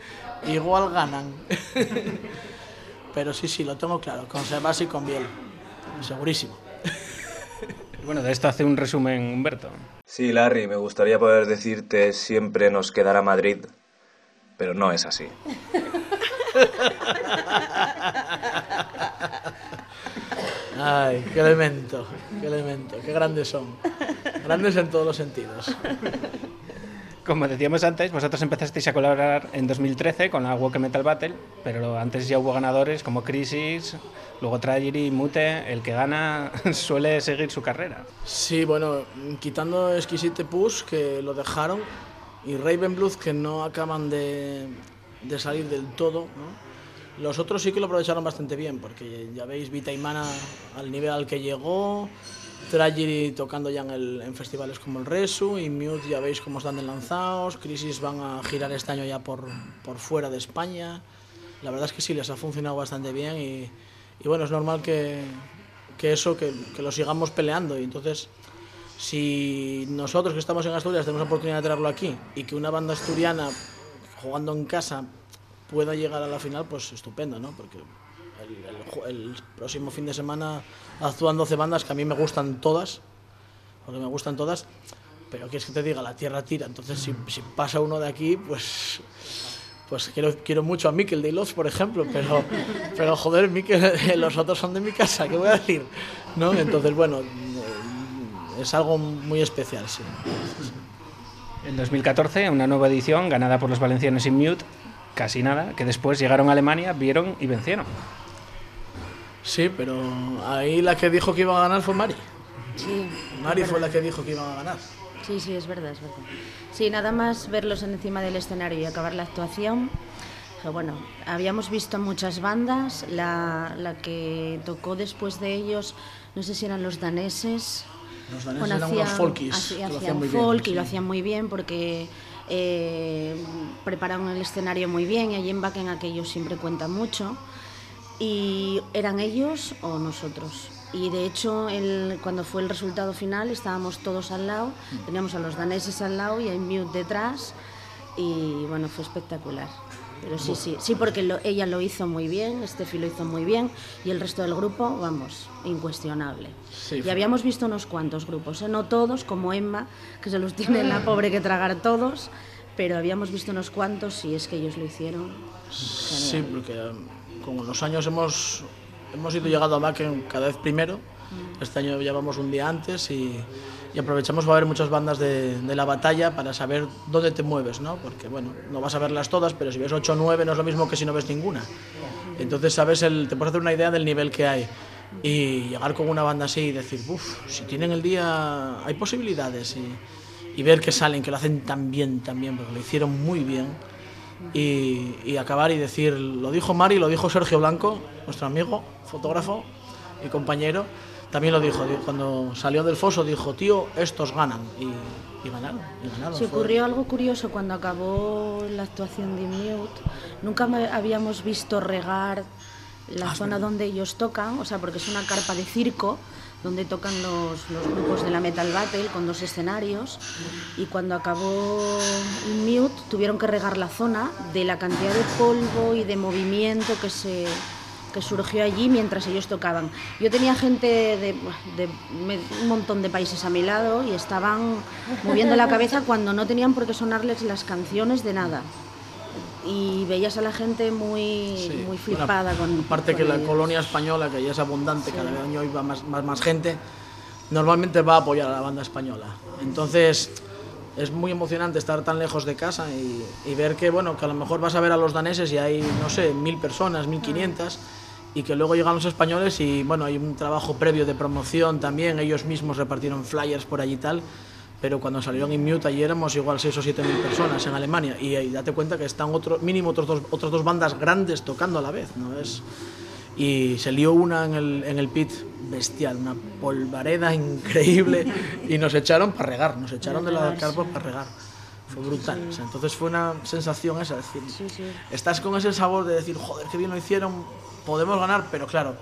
igual ganan. Pero sí, sí, lo tengo claro, con Sebas y con Biel. Segurísimo. Bueno, de esto hace un resumen Humberto. Sí, Larry, me gustaría poder decirte siempre nos quedará Madrid, pero no es así. Ay, qué elemento, qué elemento, qué grandes son. Grandes en todos los sentidos. Como decíamos antes, vosotros empezasteis a colaborar en 2013 con la Walk Metal Battle, pero antes ya hubo ganadores como Crisis, luego Tragery, Mute, el que gana suele seguir su carrera. Sí, bueno, quitando Exquisite Push, que lo dejaron, y Ravenblood, que no acaban de, de salir del todo, ¿no? Los otros sí que lo aprovecharon bastante bien, porque ya veis Vitaimana al nivel al que llegó, Tragedy tocando ya en, el, en, festivales como el Resu y Mute ya veis cómo están de lanzados, Crisis van a girar este año ya por, por fuera de España. La verdad es que sí, les ha funcionado bastante bien y, y bueno, es normal que, que eso, que, que, lo sigamos peleando y entonces si nosotros que estamos en Asturias tenemos la oportunidad de traerlo aquí y que una banda asturiana jugando en casa pueda llegar a la final, pues estupendo, ¿no? Porque el, próximo fin de semana actúan 12 bandas que a mí me gustan todas, porque me gustan todas, pero quieres que te diga, la tierra tira, entonces si, si pasa uno de aquí, pues pues quiero, quiero mucho a Mikel de Loz, por ejemplo, pero, pero joder, Mikel, los otros son de mi casa, ¿qué voy a decir? ¿No? Entonces, bueno, es algo muy especial, sí. En 2014, una nueva edición ganada por los valencianos in Mute, casi nada, que después llegaron a Alemania, vieron y vencieron. Sí, pero ahí la que dijo que iba a ganar fue Mari. Sí. Mari fue la que dijo que iba a ganar. Sí, sí, es verdad, es verdad. Sí, nada más verlos encima del escenario y acabar la actuación. Bueno, habíamos visto muchas bandas, la, la que tocó después de ellos, no sé si eran los daneses. Los daneses bueno, eran hacían, unos folkies, hacían, lo hacían muy folk bien, y lo hacían muy bien porque eh, prepararon el escenario muy bien y allí en Wacken aquellos siempre cuentan mucho. ¿Y eran ellos o nosotros? Y de hecho, el, cuando fue el resultado final, estábamos todos al lado, teníamos a los daneses al lado y a Mute detrás, y bueno, fue espectacular. Pero sí, sí, sí, porque lo- ella lo hizo muy bien, Steffi lo hizo muy bien, y el resto del grupo, vamos, incuestionable. Sí, y habíamos visto unos cuantos grupos, ¿eh? no todos, como Emma, que se los tiene la pobre que tragar todos, pero habíamos visto unos cuantos y es que ellos lo hicieron. Sí, porque eh, con los años hemos, hemos ido llegando a Wacken cada vez primero. Este año llevamos un día antes y, y aprovechamos para ver muchas bandas de, de la batalla para saber dónde te mueves, ¿no? Porque, bueno, no vas a verlas todas, pero si ves 8 o 9 no es lo mismo que si no ves ninguna. Entonces, sabes, el, te puedes hacer una idea del nivel que hay. Y llegar con una banda así y decir, uff, si tienen el día, hay posibilidades. Y, y ver que salen, que lo hacen tan bien, tan bien, porque lo hicieron muy bien y, y acabar y decir, lo dijo Mari, lo dijo Sergio Blanco, nuestro amigo, fotógrafo y compañero, también lo dijo, cuando salió del foso dijo, tío, estos ganan y, y ganaron, y ganaron. Se ocurrió algo curioso cuando acabó la actuación de Mute. Nunca habíamos visto regar la Ah, zona donde ellos tocan, o sea, porque es una carpa de circo donde tocan los, los grupos de la Metal Battle con dos escenarios. Y cuando acabó Mute tuvieron que regar la zona de la cantidad de polvo y de movimiento que se que surgió allí mientras ellos tocaban. Yo tenía gente de, de me- un montón de países a mi lado y estaban moviendo la cabeza cuando no tenían por qué sonarles las canciones de nada. Y veías a la gente muy, Sí, muy bueno, flipada con. Aparte que con la ellos. colonia española, que ya es abundante, cada año iba más, más, más gente, normalmente va a apoyar a la banda española. Entonces es muy emocionante estar tan lejos de casa y, y ver que, bueno, que a lo mejor vas a ver a los daneses y hay, no sé, mil personas, mil quinientas, y que luego llegan los españoles y, bueno, hay un trabajo previo de promoción también, ellos mismos repartieron flyers por allí y tal, pero cuando salieron en Mute allí éramos igual 6 o 7 mil personas en Alemania y, ahí date cuenta que están otro, mínimo otros dos, otras dos bandas grandes tocando a la vez, ¿no? Es, y se lió una en el, en el pit bestial, una polvareda increíble y nos echaron para regar, nos echaron de la carpa sí. para regar. Fue brutal. o sea, entonces fue una sensación esa, decir, Sí, sí. estás con ese sabor de decir, joder, qué bien lo hicieron, podemos ganar, pero claro,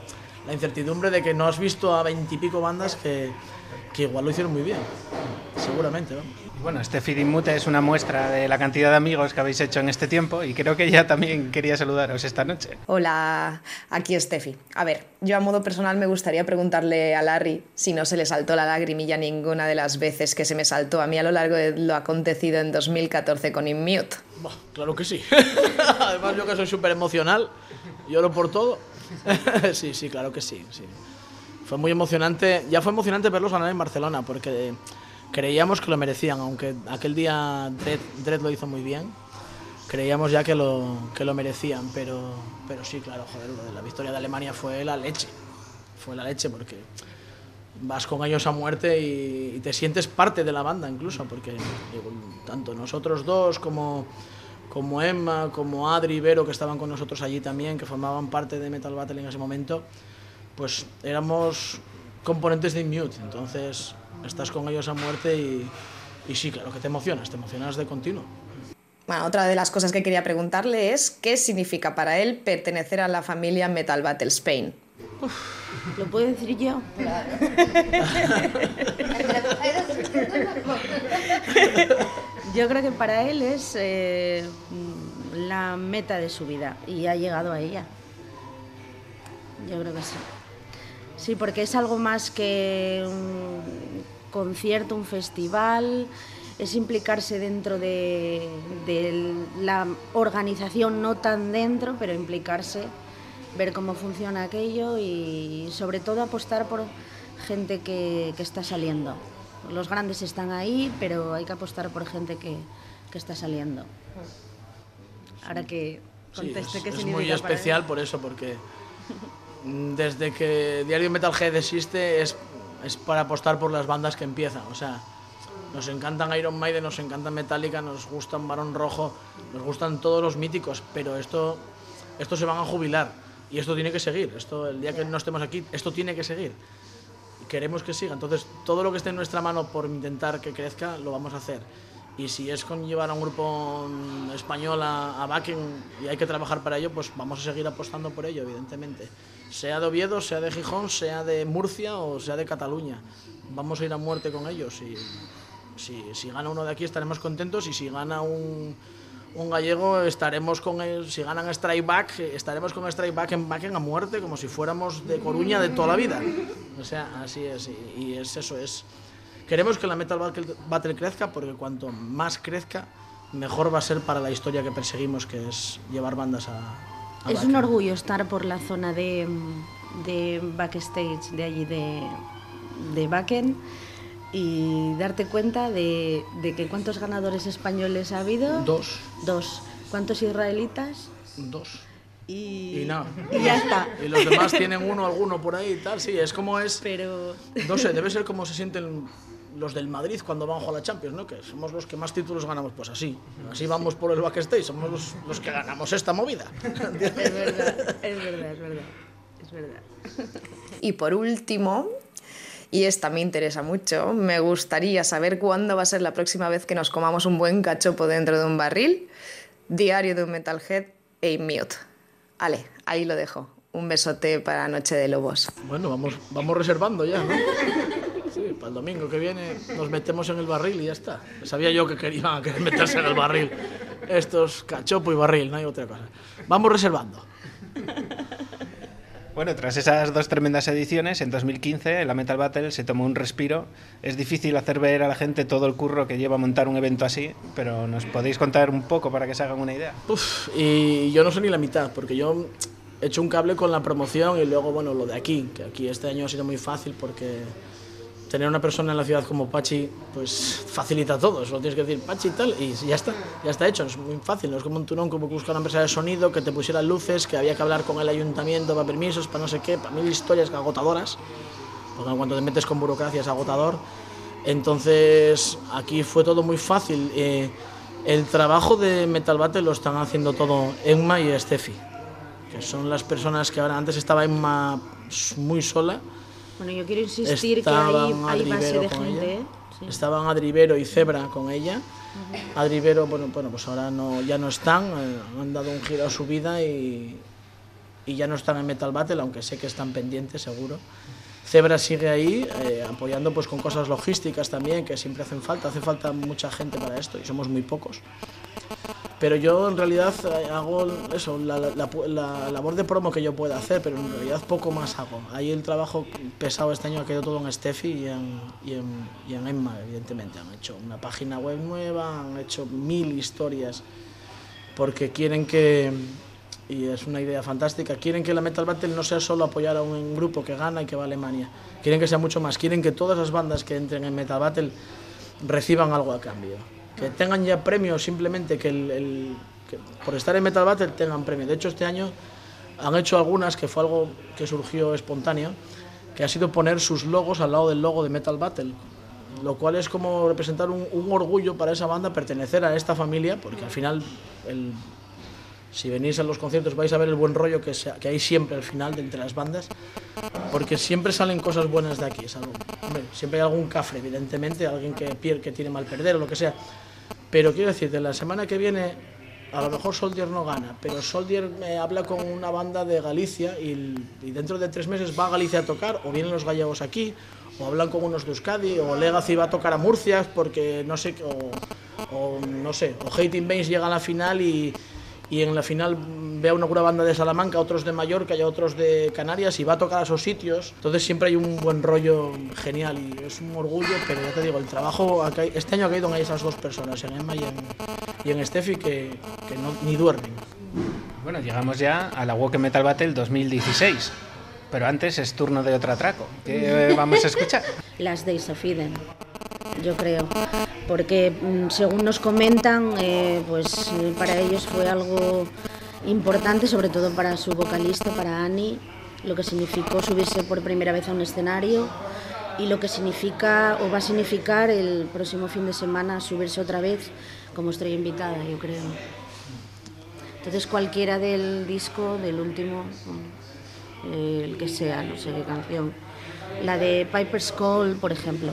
la incertidumbre de que no has visto a veintipico bandas que, que igual lo hicieron muy bien, seguramente, vamos. Y bueno, este Feeding Mute es una muestra de la cantidad de amigos que habéis hecho en este tiempo y creo que ella también quería saludaros esta noche. Hola, aquí es Steffi. A ver, yo a modo personal me gustaría preguntarle a Larry si no se le saltó la lagrimilla ninguna de las veces que se me saltó a mí a lo largo de lo acontecido en 2014 con Immute. Buah, claro que sí. Además, yo que soy súper emocional, lloro por todo. sí, sí, claro que sí, sí. Fue muy emocionante. Ya fue emocionante verlos ganar en Barcelona, porque creíamos que lo merecían, aunque aquel día Dredd, lo hizo muy bien. Creíamos ya que lo, que lo merecían, pero, pero sí, claro, joder, lo de la victoria de Alemania fue la leche. Fue la leche porque vas con ellos a muerte y, y te sientes parte de la banda incluso, porque digo, tanto nosotros dos como, como Emma, como Adri y Vero, que estaban con nosotros allí también, que formaban parte de Metal Battle en ese momento, pues éramos componentes de Mute, entonces estás con ellos a muerte y, y sí, claro que te emocionas, te emocionas de continuo. Bueno, otra de las cosas que quería preguntarle es qué significa para él pertenecer a la familia Metal Battle Spain. ¿Lo puedo decir yo? Yo creo que para él es eh, la meta de su vida y ha llegado a ella. Yo creo que sí. Sí, porque es algo más que un concierto, un festival, es implicarse dentro de, de la organización, no tan dentro, pero implicarse, ver cómo funciona aquello y sobre todo apostar por gente que, que está saliendo. Los grandes están ahí, pero hay que apostar por gente que, que está saliendo. Ahora que Sí, conteste es, qué es significa muy para él. especial por eso, porque desde que Diario Metalhead existe es, es para apostar por las bandas que empiezan. O sea, nos encantan Iron Maiden, nos encantan Metallica, nos gustan Barón Rojo, nos gustan todos los míticos, pero esto, esto se van a jubilar y esto tiene que seguir. Esto, el día que no estemos aquí, esto tiene que seguir. Y queremos que siga. Entonces, todo lo que esté en nuestra mano por intentar que crezca, lo vamos a hacer. Y si es con llevar a un grupo mm, español a, a backing y hay que trabajar para ello, pues vamos a seguir apostando por ello, evidentemente. Sea de Oviedo, sea de Gijón, sea de Murcia o sea de Cataluña. Vamos a ir a muerte con ellos y si, si gana uno de aquí estaremos contentos y si gana un, un gallego estaremos con él, si ganan Strike Back, estaremos con Strike Back en Backen a muerte como si fuéramos de Coruña de toda la vida. O sea, así es y, es eso, es queremos que la Metal Battle, crezca porque cuanto más crezca mejor va a ser para la historia que perseguimos que es llevar bandas a Es Wacken. un orgullo estar por la zona de, de backstage de allí de, de Wacken y darte cuenta de, de que cuántos ganadores españoles ha habido. Dos. Dos. ¿Cuántos israelitas? Dos. Y, Y nada. y ya está. Y los demás tienen uno, alguno por ahí y tal. Sí, es como es. Pero. No sé, debe ser como se sienten los del Madrid cuando van a jugar a la Champions, ¿no? Que somos los que más títulos ganamos. Pues así. Así vamos por el backstage. Somos los, los que ganamos esta movida. Es verdad, es verdad, es verdad. Es verdad. Y por último, y esta me interesa mucho, me gustaría saber cuándo va a ser la próxima vez que nos comamos un buen cachopo dentro de un barril. Diario de un Metalhead e Mute. Ale, ahí lo dejo. Un besote para Noche de Lobos. Bueno, vamos, vamos reservando ya, ¿no? Sí, para el domingo que viene nos metemos en el barril y ya está. Sabía yo que querían querer meterse en el barril. Estos cachopo y barril, no hay otra cosa. Vamos reservando. Bueno, tras esas dos tremendas ediciones, en 2015 la Metal Battle se tomó un respiro. Es difícil hacer ver a la gente todo el curro que lleva montar un evento así, pero ¿nos podéis contar un poco para que se hagan una idea? Uf, y yo no sé ni la mitad, porque yo he hecho un cable con la promoción y luego, bueno, lo de aquí, que aquí este año ha sido muy fácil porque tener una persona en la ciudad como Pachi, pues facilita todo. Solo tienes que decir Pachi y tal, y ya está, ya está hecho. Es muy fácil, no es como un turón, como buscar una empresa de sonido que te pusiera luces, que había que hablar con el ayuntamiento para permisos, para no sé qué, para mil historias agotadoras, porque cuando te metes con burocracia es agotador. Entonces, aquí fue todo muy fácil. Eh, el trabajo de Metal Battle lo están haciendo todo Emma y Steffi, que son las personas que ahora antes estaba Emma muy sola. Bueno, yo quiero insistir que hay, hay base de gente. ¿eh? Sí. Estaban Adrivero y Zebra con ella. Adrivero, bueno, bueno, pues ahora no, ya no están, eh, han dado un giro a su vida y, y ya no están en Metal Battle, aunque sé que están pendientes, seguro. Zebra sigue ahí, eh, apoyando pues con cosas logísticas también, que siempre hacen falta. Hace falta mucha gente para esto y somos muy pocos. Pero yo en realidad eh, hago eso, la, la- la- la labor de promo que yo pueda hacer, pero en realidad poco más hago. Ahí el trabajo pesado este año ha quedado todo en Steffi y en, y y en Emma, evidentemente. Han hecho una página web nueva, han hecho mil historias, porque quieren que, y es una idea fantástica, quieren que la Metal Battle no sea solo apoyar a un grupo que gana y que va a Alemania. Quieren que sea mucho más, quieren que todas las bandas que entren en Metal Battle reciban algo a cambio. Que tengan ya premios simplemente que, el, el- que por estar en Metal Battle tengan premio. De hecho, este año han hecho algunas, que fue algo que surgió espontáneo, que ha sido poner sus logos al lado del logo de Metal Battle. Lo cual es como representar un, un orgullo para esa banda pertenecer a esta familia, porque al final, el- si venís a los conciertos vais a ver el buen rollo que, hay siempre al final de entre las bandas, porque siempre salen cosas buenas de aquí. siempre hay algún cafre, evidentemente, alguien que, pier- que tiene mal perder o lo que sea. Pero quiero decirte, la semana que viene a lo mejor Soldier no gana, pero Soldier eh, habla con una banda de Galicia y, dentro de tres meses va a Galicia a tocar, o vienen los gallegos aquí, o hablan con unos de Euskadi, o Legacy va a tocar a Murcia, porque no sé, o, o no sé, o Hating Bass llega a la final y, y en la final ve a una pura banda de Salamanca, otros de Mallorca y a otros de Canarias y va a tocar a esos sitios. Entonces siempre hay un buen rollo genial y es un orgullo, pero ya te digo, el trabajo este año ha caído en esas dos personas, en Emma y en, y en Steffi, que, que no, ni duermen. Bueno, llegamos ya a la Woken Metal Battle 2016. Pero antes es turno de otro atraco. ¿Qué vamos a escuchar? Las Days of Eden, yo creo. Porque mm, según nos comentan, eh, pues para ellos fue algo importante, sobre todo para su vocalista, para Annie, lo que significó subirse por primera vez a un escenario y lo que significa o va a significar el próximo fin de semana subirse otra vez como estrella invitada, yo creo. Entonces cualquiera del disco, del último, eh, el que sea, no sé qué canción, la de Piper's Call, por ejemplo.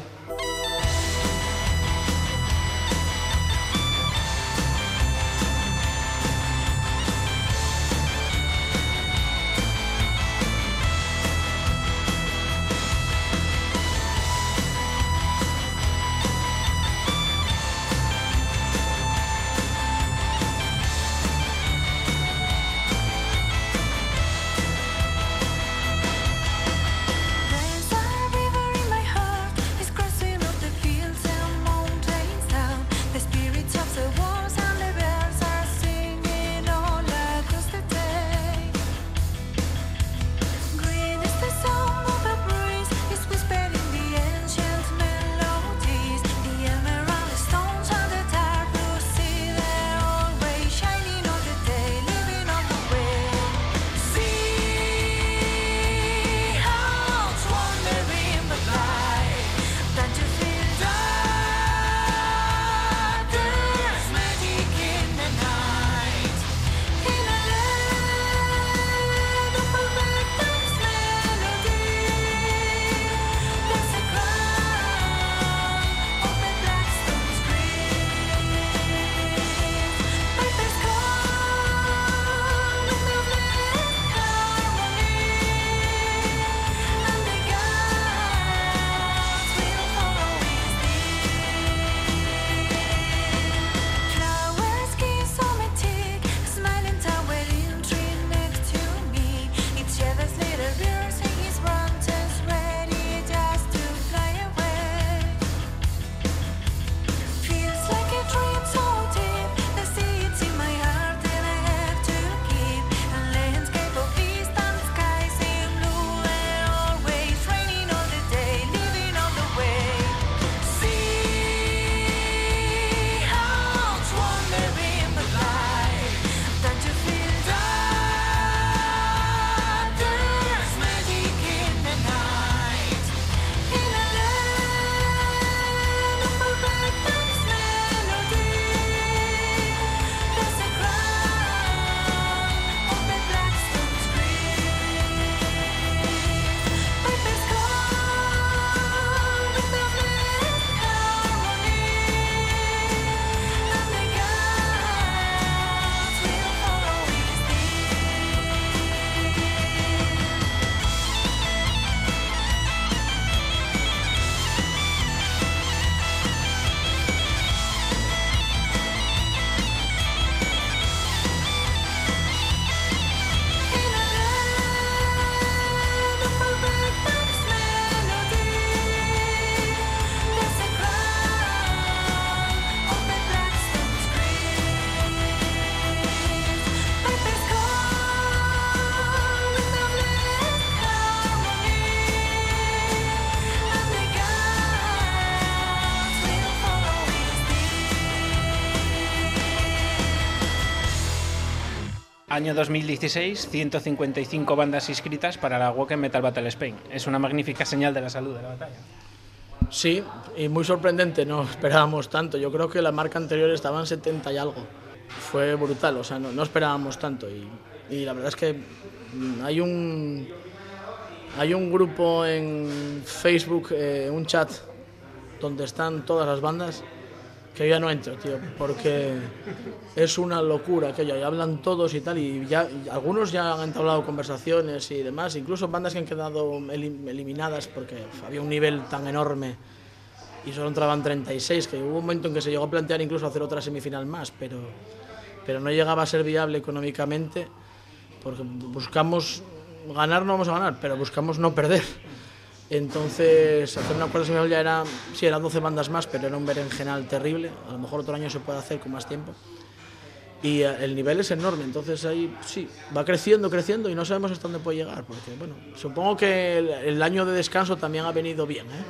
Año 2016, 155 bandas inscritas para la Wacken Metal Battle Spain. Es una magnífica señal de la salud de la batalla. Sí, y muy sorprendente, no esperábamos tanto. Yo creo que la marca anterior estaba en 70 y algo. Fue brutal, o sea, no, no esperábamos tanto. Y, y la verdad es que mm, hay un, hay un grupo en Facebook, eh, un chat, donde están todas las bandas, que ya no entro, tío, porque es una locura aquello, y hablan todos y tal, y ya algunos ya han entablado conversaciones y demás, incluso bandas que han quedado elim- eliminadas porque había un nivel tan enorme y solo entraban 36, que hubo un momento en que se llegó a plantear incluso hacer otra semifinal más, pero, pero no llegaba a ser viable económicamente, porque buscamos ganar, no vamos a ganar, pero buscamos no perder. Entonces, hacer una cuarta semifinal ya era, sí, eran 12 bandas más, pero era un berenjenal terrible. A lo mejor otro año se puede hacer con más tiempo. Y eh, el nivel es enorme, entonces ahí sí, va creciendo, creciendo y no sabemos hasta dónde puede llegar. Porque, bueno, supongo que el, año de descanso también ha venido bien, ¿eh?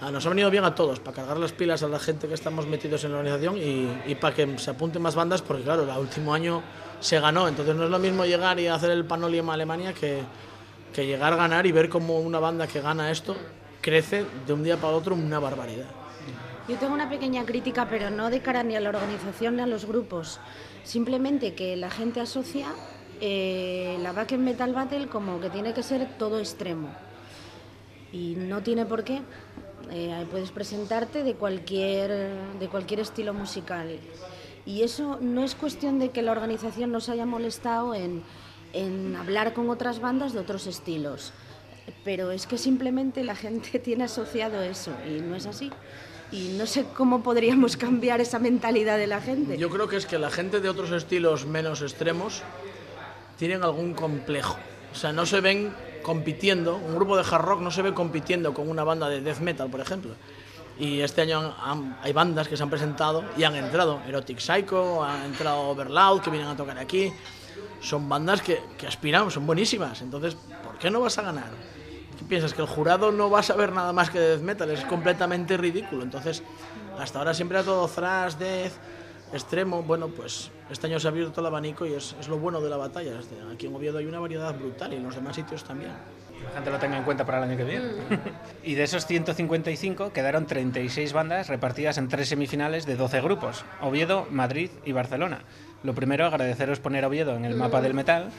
Ah, Nos ha venido bien a todos, para cargar las pilas a la gente que estamos metidos en la organización y, y para que se apunten más bandas, porque claro, el último año se ganó, entonces no es lo mismo llegar y hacer el Panolium a Alemania que, que llegar a ganar y ver cómo una banda que gana esto crece de un día para otro una barbaridad. Yo tengo una pequeña crítica, pero no de cara ni a la organización ni a los grupos. Simplemente que la gente asocia eh, la Back in Metal Battle como que tiene que ser todo extremo. Y no tiene por qué. Eh, puedes presentarte de cualquier, de cualquier estilo musical. Y eso no es cuestión de que la organización nos haya molestado en, en hablar con otras bandas de otros estilos. Pero es que simplemente la gente tiene asociado eso y no es así. Y no sé cómo podríamos cambiar esa mentalidad de la gente. Yo creo que es que la gente de otros estilos menos extremos tienen algún complejo. O sea, no se ven compitiendo, un grupo de hard rock no se ve compitiendo con una banda de death metal, por ejemplo. Y este año han- han- hay bandas que se han presentado y han entrado. Erotic Psycho, ha entrado Overloud, que vienen a tocar aquí. Son bandas que, que aspiran, son buenísimas. Entonces, ¿por qué no vas a ganar? ¿Qué piensas? ¿Que el jurado no va a saber nada más que de death metal? Es completamente ridículo. Entonces, hasta ahora siempre era todo thrash, death, extremo. Bueno, pues este año se ha abierto el abanico y es, es lo bueno de la batalla. Este, Aquí en Oviedo hay una variedad brutal y en los demás sitios también. La gente lo tenga en cuenta para el año que viene. y de esos 155 quedaron 36 bandas repartidas en tres semifinales de 12 grupos, Oviedo, Madrid y Barcelona. Lo primero, agradeceros poner a Oviedo en el mapa del metal.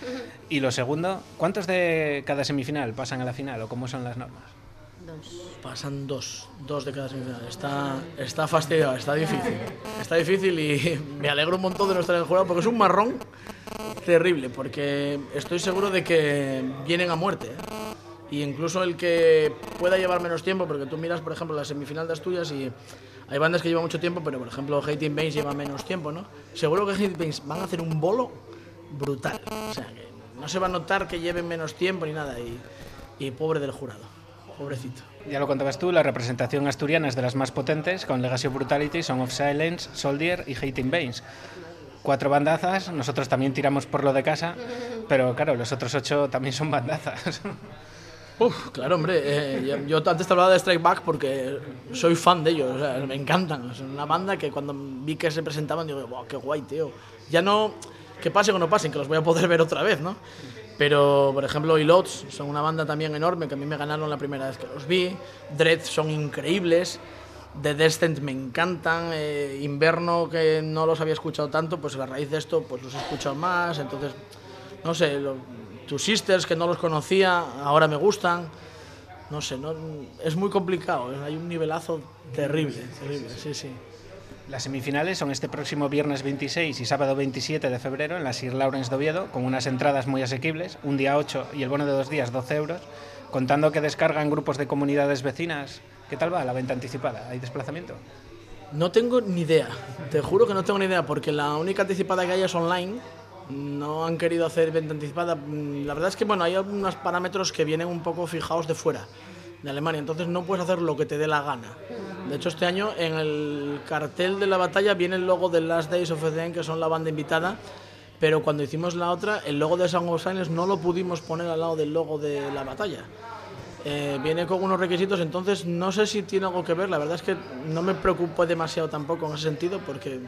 Y lo segundo, ¿cuántos de cada semifinal pasan a la final o cómo son las normas? Pasan dos, dos de cada semifinal. Está, está fastidiado, está difícil. Está difícil y me alegro un montón de no estar en el jurado porque es un marrón terrible, porque estoy seguro de que vienen a muerte. ¿eh? Y incluso el que pueda llevar menos tiempo, porque tú miras, por ejemplo, la semifinal de Asturias y hay bandas que llevan mucho tiempo, pero por ejemplo, Hating Banes lleva menos tiempo, ¿no? Seguro que Hating Banes van a hacer un bolo brutal. O sea, no se va a notar que lleven menos tiempo ni nada. Y, pobre del jurado, pobrecito. Ya lo contabas tú, la representación asturiana es de las más potentes, con Legacy of Brutality, Song of Silence, Soldier y Hating Banes. Cuatro bandazas, nosotros también tiramos por lo de casa, pero claro, los otros ocho también son bandazas. Uf, claro, hombre. eh, yo, yo antes te hablaba de Strike Back porque soy fan de ellos, me encantan. Es una banda que cuando vi que se presentaban digo, wow, qué guay, tío. Ya no que pasen o no pasen, que los voy a poder ver otra vez, ¿no? Pero, por ejemplo, Ilots son una banda también enorme que a mí me ganaron la primera vez que los vi. Dread son increíbles. The Descent me encantan. eh, Inverno, que no los había escuchado tanto, pues a raíz de esto pues los he escuchado más. Entonces, no sé, lo, Two Sisters, que no los conocía, ahora me gustan. No sé, no, es muy complicado. Hay un nivelazo terrible, terrible, sí, sí. Las semifinales son este próximo viernes 26 y sábado 27 de febrero en la Sir Lawrence de Oviedo, con unas entradas muy asequibles, un día 8 y el bono de dos días 12 euros, contando que descargan grupos de comunidades vecinas. ¿Qué tal va la venta anticipada? ¿Hay desplazamiento? No tengo ni idea, te juro que no tengo ni idea, porque la única anticipada que hay es online. No han querido hacer venta anticipada. Mm, La verdad es que bueno, hay algunos parámetros que vienen un poco fijados de fuera, de Alemania, entonces no puedes hacer lo que te dé la gana. De hecho, este año en el cartel de la batalla viene el logo de Last Days of End, que son la banda invitada, pero cuando hicimos la otra, el logo de Song of no lo pudimos poner al lado del logo de la batalla. Eh, viene con unos requisitos, entonces no sé si tiene algo que ver. La verdad es que no me preocupo demasiado tampoco en ese sentido, porque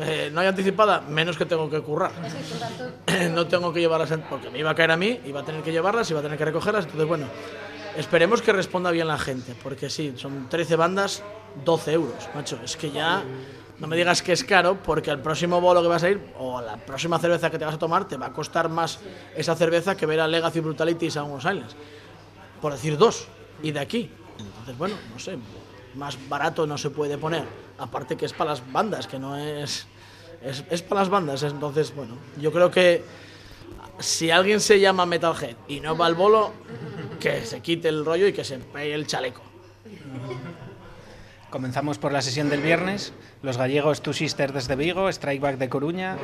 eh, no hay anticipada, menos que tengo que currar. no tengo que llevarlas, porque me iba a caer a mí, iba a tener que llevarlas, iba a tener que recogerlas. Entonces, bueno, esperemos que responda bien la gente, porque sí, son 13 bandas, 12 euros, macho. Es que ya no me digas que es caro, porque al próximo bolo que vas a ir, o la próxima cerveza que te vas a tomar, te va a costar más esa cerveza que ver a Legacy Brutality y Sound of Silence por decir dos, y de aquí. Entonces, bueno, no sé, más barato no se puede poner. Aparte que es para las bandas, que no es... Es, es para las bandas, entonces, bueno, yo creo que si alguien se llama Metalhead y no va al bolo, que se quite el rollo y que se pegue el chaleco. Comenzamos por la sesión del viernes. Los gallegos Two Sisters desde Vigo, Strikeback de Coruña,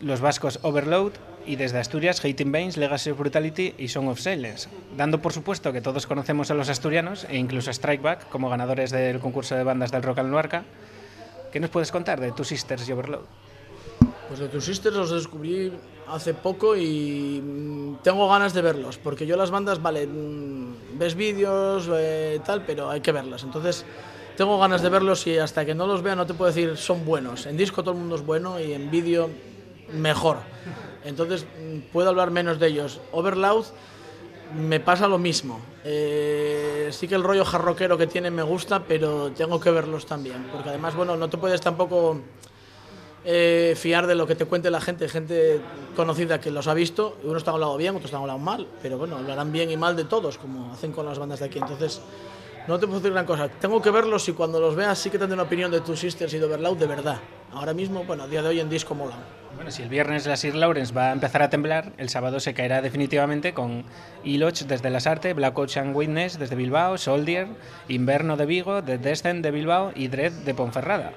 los vascos Overload y desde Asturias Hating Bains, Legacy of Brutality y Song of Silence. Dando por supuesto que todos conocemos a los asturianos e incluso a Strikeback como ganadores del concurso de bandas del Rock al Nuarca. ¿Qué nos puedes contar de Two Sisters y Overload? Pues de tus sisters los descubrí hace poco y mm, tengo ganas de verlos, porque yo las bandas, vale, mm, ves vídeos, eh, tal, pero hay que verlas. Entonces, tengo ganas de verlos y hasta que no los vea no te puedo decir son buenos. En disco todo el mundo es bueno y en vídeo mejor. Entonces, puedo hablar menos de ellos. Overloud me pasa lo mismo. Eh, sí que el rollo jarroquero que tienen me gusta, pero tengo que verlos también, porque además, bueno, no te puedes tampoco eh, fiar de lo que te cuente la gente, gente conocida que los ha visto, unos están hablando bien, otros están hablando mal, pero bueno, hablarán bien y mal de todos, como hacen con las bandas de aquí. Entonces, no te puedo decir gran cosa. Tengo que verlos y cuando los veas sí que tendré una opinión de Two Sisters y de Overloud de verdad. Ahora mismo, bueno, a día de hoy en disco mola. Bueno, si el viernes la Sir Lawrence va a empezar a temblar, el sábado se caerá definitivamente con Iloch desde Las Arte, Black Ocean Witness desde Bilbao, Soldier, Inverno de Vigo, The Descent de Bilbao y Dread de Ponferrada,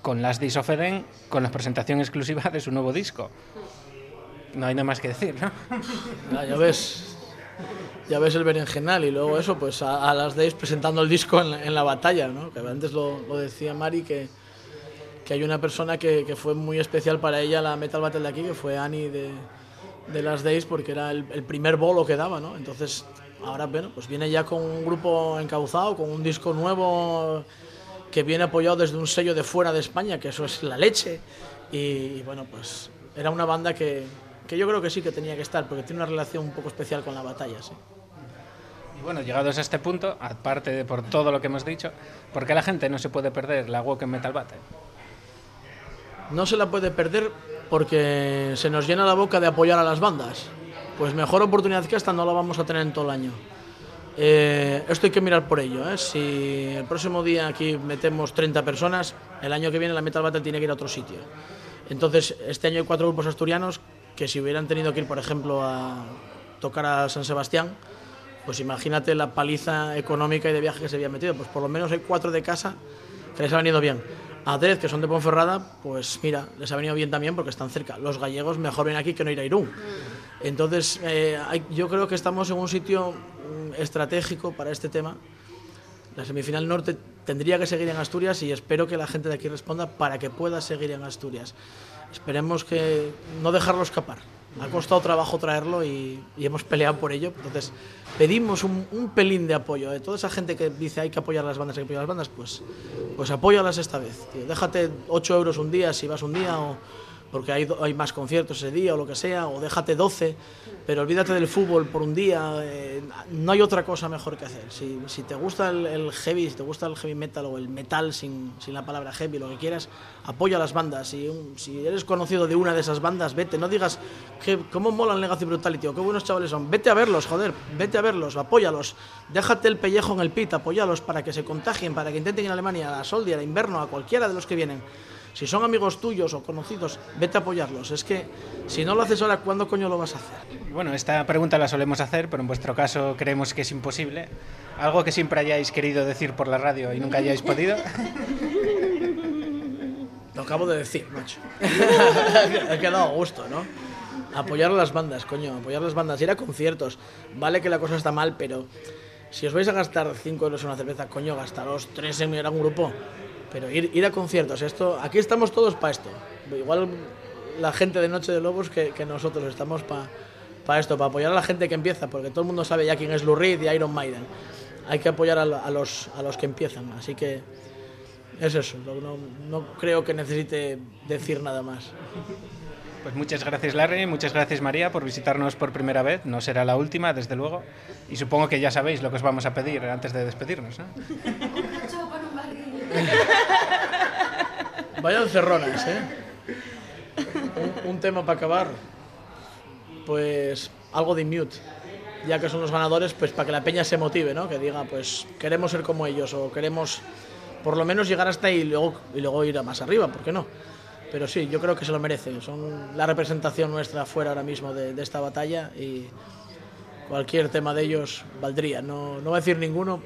con Last Days of Eden con la presentación exclusiva de su nuevo disco. No hay nada más que decir, ¿no? Ya, ya ves. Ya ves el berenjenal y luego eso, pues a, las Days presentando el disco en la, batalla, ¿no? Que antes lo decía Mari, que, que hay una persona que, que fue muy especial para ella la Metal Battle de aquí, que fue Annie de, de las Days, porque era el, el primer bolo que daba, ¿no? Entonces, ahora, bueno, pues viene ya con un grupo encauzado, con un disco nuevo que viene apoyado desde un sello de fuera de España, que eso es la leche. Y, y bueno, pues era una banda que, que yo creo que sí que tenía que estar, porque tiene una relación un poco especial con la batalla, sí. Y bueno, llegados a este punto, aparte de por todo lo que hemos dicho, ¿por qué la gente no se puede perder la Woken Metal Battle? No se la puede perder porque se nos llena la boca de apoyar a las bandas. Pues mejor oportunidad que esta no la vamos a tener en todo el año. Eh, esto hay que mirar por ello. ¿eh? Si el próximo día aquí metemos 30 personas, el año que viene la Metal Battle tiene que ir a otro sitio. Entonces, este año hay cuatro grupos asturianos que si hubieran tenido que ir, por ejemplo, a tocar a San Sebastián, pues imagínate la paliza económica y de viaje que se había metido. Pues por lo menos hay cuatro de casa que les ha venido bien. A que son de Ponferrada, pues mira, les ha venido bien también porque están cerca. Los gallegos mejor ven aquí que no ir a Irún. Entonces, eh, hay- yo creo que estamos en un sitio mm, estratégico para este tema. La semifinal norte tendría que seguir en Asturias y espero que la gente de aquí responda para que pueda seguir en Asturias. Esperemos que no dejarlo escapar. Ha costado trabajo traerlo y, hemos peleado por ello. Entonces, pedimos un, pelín de apoyo. De toda esa gente que dice hay que apoyar a las bandas, hay que apoyar a las bandas, pues, pues apóyalas esta vez. Déjate 8 euros un día si vas un día o porque hay, más conciertos ese día o lo que sea, o déjate 12, pero olvídate del fútbol por un día. eh, no hay otra cosa mejor que hacer. Si, te gusta el, el heavy, te gusta el heavy metal o el metal sin, la palabra heavy, lo que quieras, apoya a las bandas. Si, si eres conocido de una de esas bandas, vete. No digas que, cómo molan Legacy Brutality o qué buenos chavales son. Vete a verlos, joder, vete a verlos, apóyalos. Déjate el pellejo en el pit, apóyalos para que se contagien, para que intenten ir a Alemania, a Soldier, a Inverno, a cualquiera de los que vienen. Si son amigos tuyos o conocidos, vete a apoyarlos. Es que si no lo haces ahora, ¿cuándo coño lo vas a hacer? Bueno, esta pregunta la solemos hacer, pero en vuestro caso creemos que es imposible. Algo que siempre hayáis querido decir por la radio y nunca hayáis podido. Lo acabo de decir, macho. He quedado a gusto, ¿no? Apoyar a las bandas, coño, apoyar a las bandas, ir a conciertos. Vale que la cosa está mal, pero si os vais a gastar 5 euros en una cerveza, coño, gastaros 3 en ir a un grupo. Pero ir, ir a conciertos, esto, aquí estamos todos para esto. Igual la gente de Noche de Lobos que, que nosotros estamos para para esto, para apoyar a la gente que empieza, porque todo el mundo sabe ya quién es Lou Reed y Iron Maiden. Hay que apoyar a, a los, a los que empiezan, así que es eso, no, no creo que necesite decir nada más. Pues muchas gracias Larry, muchas gracias María por visitarnos por primera vez. No será la última, desde luego. Y supongo que ya sabéis lo que os vamos a pedir antes de despedirnos. ¿no? Vaya encerronas, ¿eh? Un, tema para acabar. Pues algo de mute. Ya que son los ganadores, pues para que la peña se motive, ¿no? Que diga, pues queremos ser como ellos o queremos por lo menos llegar hasta ahí y luego, y luego ir a más arriba, ¿por qué no? Pero sí, yo creo que se lo merecen. Son la representación nuestra fuera ahora mismo de, de esta batalla y cualquier tema de ellos valdría. No, no voy a decir ninguno,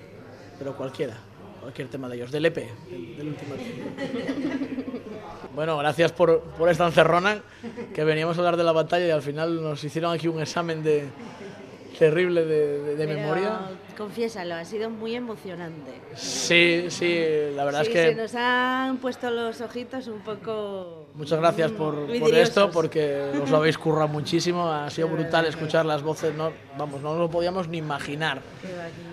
pero cualquiera. Cualquier tema de ellos. Del EP, del, del último EP. Bueno, gracias por, por esta encerrona, que veníamos a hablar de la batalla y al final nos hicieron aquí un examen de terrible de, de- de Pero, memoria. Confiésalo, ha sido muy emocionante. Sí, sí, la verdad Sí, es que... se nos han puesto los ojitos un poco... Muchas gracias por, por esto, porque os lo habéis currado muchísimo. Ha sido brutal escuchar las voces. No, vamos, no lo podíamos ni imaginar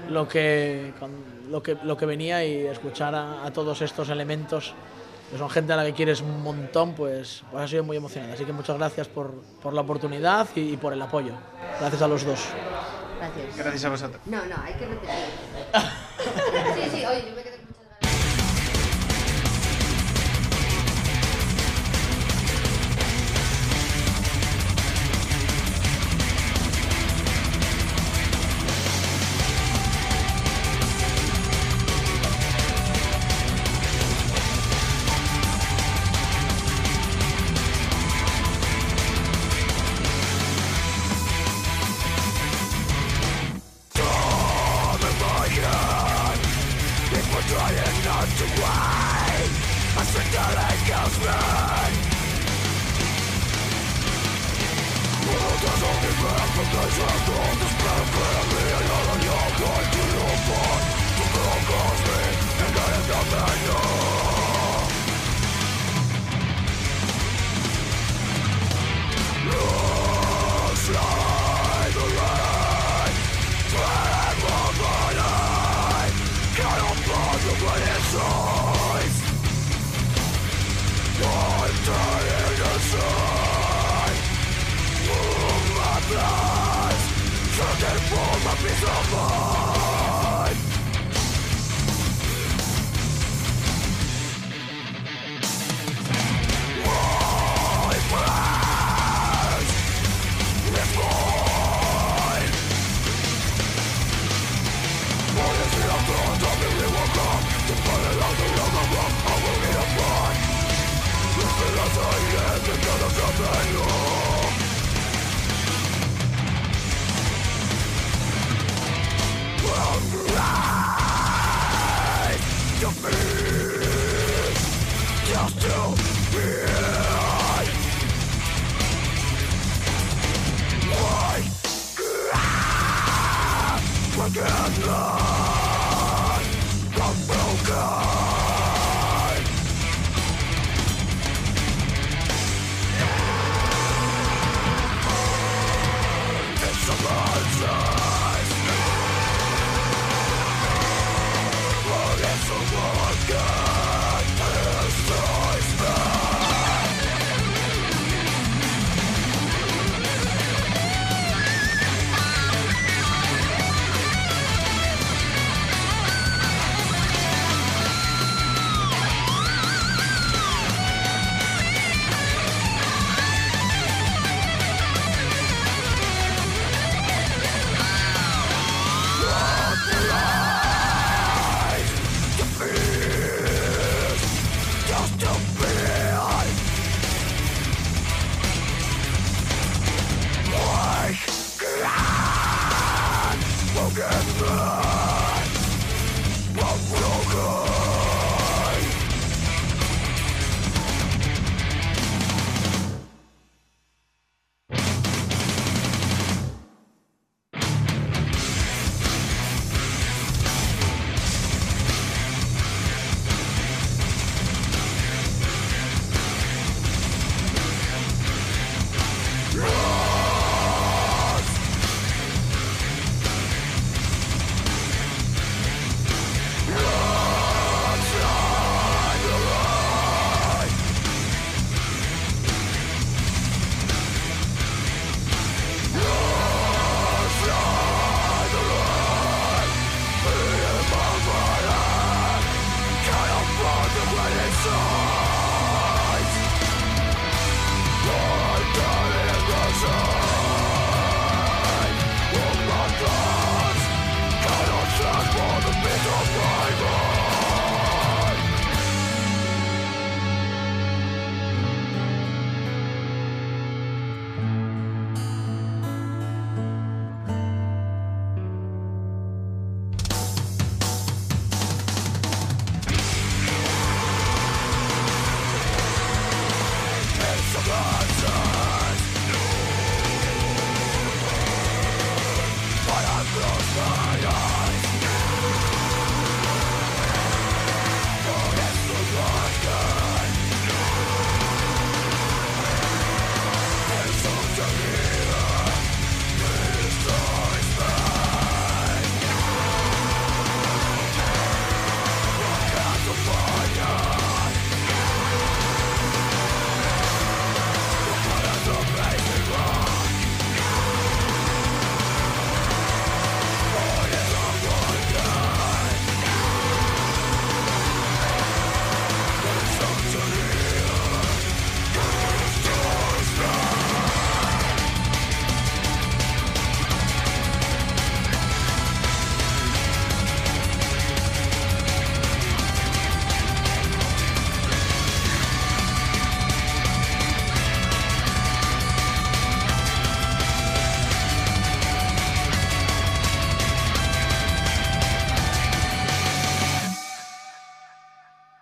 lo que, con- lo que, lo que venía y escuchar a, a todos estos elementos, que son gente a la que quieres un montón, pues, pues ha sido muy emocionante. Así que muchas gracias por, por la oportunidad y, y por el apoyo. Gracias a los dos. Gracias. Gracias a vosotros. No, no, hay que repetir. sí, sí, oye, yo me